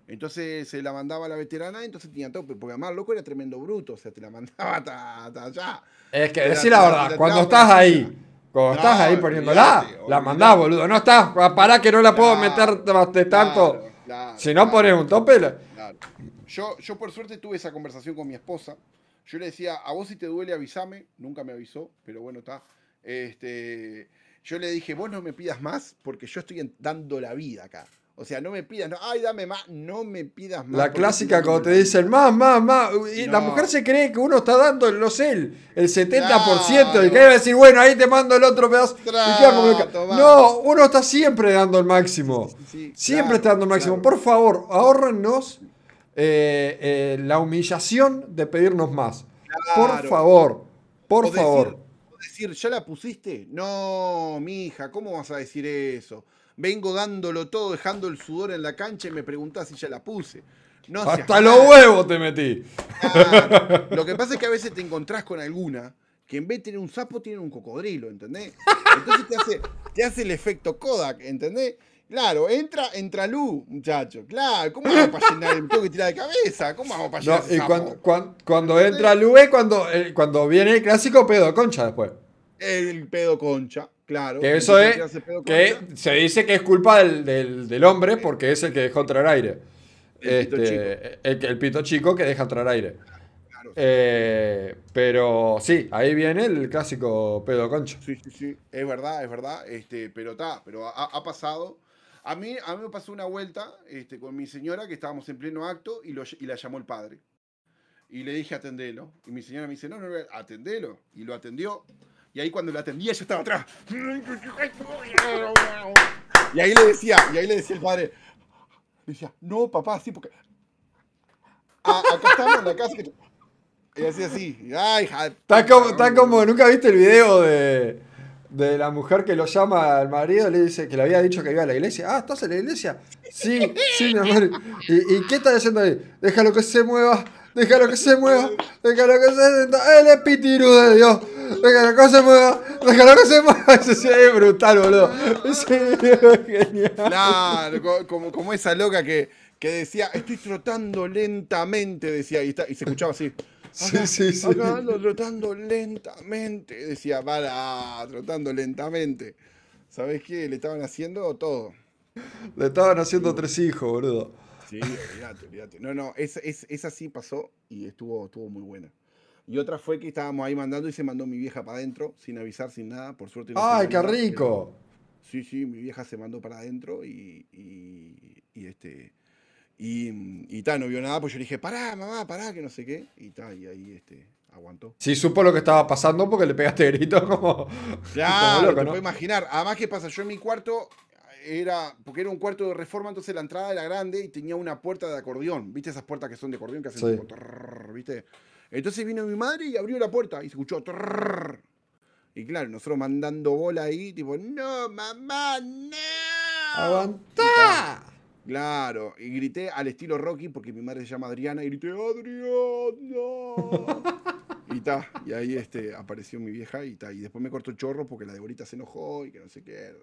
Entonces se la mandaba a la veterana, entonces tenía tope, porque además loco era tremendo bruto, o sea, te la mandaba hasta, allá. Es que decir la verdad, cuando estás ahí, cuando estás ahí poniéndola, la mandás, boludo. No estás, pará que no la puedo meter de tanto. Si no pones un tope, yo, yo por suerte tuve esa conversación con mi esposa. Yo le decía, a vos si te duele avísame. Nunca me avisó, pero bueno, está. Este, yo le dije, vos no me pidas más porque yo estoy dando la vida acá. O sea, no me pidas, no, ay, dame más, no me pidas más. La clásica cuando te dicen más, más, más. Y la mujer se cree que uno está dando, no sé, el, el 70%. Claro. Y que decir, bueno, ahí te mando el otro pedazo. No, uno está siempre dando el máximo. Sí, sí, Siempre claro, está dando el máximo. claro. Por favor, ahórrennos eh, eh, la humillación de pedirnos más. Por favor, por O decir- favor. o decir, ¿ya la pusiste? No, mija, ¿cómo vas a decir eso? Vengo dándolo todo, dejando el sudor en la cancha y me preguntás si ya la puse. No Hasta los huevos te metí. Lo que pasa es que a veces te encontrás con alguna que en vez de tener un sapo tiene un cocodrilo, ¿entendés? Entonces te hace, te hace el efecto Kodak, ¿entendés? Claro, entra, entra luz, muchacho. Claro, ¿cómo vamos para llenar? Me tengo que tirar de cabeza. ¿Cómo vamos para llenar No, y cuando, cuando, cuando entra Lue, cuando, eh, cuando viene el clásico pedo concha después. El pedo concha, claro. Que eso es que se dice que es culpa del, del- del hombre porque es el que dejó entrar aire. El pito Este, el, el pito chico que deja entrar aire. Claro, Eh, pero sí, ahí viene el clásico pedo de concha. Sí, sí, sí, es verdad, es verdad, este, pero está, pero ha, ha pasado. A mí, a mí me pasó una vuelta este, con mi señora que estábamos en pleno acto y, lo, y la llamó el padre. Y le dije, atendelo. Y mi señora me dice, no, no, no, atendelo. Y lo atendió. Y ahí cuando lo atendía yo estaba atrás. Y ahí le decía, y ahí le decía el padre, le decía, no, papá, sí, porque... "Ah, acá estamos en la casa. que-". Y así, así. Ay, hija, Está como, está como, ¿nunca viste el video de, de la mujer que lo llama al marido? Le dice que le había dicho que iba a la iglesia. Ah, ¿estás en la iglesia? Sí, sí, mi amor. ¿Y, y qué está haciendo ahí? Déjalo que se mueva, déjalo que se mueva, déjalo que se sienta. Él es pitirú de Dios. Déjalo que se mueva, déjalo que se mueva. Ese sí es brutal, boludo. Video es genial. Claro, co- como, como esa loca que, que decía, estoy trotando lentamente, decía, y, está- y se escuchaba así. Sí, sí, sí. Acá ando trotando lentamente, decía, para, trotando lentamente. ¿Sabés qué? Le estaban haciendo todo. Le estaban haciendo tres hijos, boludo. Sí, olvídate, olvídate. No, no, esa, es- esa sí pasó y estuvo, estuvo muy buena. Y otra fue que estábamos ahí mandando y se mandó mi vieja para adentro, sin avisar, sin nada, por suerte. no ¡Ay, qué pero- rico! Sí, sí, mi vieja se mandó para adentro y, y, y este. Y, y ta, no vio nada, pues yo le dije, pará, mamá, pará, que no sé qué. Y ta, y ahí este, aguantó. Sí, supo lo que estaba pasando porque le pegaste grito como. Claro, como loco, te ¿no? puedes imaginar. Además, ¿qué pasa? Yo en mi cuarto era, porque era un cuarto de reforma, entonces la entrada era grande y tenía una puerta de acordeón. ¿Viste esas puertas que son de acordeón que hacen Sí. tipo trrrr, ¿viste? Entonces vino mi madre y abrió la puerta y se escuchó trrrr. Y claro, nosotros mandando bola ahí, tipo, no, mamá, no. ¡Aguantá! Claro, y grité al estilo Rocky porque mi madre se llama Adriana y grité, Adriana. y ta, y ahí este, apareció mi vieja y ta, y después me cortó el chorro porque la Deborita se enojó y que no sé qué.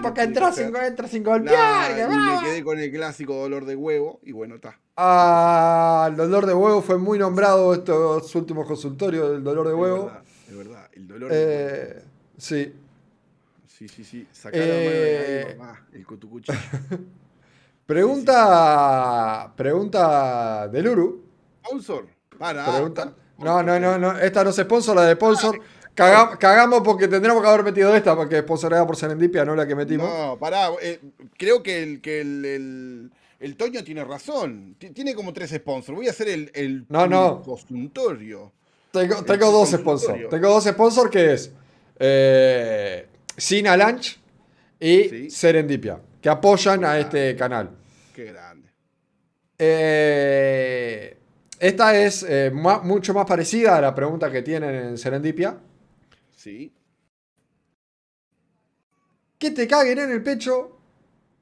Porque entró sin, entra sin golpear. Y me quedé con el clásico dolor de huevo y bueno, está. Ah, el dolor de huevo fue muy nombrado estos últimos consultorios del dolor de Es huevo. verdad, es verdad, el dolor de huevo. Eh, sí. Sí, sí, sí. Sacar la mano de eh, el cutucuchi. Pregunta. Pregunta del Uru. Sponsor, para. Pregunta. No, no, no, no. Esta no es sponsor, la de sponsor. Caga- cagamos porque tendríamos que haber metido esta, porque es sponsoreada por Serendipia, no la que metimos. No, pará. eh, creo que el, que el, el, el Toño tiene razón. Ti- Tiene como tres sponsors. Voy a hacer el, el No, no. consultorio. Tengo, tengo dos sponsors. Tengo dos sponsors que es eh, Sina Lunch y Sí. Serendipia, que apoyan a este canal. Qué grande. Eh, esta es eh, mucho más parecida a la pregunta que tienen en Serendipia. Sí. ¿Que te caguen en el pecho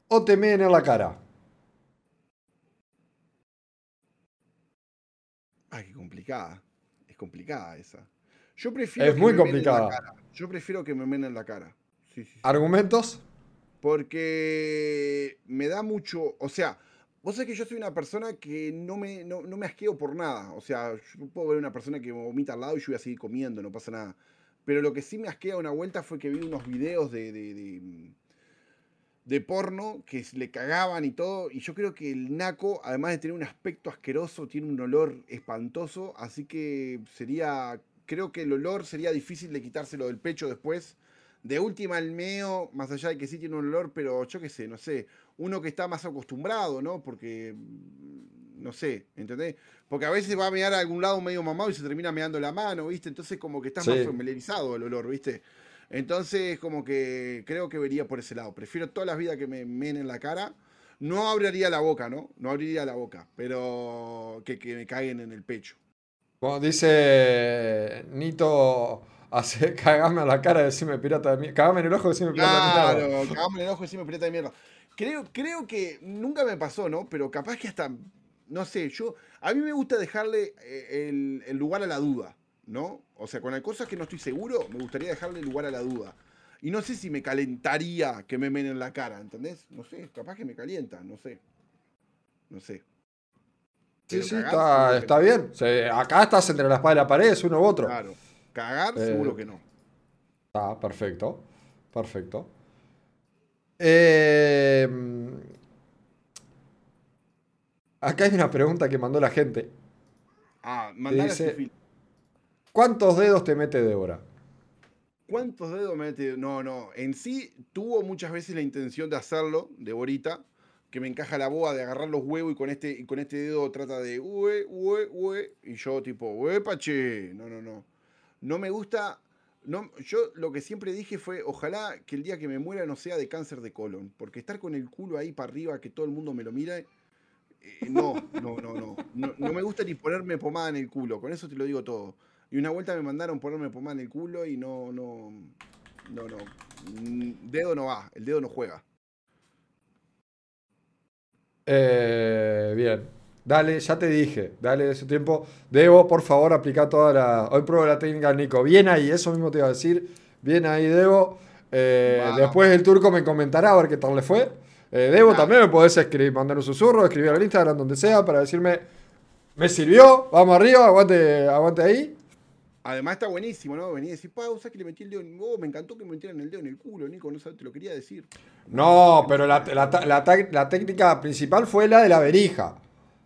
o te meen en la cara? Ay, qué complicada. Es complicada esa. Yo prefiero Es que muy me menen en la complicada. cara. Yo prefiero que me menen en la cara. Sí, sí, sí. ¿Argumentos? Porque me da mucho. O sea, vos sabés que yo soy una persona que no me, no, no me asqueo por nada. O sea, yo puedo ver una persona que vomita al lado y yo voy a seguir comiendo, no pasa nada. Pero lo que sí me asquea una vuelta fue que vi unos videos de. de, de, de porno que le cagaban y todo. Y yo creo que el naco, además de tener un aspecto asqueroso, tiene un olor espantoso. Así que sería, creo que el olor sería difícil de quitárselo del pecho después. De última el meo, más allá de que sí tiene un olor, pero yo qué sé, no sé, uno que está más acostumbrado, ¿no? Porque, mm, no sé, ¿entendés? Porque a veces va a mear a algún lado medio mamado y se termina meando la mano, ¿viste? Entonces como que está más familiarizado el olor, ¿viste? Entonces como que creo que vería por ese lado. Prefiero todas las vidas que me meen en la cara. No abriría la boca, ¿no? No abriría la boca, pero que, que me caguen en el pecho. Como dice Nito cagame a la cara y decirme pirata de mierda. Cagame en el ojo y decirme pirata de mierda. Claro, cagame en el ojo y decirme pirata de mierda. Creo, creo que nunca me pasó, ¿no? Pero capaz que hasta, no sé, yo, a mí me gusta dejarle eh, el, lugar a la duda, ¿no? O sea, con las cosas que no estoy seguro, me gustaría dejarle el lugar a la duda. Y no sé si me calentaría que me menen la cara, ¿entendés? No sé, capaz que me calienta, no sé. No sé. sí, sí, está, está bien. acá estás entre la espada y la pared, es uno u otro. Claro. Cagar, eh, seguro que no. Ah, perfecto. Perfecto. Eh, acá hay una pregunta que mandó la gente. Ah, dice, ¿Cuántos dedos te mete Débora? ¿Cuántos dedos me mete? No, no. En sí tuvo muchas veces la intención de hacerlo, Deborita, que me encaja la boa de agarrar los huevos y con este, y con este dedo trata de ue, ue, ue. Y yo tipo, ue, pache. No, no, no no me gusta. No, yo lo que siempre dije fue, ojalá que el día que me muera no sea de cáncer de colon, porque estar con el culo ahí para arriba, que todo el mundo me lo mire, eh, no, no, no, no, no, me gusta ni ponerme pomada en el culo, con eso te lo digo todo. Y una vuelta me mandaron ponerme pomada en el culo y no, no, no, no, mm, dedo no va, el dedo no juega. Eh, bien. Dale, ya te dije, dale ese tiempo. Debo, por favor, aplicar toda la. Hoy pruebo la técnica Nico. Bien ahí, eso mismo te iba a decir. Bien ahí, Debo. Eh, después el turco me comentará a ver qué tal le fue. Eh, Debo, también me podés escribir, mandar un susurro, escribir al Instagram, donde sea, para decirme, me sirvió, vamos arriba, aguante, aguante ahí. Además está buenísimo, ¿no? Venía a decir, pausa que le metí el dedo en oh, me encantó que me metieran el dedo en el culo, Nico, no sabes, te lo quería decir. No, pero la, la técnica principal fue la de la verija.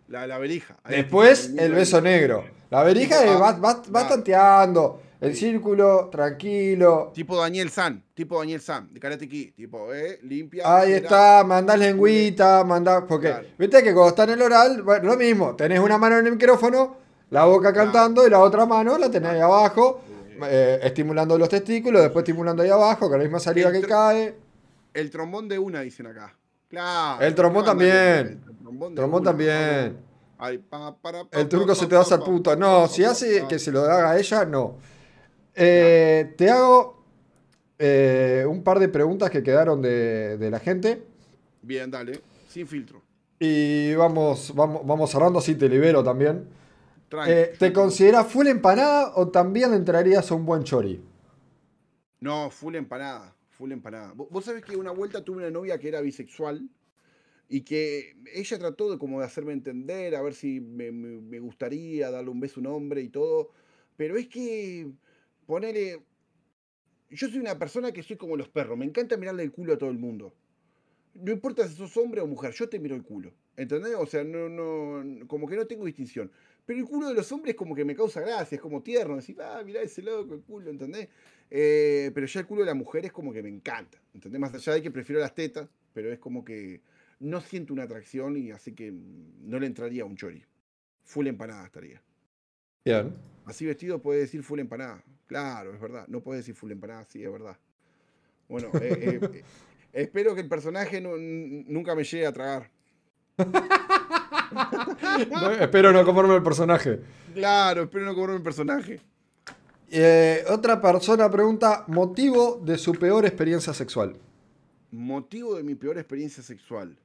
La, la verija. Después el beso negro. La verija va, va, tanteando. El círculo, tranquilo. Tipo Daniel San, tipo Daniel San, de Karate Kid. Tipo, eh, limpia. Ahí está, mandás lengüita, mandás. Porque, viste que cuando está en el oral, bueno, lo mismo. Tenés una mano en el micrófono, la boca cantando y la otra mano la tenés ahí abajo, eh, estimulando los testículos, después estimulando ahí abajo, con la misma salida que cae. El trombón de una, dicen acá. Claro. El trombón también. El trombón, también. el turco se te va a hacer puto. No, si hace que se lo haga a ella, no. Eh, te hago eh, un par de preguntas que quedaron de, la gente. Bien, dale. Sin filtro. Y vamos, vamos, vamos cerrando, así te libero también. Eh, ¿Te consideras full empanada o también entrarías a un buen chori? No, full empanada full empanada. Vos sabés que una vuelta tuve una novia que era bisexual y que ella trató de como de hacerme entender, a ver si me, gustaría darle un beso a un hombre y todo, pero es que ponerle... Yo soy una persona que soy como los perros, me encanta mirarle el culo a todo el mundo. No importa si sos hombre o mujer, yo te miro el culo. ¿Entendés? O sea, no, no, como que no tengo distinción. Pero el culo de los hombres como que me causa gracia, es como tierno, decir, ah, mirá ese loco, el culo, ¿entendés? Eh, pero ya el culo de la mujer es como que me encanta, ¿entendés? Más allá de que prefiero las tetas, pero es como que no siento una atracción y así que no le entraría a un chori. Full empanada estaría. Bien. Así vestido puede decir full empanada. Claro, es verdad. No puede decir full empanada, sí, es verdad. Bueno, eh, eh, espero que el personaje nunca me llegue a tragar. espero no comerme el personaje. Claro, espero no comerme el personaje. Eh, otra persona pregunta, motivo de su peor experiencia sexual. Motivo de mi peor experiencia sexual.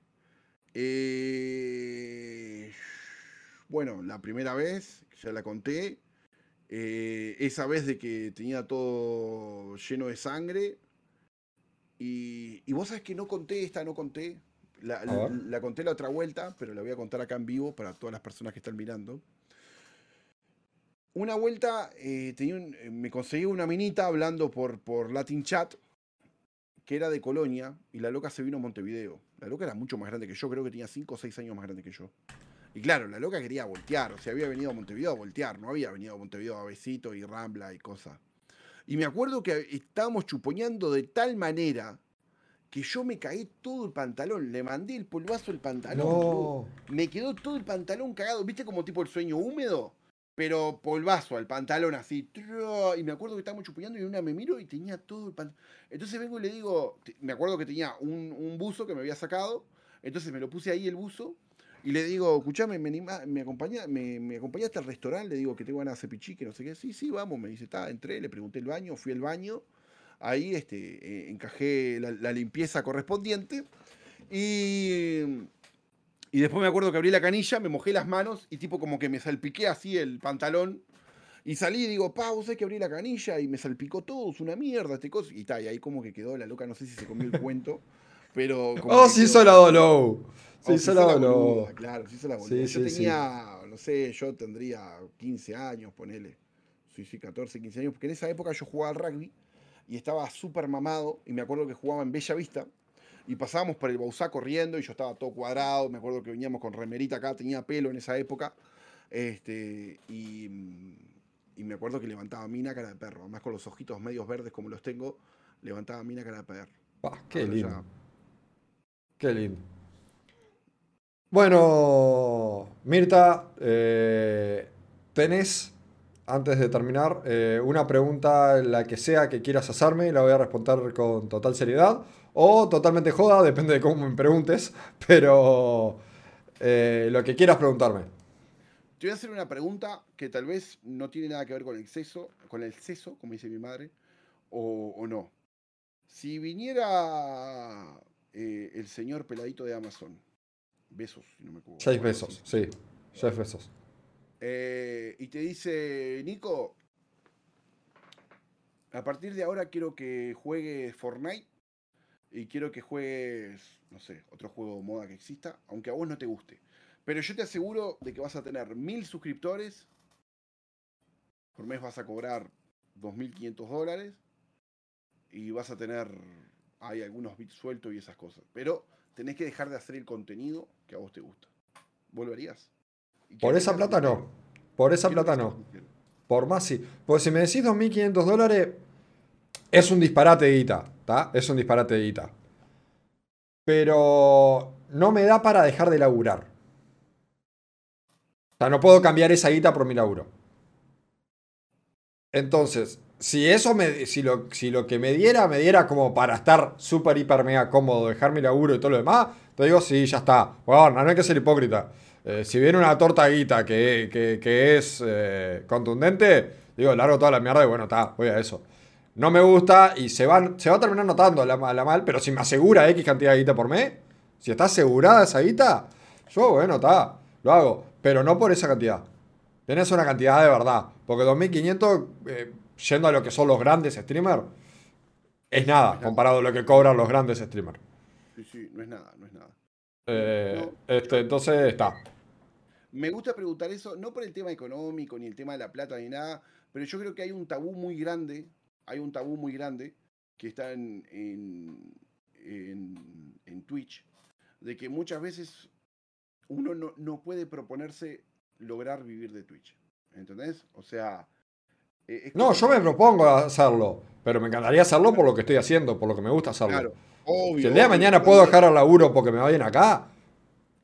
Bueno, la primera vez, ya la conté, eh, esa vez de que tenía todo lleno de sangre. Y, y vos sabés que no conté esta, no conté. La, conté la otra vuelta, pero la voy a contar acá en vivo para todas las personas que están mirando. Una vuelta eh, tenía eh, me conseguí una minita hablando por, por Latin Chat que era de Colonia y la loca se vino a Montevideo. La loca era mucho más grande que yo, creo que tenía 5 o 6 años más grande que yo. Y claro, la loca quería voltear, o sea, había venido a Montevideo a voltear, no había venido a Montevideo a besito y rambla y cosas. Y me acuerdo que estábamos chupoñando de tal manera que yo me caí todo el pantalón, le mandé el polvazo al pantalón. No. Me quedó todo el pantalón cagado, ¿viste como tipo el sueño húmedo? Pero polvazo al pantalón así. Y me acuerdo que estábamos chupoñando y una me miro y tenía todo el pantalón. Entonces vengo y le digo, me acuerdo que tenía un, un buzo que me había sacado, entonces me lo puse ahí el buzo y le digo, escuchame, me, anima- me, acompaña, me, me acompañaste al restaurante, le digo que tengo ganas de hacer pichí, que no sé qué. Sí, sí, vamos, me dice, está, entré, le pregunté el baño, fui al baño, ahí este, eh, encajé la, la limpieza correspondiente y, y después me acuerdo que abrí la canilla, me mojé las manos y tipo como que me salpiqué así el pantalón. Y salí y digo, pa, vos sabés que abrí la canilla y me salpicó todo, es una mierda, este cosa. Y, ta, y ahí como que quedó la loca, no sé si se comió el cuento, pero... como Oh, sí quedó- hizo hizo la boluda, Claro, sí hizo la boluda. Sí, yo sí, sí. tenía, no sé, yo tendría 15 años, ponele. Sí, sí, 14, 15 años, porque en esa época yo jugaba al rugby y estaba súper mamado y me acuerdo que jugaba en Bella Vista y pasábamos por el Bausá corriendo y yo estaba todo cuadrado, me acuerdo que veníamos con remerita acá, tenía pelo en esa época este, y, y me acuerdo que levantaba mina cara de perro, además con los ojitos medios verdes como los tengo, levantaba mina cara de perro. Pa, qué lindo. ya- Qué lindo. Bueno, Mirta, eh, tenés, antes de terminar, eh, una pregunta, la que sea que quieras hacerme, la voy a responder con total seriedad o totalmente joda, depende de cómo me preguntes, pero eh, lo que quieras preguntarme. Te voy a hacer una pregunta que tal vez no tiene nada que ver con el sexo, con el seso, como dice mi madre, o, o no. Si viniera eh, el señor peladito de Amazon, besos, si no me equivoco. Algo besos, sí, seis besos. eh, y te dice, Nico, a partir de ahora quiero que juegues Fortnite y quiero que juegues, no sé, otro juego de moda que exista, aunque a vos no te guste. Pero yo te aseguro de que vas a tener mil suscriptores, por mes vas a cobrar 2.500 dólares y vas a tener, hay algunos bits sueltos y esas cosas. Pero tenés que dejar de hacer el contenido que a vos te gusta. ¿Volverías? Por esa plata no, por esa plata no. Por más sí. Pues si me decís 2.500 dólares, es un disparate de guita, ¿tá? Es un disparate de guita. Pero no me da para dejar de laburar. O sea, no puedo cambiar esa guita por mi laburo. Entonces, si eso me, si lo, si lo que me diera, me diera como para estar súper, hiper, mega cómodo, dejar mi laburo y todo lo demás, te digo, sí, ya está. Bueno, no hay que ser hipócrita. Eh, si viene una torta guita que, que- que es eh, contundente, digo, largo toda la mierda y bueno, está, voy a eso. No me gusta y se, van, se va a terminar notando la, la mal, pero si me asegura X cantidad de guita por mes, si está asegurada esa guita, yo, bueno, está, lo hago, pero no por esa cantidad. Tenés una cantidad de verdad, porque 2500, eh, yendo a lo que son los grandes streamers, es nada comparado a lo que cobran los grandes streamers. Sí, sí, no es nada, no es nada. Eh, este, entonces está. Me gusta preguntar eso, no por el tema económico, ni el tema de la plata, ni nada, pero yo creo que hay un tabú muy grande, hay un tabú muy grande que está en, en, en- en Twitch, de que muchas veces uno no, no puede proponerse lograr vivir de Twitch. ¿Entendés? O sea... eh, No, yo me propongo hacerlo, pero me encantaría hacerlo por lo que estoy haciendo, por lo que me gusta hacerlo. Claro, obvio. si el día de mañana obvio, puedo dejar el laburo porque me va bien acá,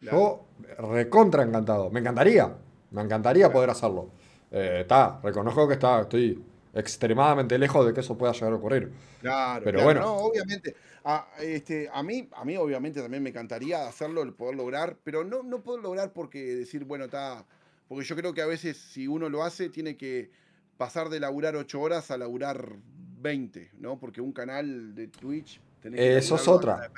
claro. yo recontra encantado. Me encantaría, me encantaría poder hacerlo. Eh, Está, reconozco que está, estoy extremadamente lejos de que eso pueda llegar a ocurrir. Claro, Pero bueno. no, obviamente. A, este, a, mí, a mí, obviamente, también me encantaría hacerlo, el poder lograr, pero no, no puedo lograr porque decir, bueno, está. Porque yo creo que a veces, si uno lo hace, tiene que pasar de laburar 8 horas a laburar 20, ¿no? Porque un canal de Twitch. tenés que Eso es otra.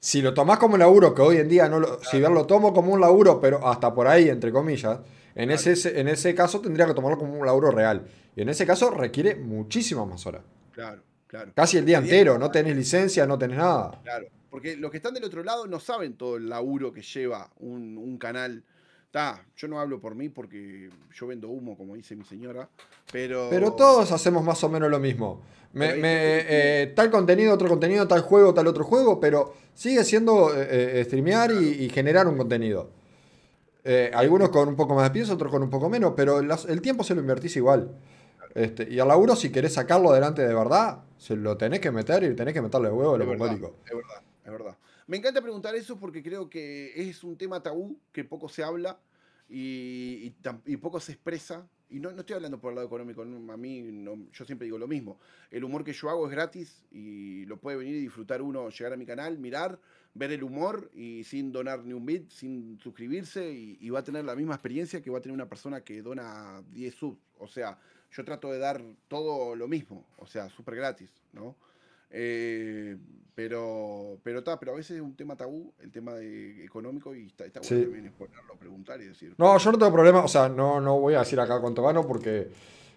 Si lo tomás como laburo, que hoy en día no lo, si bien lo tomo como un laburo, pero hasta por ahí, entre comillas, en, Claro. ese, en ese caso tendría que tomarlo como un laburo real. Y en ese caso requiere muchísimas más horas. Claro, claro. Casi el día entero, no tenés licencia, no tenés nada. Claro, porque los que están del otro lado no saben todo el laburo que lleva un, un canal Ta, yo no hablo por mí porque yo vendo humo, como dice mi señora, pero... Pero todos hacemos más o menos lo mismo. Me- me- eh, tal contenido, otro contenido, tal juego, tal otro juego, pero sigue siendo eh, eh, streamear y, y generar un contenido. Eh, algunos con un poco más de pienso, otros con un poco menos, pero las- el tiempo se lo invertís igual. Este, y al laburo, si querés sacarlo adelante de verdad, se lo tenés que meter y tenés que meterle huevo a lo Es verdad, es verdad, es verdad. Me encanta preguntar eso porque creo que es un tema tabú que poco se habla y, y poco se expresa. Y no, no estoy hablando por el lado económico, a mí no- yo siempre digo lo mismo. El humor que yo hago es gratis y lo puede venir y disfrutar uno, llegar a mi canal, mirar, ver el humor y sin donar ni un bit, sin suscribirse y, y va a tener la misma experiencia que va a tener una persona que dona 10 subs. O sea, yo trato de dar todo lo mismo, o sea, súper gratis, ¿no? Eh, pero, pero está, pero a veces es un tema tabú, el tema de- económico, y está, está bueno Sí. también exponerlo, preguntar y decir. No, yo no tengo problema, o sea, no, no voy a decir acá cuánto gano porque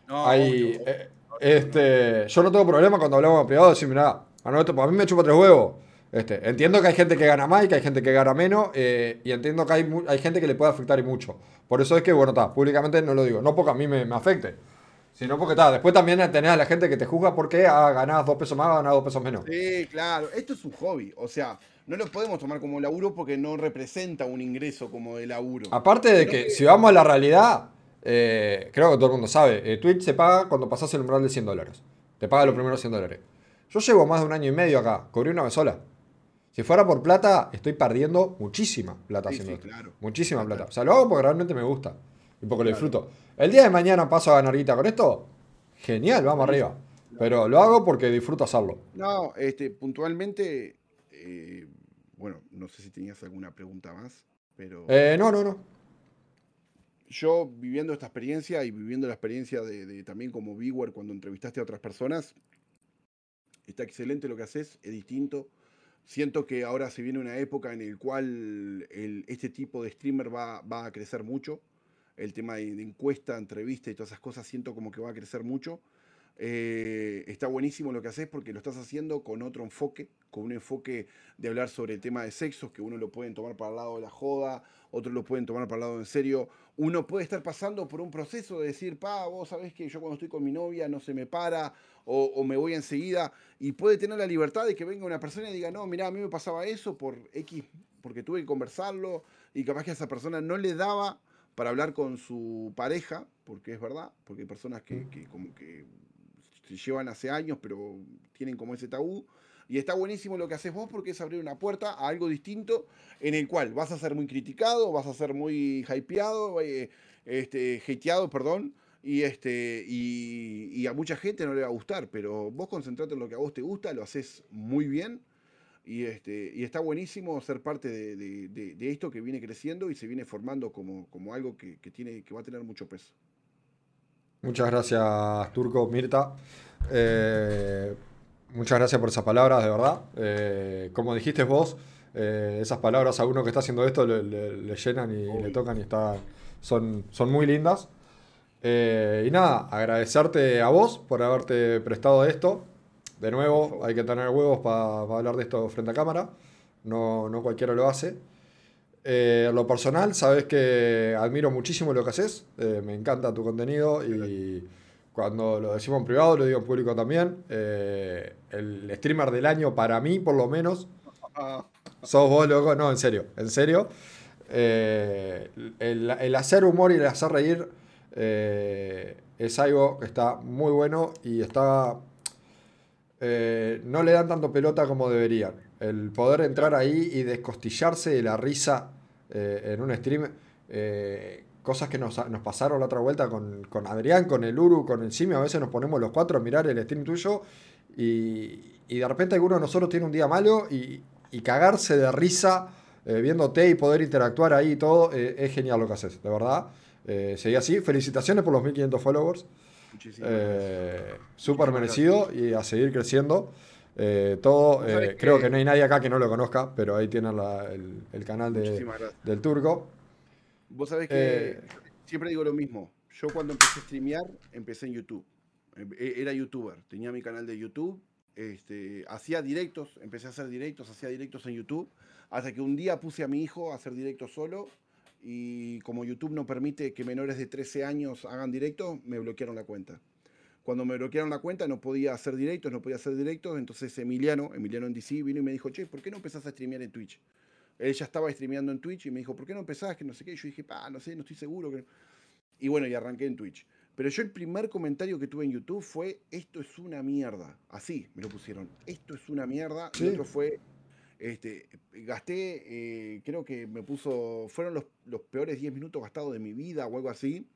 No, hay. obvio, eh, este, yo no tengo problema cuando hablamos en privado de decir, mira, a, esto, a mí me chupa tres huevos. Este, entiendo que hay gente que gana más y que hay gente que gana menos, eh, y entiendo que hay, hay gente que le puede afectar y mucho. Por eso es que, bueno, está, públicamente no lo digo. No porque a mí me, me afecte, sino porque está. Después también tenés a la gente que te juzga porque ah, ganás dos pesos más, ganás dos pesos menos. Sí, claro, esto es un hobby, o sea, no lo podemos tomar como laburo porque no representa un ingreso como de laburo. Aparte de que, si vamos a la realidad, eh, creo que todo el mundo sabe, eh, Twitch se paga cuando pasas el umbral de 100 dólares. Te paga los primeros 100 dólares. Yo llevo más de un año y medio acá, cubrí una vez sola. Si fuera por plata, estoy perdiendo muchísima plata Sí, haciendo sí, esto. claro. Muchísima Claro. plata. O sea, lo hago porque realmente me gusta. Y porque lo disfruto. El día de mañana paso a ganar guita con esto. Genial, vamos arriba. Pero lo hago porque disfruto hacerlo. No, este, puntualmente, eh, bueno, no sé si tenías alguna pregunta más, pero... Eh, no, no, no. yo viviendo esta experiencia y viviendo la experiencia de, de también como viewer cuando entrevistaste a otras personas, está excelente lo que haces, es distinto. Siento que ahora se viene una época en el cual el- este tipo de streamer va, va a crecer mucho. El tema de, encuesta, entrevista y todas esas cosas, siento como que va a crecer mucho. Eh, está buenísimo lo que haces porque lo estás haciendo con otro enfoque, con un enfoque de hablar sobre el tema de sexos, que uno lo pueden tomar para el lado de la joda, otros lo pueden tomar para el lado en serio. Uno puede estar pasando por un proceso de decir, pa, vos sabés que yo cuando estoy con mi novia no se me para o, o me voy enseguida, y puede tener la libertad de que venga una persona y diga, no, mira, a mí me pasaba eso por X, porque tuve que conversarlo, y capaz que a esa persona no le daba para hablar con su pareja, porque es verdad, porque hay personas que, que como que se llevan hace años, pero tienen como ese tabú. Y está buenísimo lo que haces vos porque es abrir una puerta a algo distinto en el cual vas a ser muy criticado, vas a ser muy hypeado, eh, este, hateado, perdón, y, este, y, y a mucha gente no le va a gustar, pero vos concentrate en lo que a vos te gusta, lo haces muy bien. Y, este, y está buenísimo ser parte de, de- de- de esto que viene creciendo y se viene formando como, como algo que, que tiene, que va a tener mucho peso. Muchas gracias, Turco, Mirta. Eh, muchas gracias por esas palabras, de verdad. Eh, como dijiste vos, eh, esas palabras a uno que está haciendo esto le, le- le llenan y le tocan y está, son, son muy lindas. Y nada, agradecerte a vos por haberte prestado esto. De nuevo, hay que tener huevos para hablar de esto frente a cámara. No, no cualquiera lo hace. Eh, lo personal, sabes que admiro muchísimo lo que haces. eh, me encanta tu contenido y cuando lo decimos en privado, lo digo en público también. eh, el streamer del año, para mí, por lo menos, sos vos, loco. No, en serio, en serio. Eh, el, el hacer humor y el hacer reír es algo que está muy bueno y está. Eh, no le dan tanto pelota como deberían. El poder entrar ahí y descostillarse de la risa eh, en un stream. eh, cosas que nos, nos pasaron la otra vuelta con, con Adrián, con el Uru, con el Simio. A veces nos ponemos los cuatro a mirar el stream tuyo y, y de repente alguno de nosotros tiene un día malo y, y cagarse de risa viéndote y poder interactuar ahí y todo. es genial lo que haces, de verdad. Seguí así. Felicitaciones por los 1500 followers. Muchísimas gracias. Eh, Súper merecido y a seguir creciendo. Eh, todo, eh, creo que- no hay nadie acá que no lo conozca, pero ahí tienen la- el, el canal de- del turco. Vos sabés que Eh, siempre digo lo mismo. Yo cuando empecé a streamear, empecé en YouTube. Era youtuber, tenía mi canal de YouTube, este, hacía directos, empecé a hacer directos, hacía directos en YouTube, hasta que un día puse a mi hijo a hacer directos solo y como YouTube no permite que menores de 13 años hagan directo, me bloquearon la cuenta. Cuando me bloquearon la cuenta no podía hacer directos, no podía hacer directos, entonces Emiliano, Emiliano en DC, vino y me dijo, che, ¿por qué no empezás a streamear en Twitch? Él ya estaba streameando en Twitch y me dijo, ¿por qué no empezás? Que no sé qué. Y yo dije, pa, no sé, no estoy seguro. Que... Y bueno, y arranqué en Twitch. Pero yo el primer comentario que tuve en YouTube fue, esto es una mierda. Así me lo pusieron, esto es una mierda. Y otro fue, este, gasté, eh, creo que me puso, fueron los, peores 10 minutos gastados de mi vida o algo así.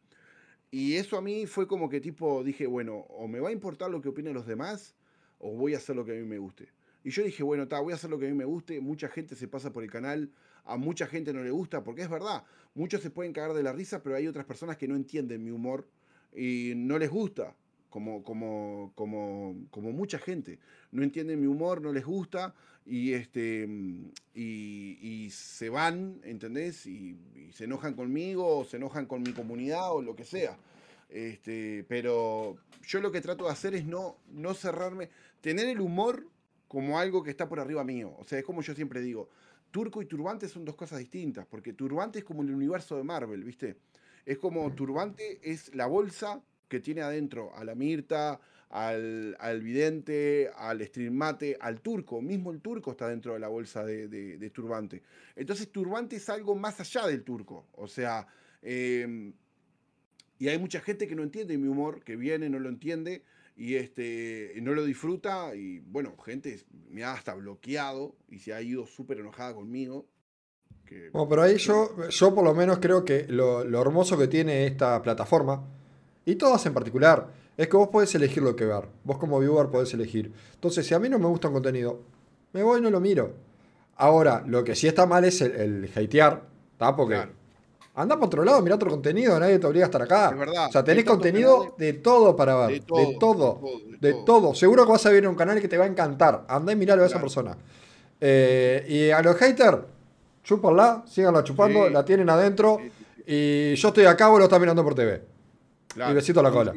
Y eso a mí fue como que tipo, dije, bueno, o me va a importar lo que opinen los demás, o voy a hacer lo que a mí me guste. Y yo dije, bueno, ta, voy a hacer lo que a mí me guste. Mucha gente se pasa por el canal, a mucha gente no le gusta, porque es verdad, muchos se pueden cagar de la risa, pero hay otras personas que no entienden mi humor y no les gusta, como, como, como, como mucha gente. No entienden mi humor, no les gusta y, este, y, se van, ¿entendés? Y, se enojan conmigo o se enojan con mi comunidad o lo que sea. Este, pero yo lo que trato de hacer es no, no cerrarme, tener el humor como algo que está por arriba mío. O sea, es como yo siempre digo, turco y turbante son dos cosas distintas, porque turbante es como el universo de Marvel, ¿viste? Es como Turbante es la bolsa que tiene adentro a la Mirta, al, al Vidente, al Streammate, al Turco. Mismo el Turco está dentro de la bolsa de, Turbante. Entonces Turbante es algo más allá del Turco. O sea, em, y hay mucha gente que no entiende mi humor, que viene, no lo entiende y este, no lo disfruta. Y bueno, gente me ha hasta bloqueado y se ha ido súper enojada conmigo bueno, pero ahí yo, yo por lo menos creo que lo, hermoso que tiene esta plataforma, y todas en particular, es que vos podés elegir lo que ver. Vos como viewer podés elegir. Entonces, si a mí no me gusta un contenido, me voy y no lo miro. Ahora, lo que sí está mal es el, hatear, ¿está? Porque anda por otro lado, mira otro contenido, nadie te obliga a estar acá. o sea, tenés contenido de todo para ver. De todo. De todo. Seguro que vas a ver un canal que te va a encantar. Andá y miralo a esa persona. Eh, y a los haters chúpanla, síganla chupando, la tienen adentro. y yo estoy acá, vos lo estás mirando por TV. y besito a la cola.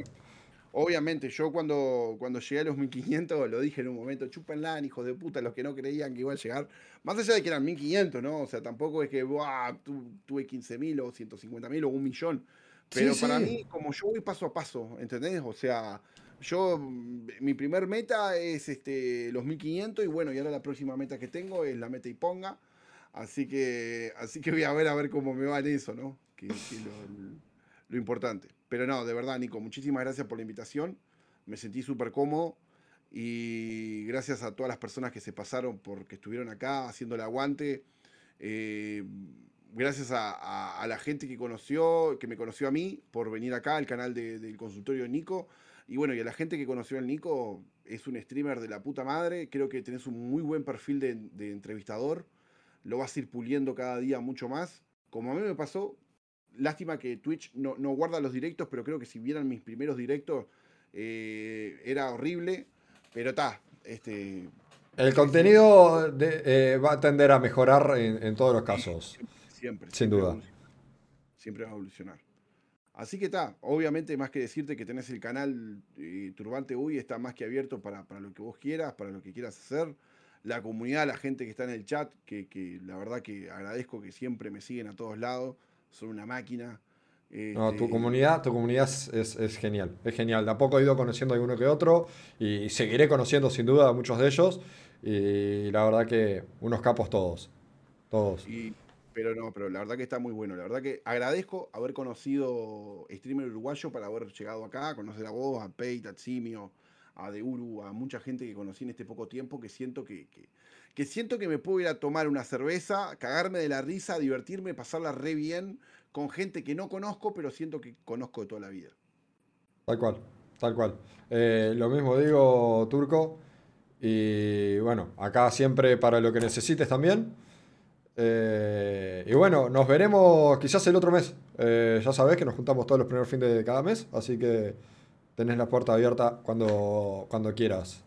Obviamente, yo cuando, cuando llegué a los 1500 lo dije en un momento, chúpenla, hijos de puta, los que no creían que iba a llegar. Más allá de que eran 1500, ¿no? O sea, tampoco es que Buah, tuve 15.000 o 150.000 o un millón. Pero para mí, como yo voy paso a paso, ¿entendés? O sea, yo, mi primer meta es este, los 1500 y bueno, y ahora la próxima meta que tengo es la meta y ponga. Así que, así que voy a ver a ver cómo me va en eso, ¿no? Que, lo, importante. Pero no, de verdad, Nico, muchísimas gracias por la invitación. Me sentí súper cómodo. Y gracias a todas las personas que se pasaron porque estuvieron acá haciendo el aguante. Eh, gracias a, la gente que conoció, que me conoció a mí por venir acá al canal del consultorio de Nico. Y bueno, y a la gente que conoció al Nico, es un streamer de la puta madre. Creo que tenés un muy buen perfil de entrevistador lo vas a ir puliendo cada día mucho más. Como a mí me pasó, lástima que Twitch no, guarda los directos, pero creo que si vieran mis primeros directos eh, era horrible. Pero está, este. El contenido eh, va a tender a mejorar en, todos los casos. Siempre. Sin duda. siempre va a evolucionar. Así que está, obviamente más que decirte que tenés el canal eh, Turbante Uy, está más que abierto para, para, lo que vos quieras, para lo que quieras hacer la comunidad, la gente que está en el chat, que, la verdad que agradezco que siempre me siguen a todos lados, son una máquina. No, tu este, comunidad, tu comunidad es, genial, es genial. De a poco he ido conociendo a uno que otro y seguiré conociendo sin duda a muchos de ellos. Y la verdad que unos capos todos. Todos. pero no, pero la verdad que está muy bueno. La verdad que agradezco haber conocido streamer uruguayo para haber llegado acá, conocer a vos, a Peit, a Simio, a Deuru, a mucha gente que conocí en este poco tiempo que siento que, que, siento que me puedo ir a tomar una cerveza, cagarme de la risa, divertirme, pasarla re bien con gente que no conozco, pero siento que conozco de toda la vida. Tal cual, tal cual. Eh, lo mismo digo, Turco. Y bueno, acá siempre para lo que necesites también. Eh, y bueno, nos veremos quizás el otro mes. Eh, ya sabés que nos juntamos todos los primeros fines de cada mes, así que tenés la puerta abierta cuando, cuando quieras.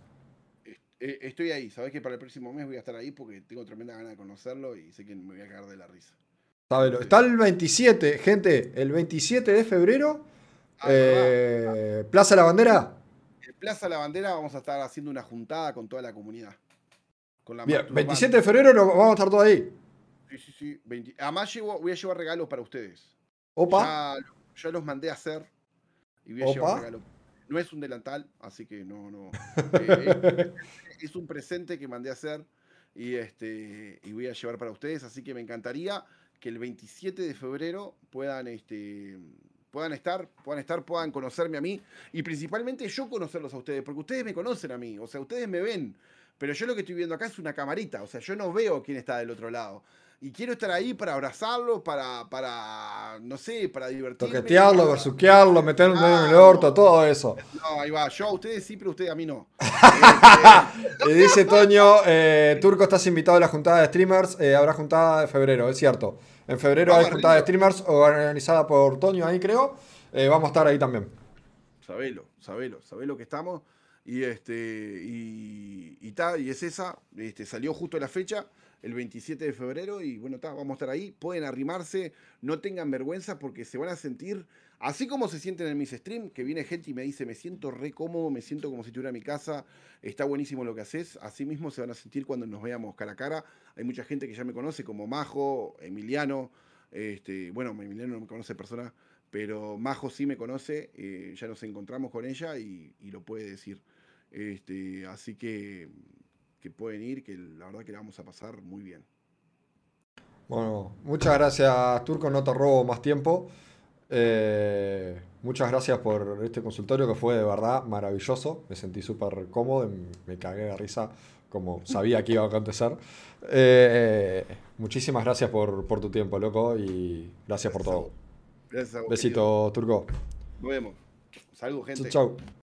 Eh, estoy ahí, sabes que para el próximo mes voy a estar ahí porque tengo tremenda ganas de conocerlo y sé que me voy a cagar de la risa. Está el 27, gente, el 27 de febrero, ah, eh, Plaza La Bandera. En Plaza La Bandera vamos a estar haciendo una juntada con toda la comunidad. Bien, 27 de febrero vamos a estar todos ahí. Sí, sí, sí. 20 Además llevo, voy a llevar regalos para ustedes. Opa. Ya, ya los mandé a hacer. Y voy a llevar Opa. regalos. No es un delantal, así que no, no. Eh, es, un presente que mandé a hacer y, este, y voy a llevar para ustedes. Así que me encantaría que el 27 de febrero puedan, este, puedan estar, puedan estar, puedan conocerme a mí y principalmente yo conocerlos a ustedes, porque ustedes me conocen a mí, o sea, ustedes me ven, pero yo lo que estoy viendo acá es una camarita, o sea, yo no veo quién está del otro lado. Y quiero estar ahí para abrazarlo, para, para, no sé, para divertirme. Toquetearlo, para- besuquearlo, meter un dedo en el orto, todo eso. No, ahí va, yo a ustedes sí, pero ustedes a mí no. Y dice Toño, eh, Turco, estás invitado a la juntada de streamers. eh, habrá juntada de febrero, es cierto. En febrero Vamos hay juntada de streamers organizada por Toño ahí, creo. Eh, vamos a estar ahí también. Sabelo, sabelo, sabelo que estamos. Y este, y, y, ta, y es esa, este, salió justo la fecha, el 27 de febrero, y bueno, vamos a estar ahí. Pueden arrimarse, no tengan vergüenza porque se van a sentir, así como se sienten en mis streams, que viene gente y me dice, me siento re cómodo, me siento como si estuviera en mi casa, está buenísimo lo que haces. Así mismo se van a sentir cuando nos veamos cara a cara. Hay mucha gente que ya me conoce, como Majo, Emiliano, este, bueno, Emiliano no me conoce persona, pero Majo sí me conoce, eh, ya nos encontramos con ella y, y lo puede decir. Este, así que, que pueden ir, que la verdad que la vamos a pasar muy bien. Bueno, muchas gracias, Turco. No te robo más tiempo. Eh, muchas gracias por este consultorio que fue de verdad maravilloso. Me sentí súper cómodo, y me cagué de risa como sabía que iba a acontecer. Eh, muchísimas gracias por, por tu tiempo, loco, y gracias por todo. Gracias a vos, Besito, Turco. Nos vemos. Saludos, gente. Chau, chau.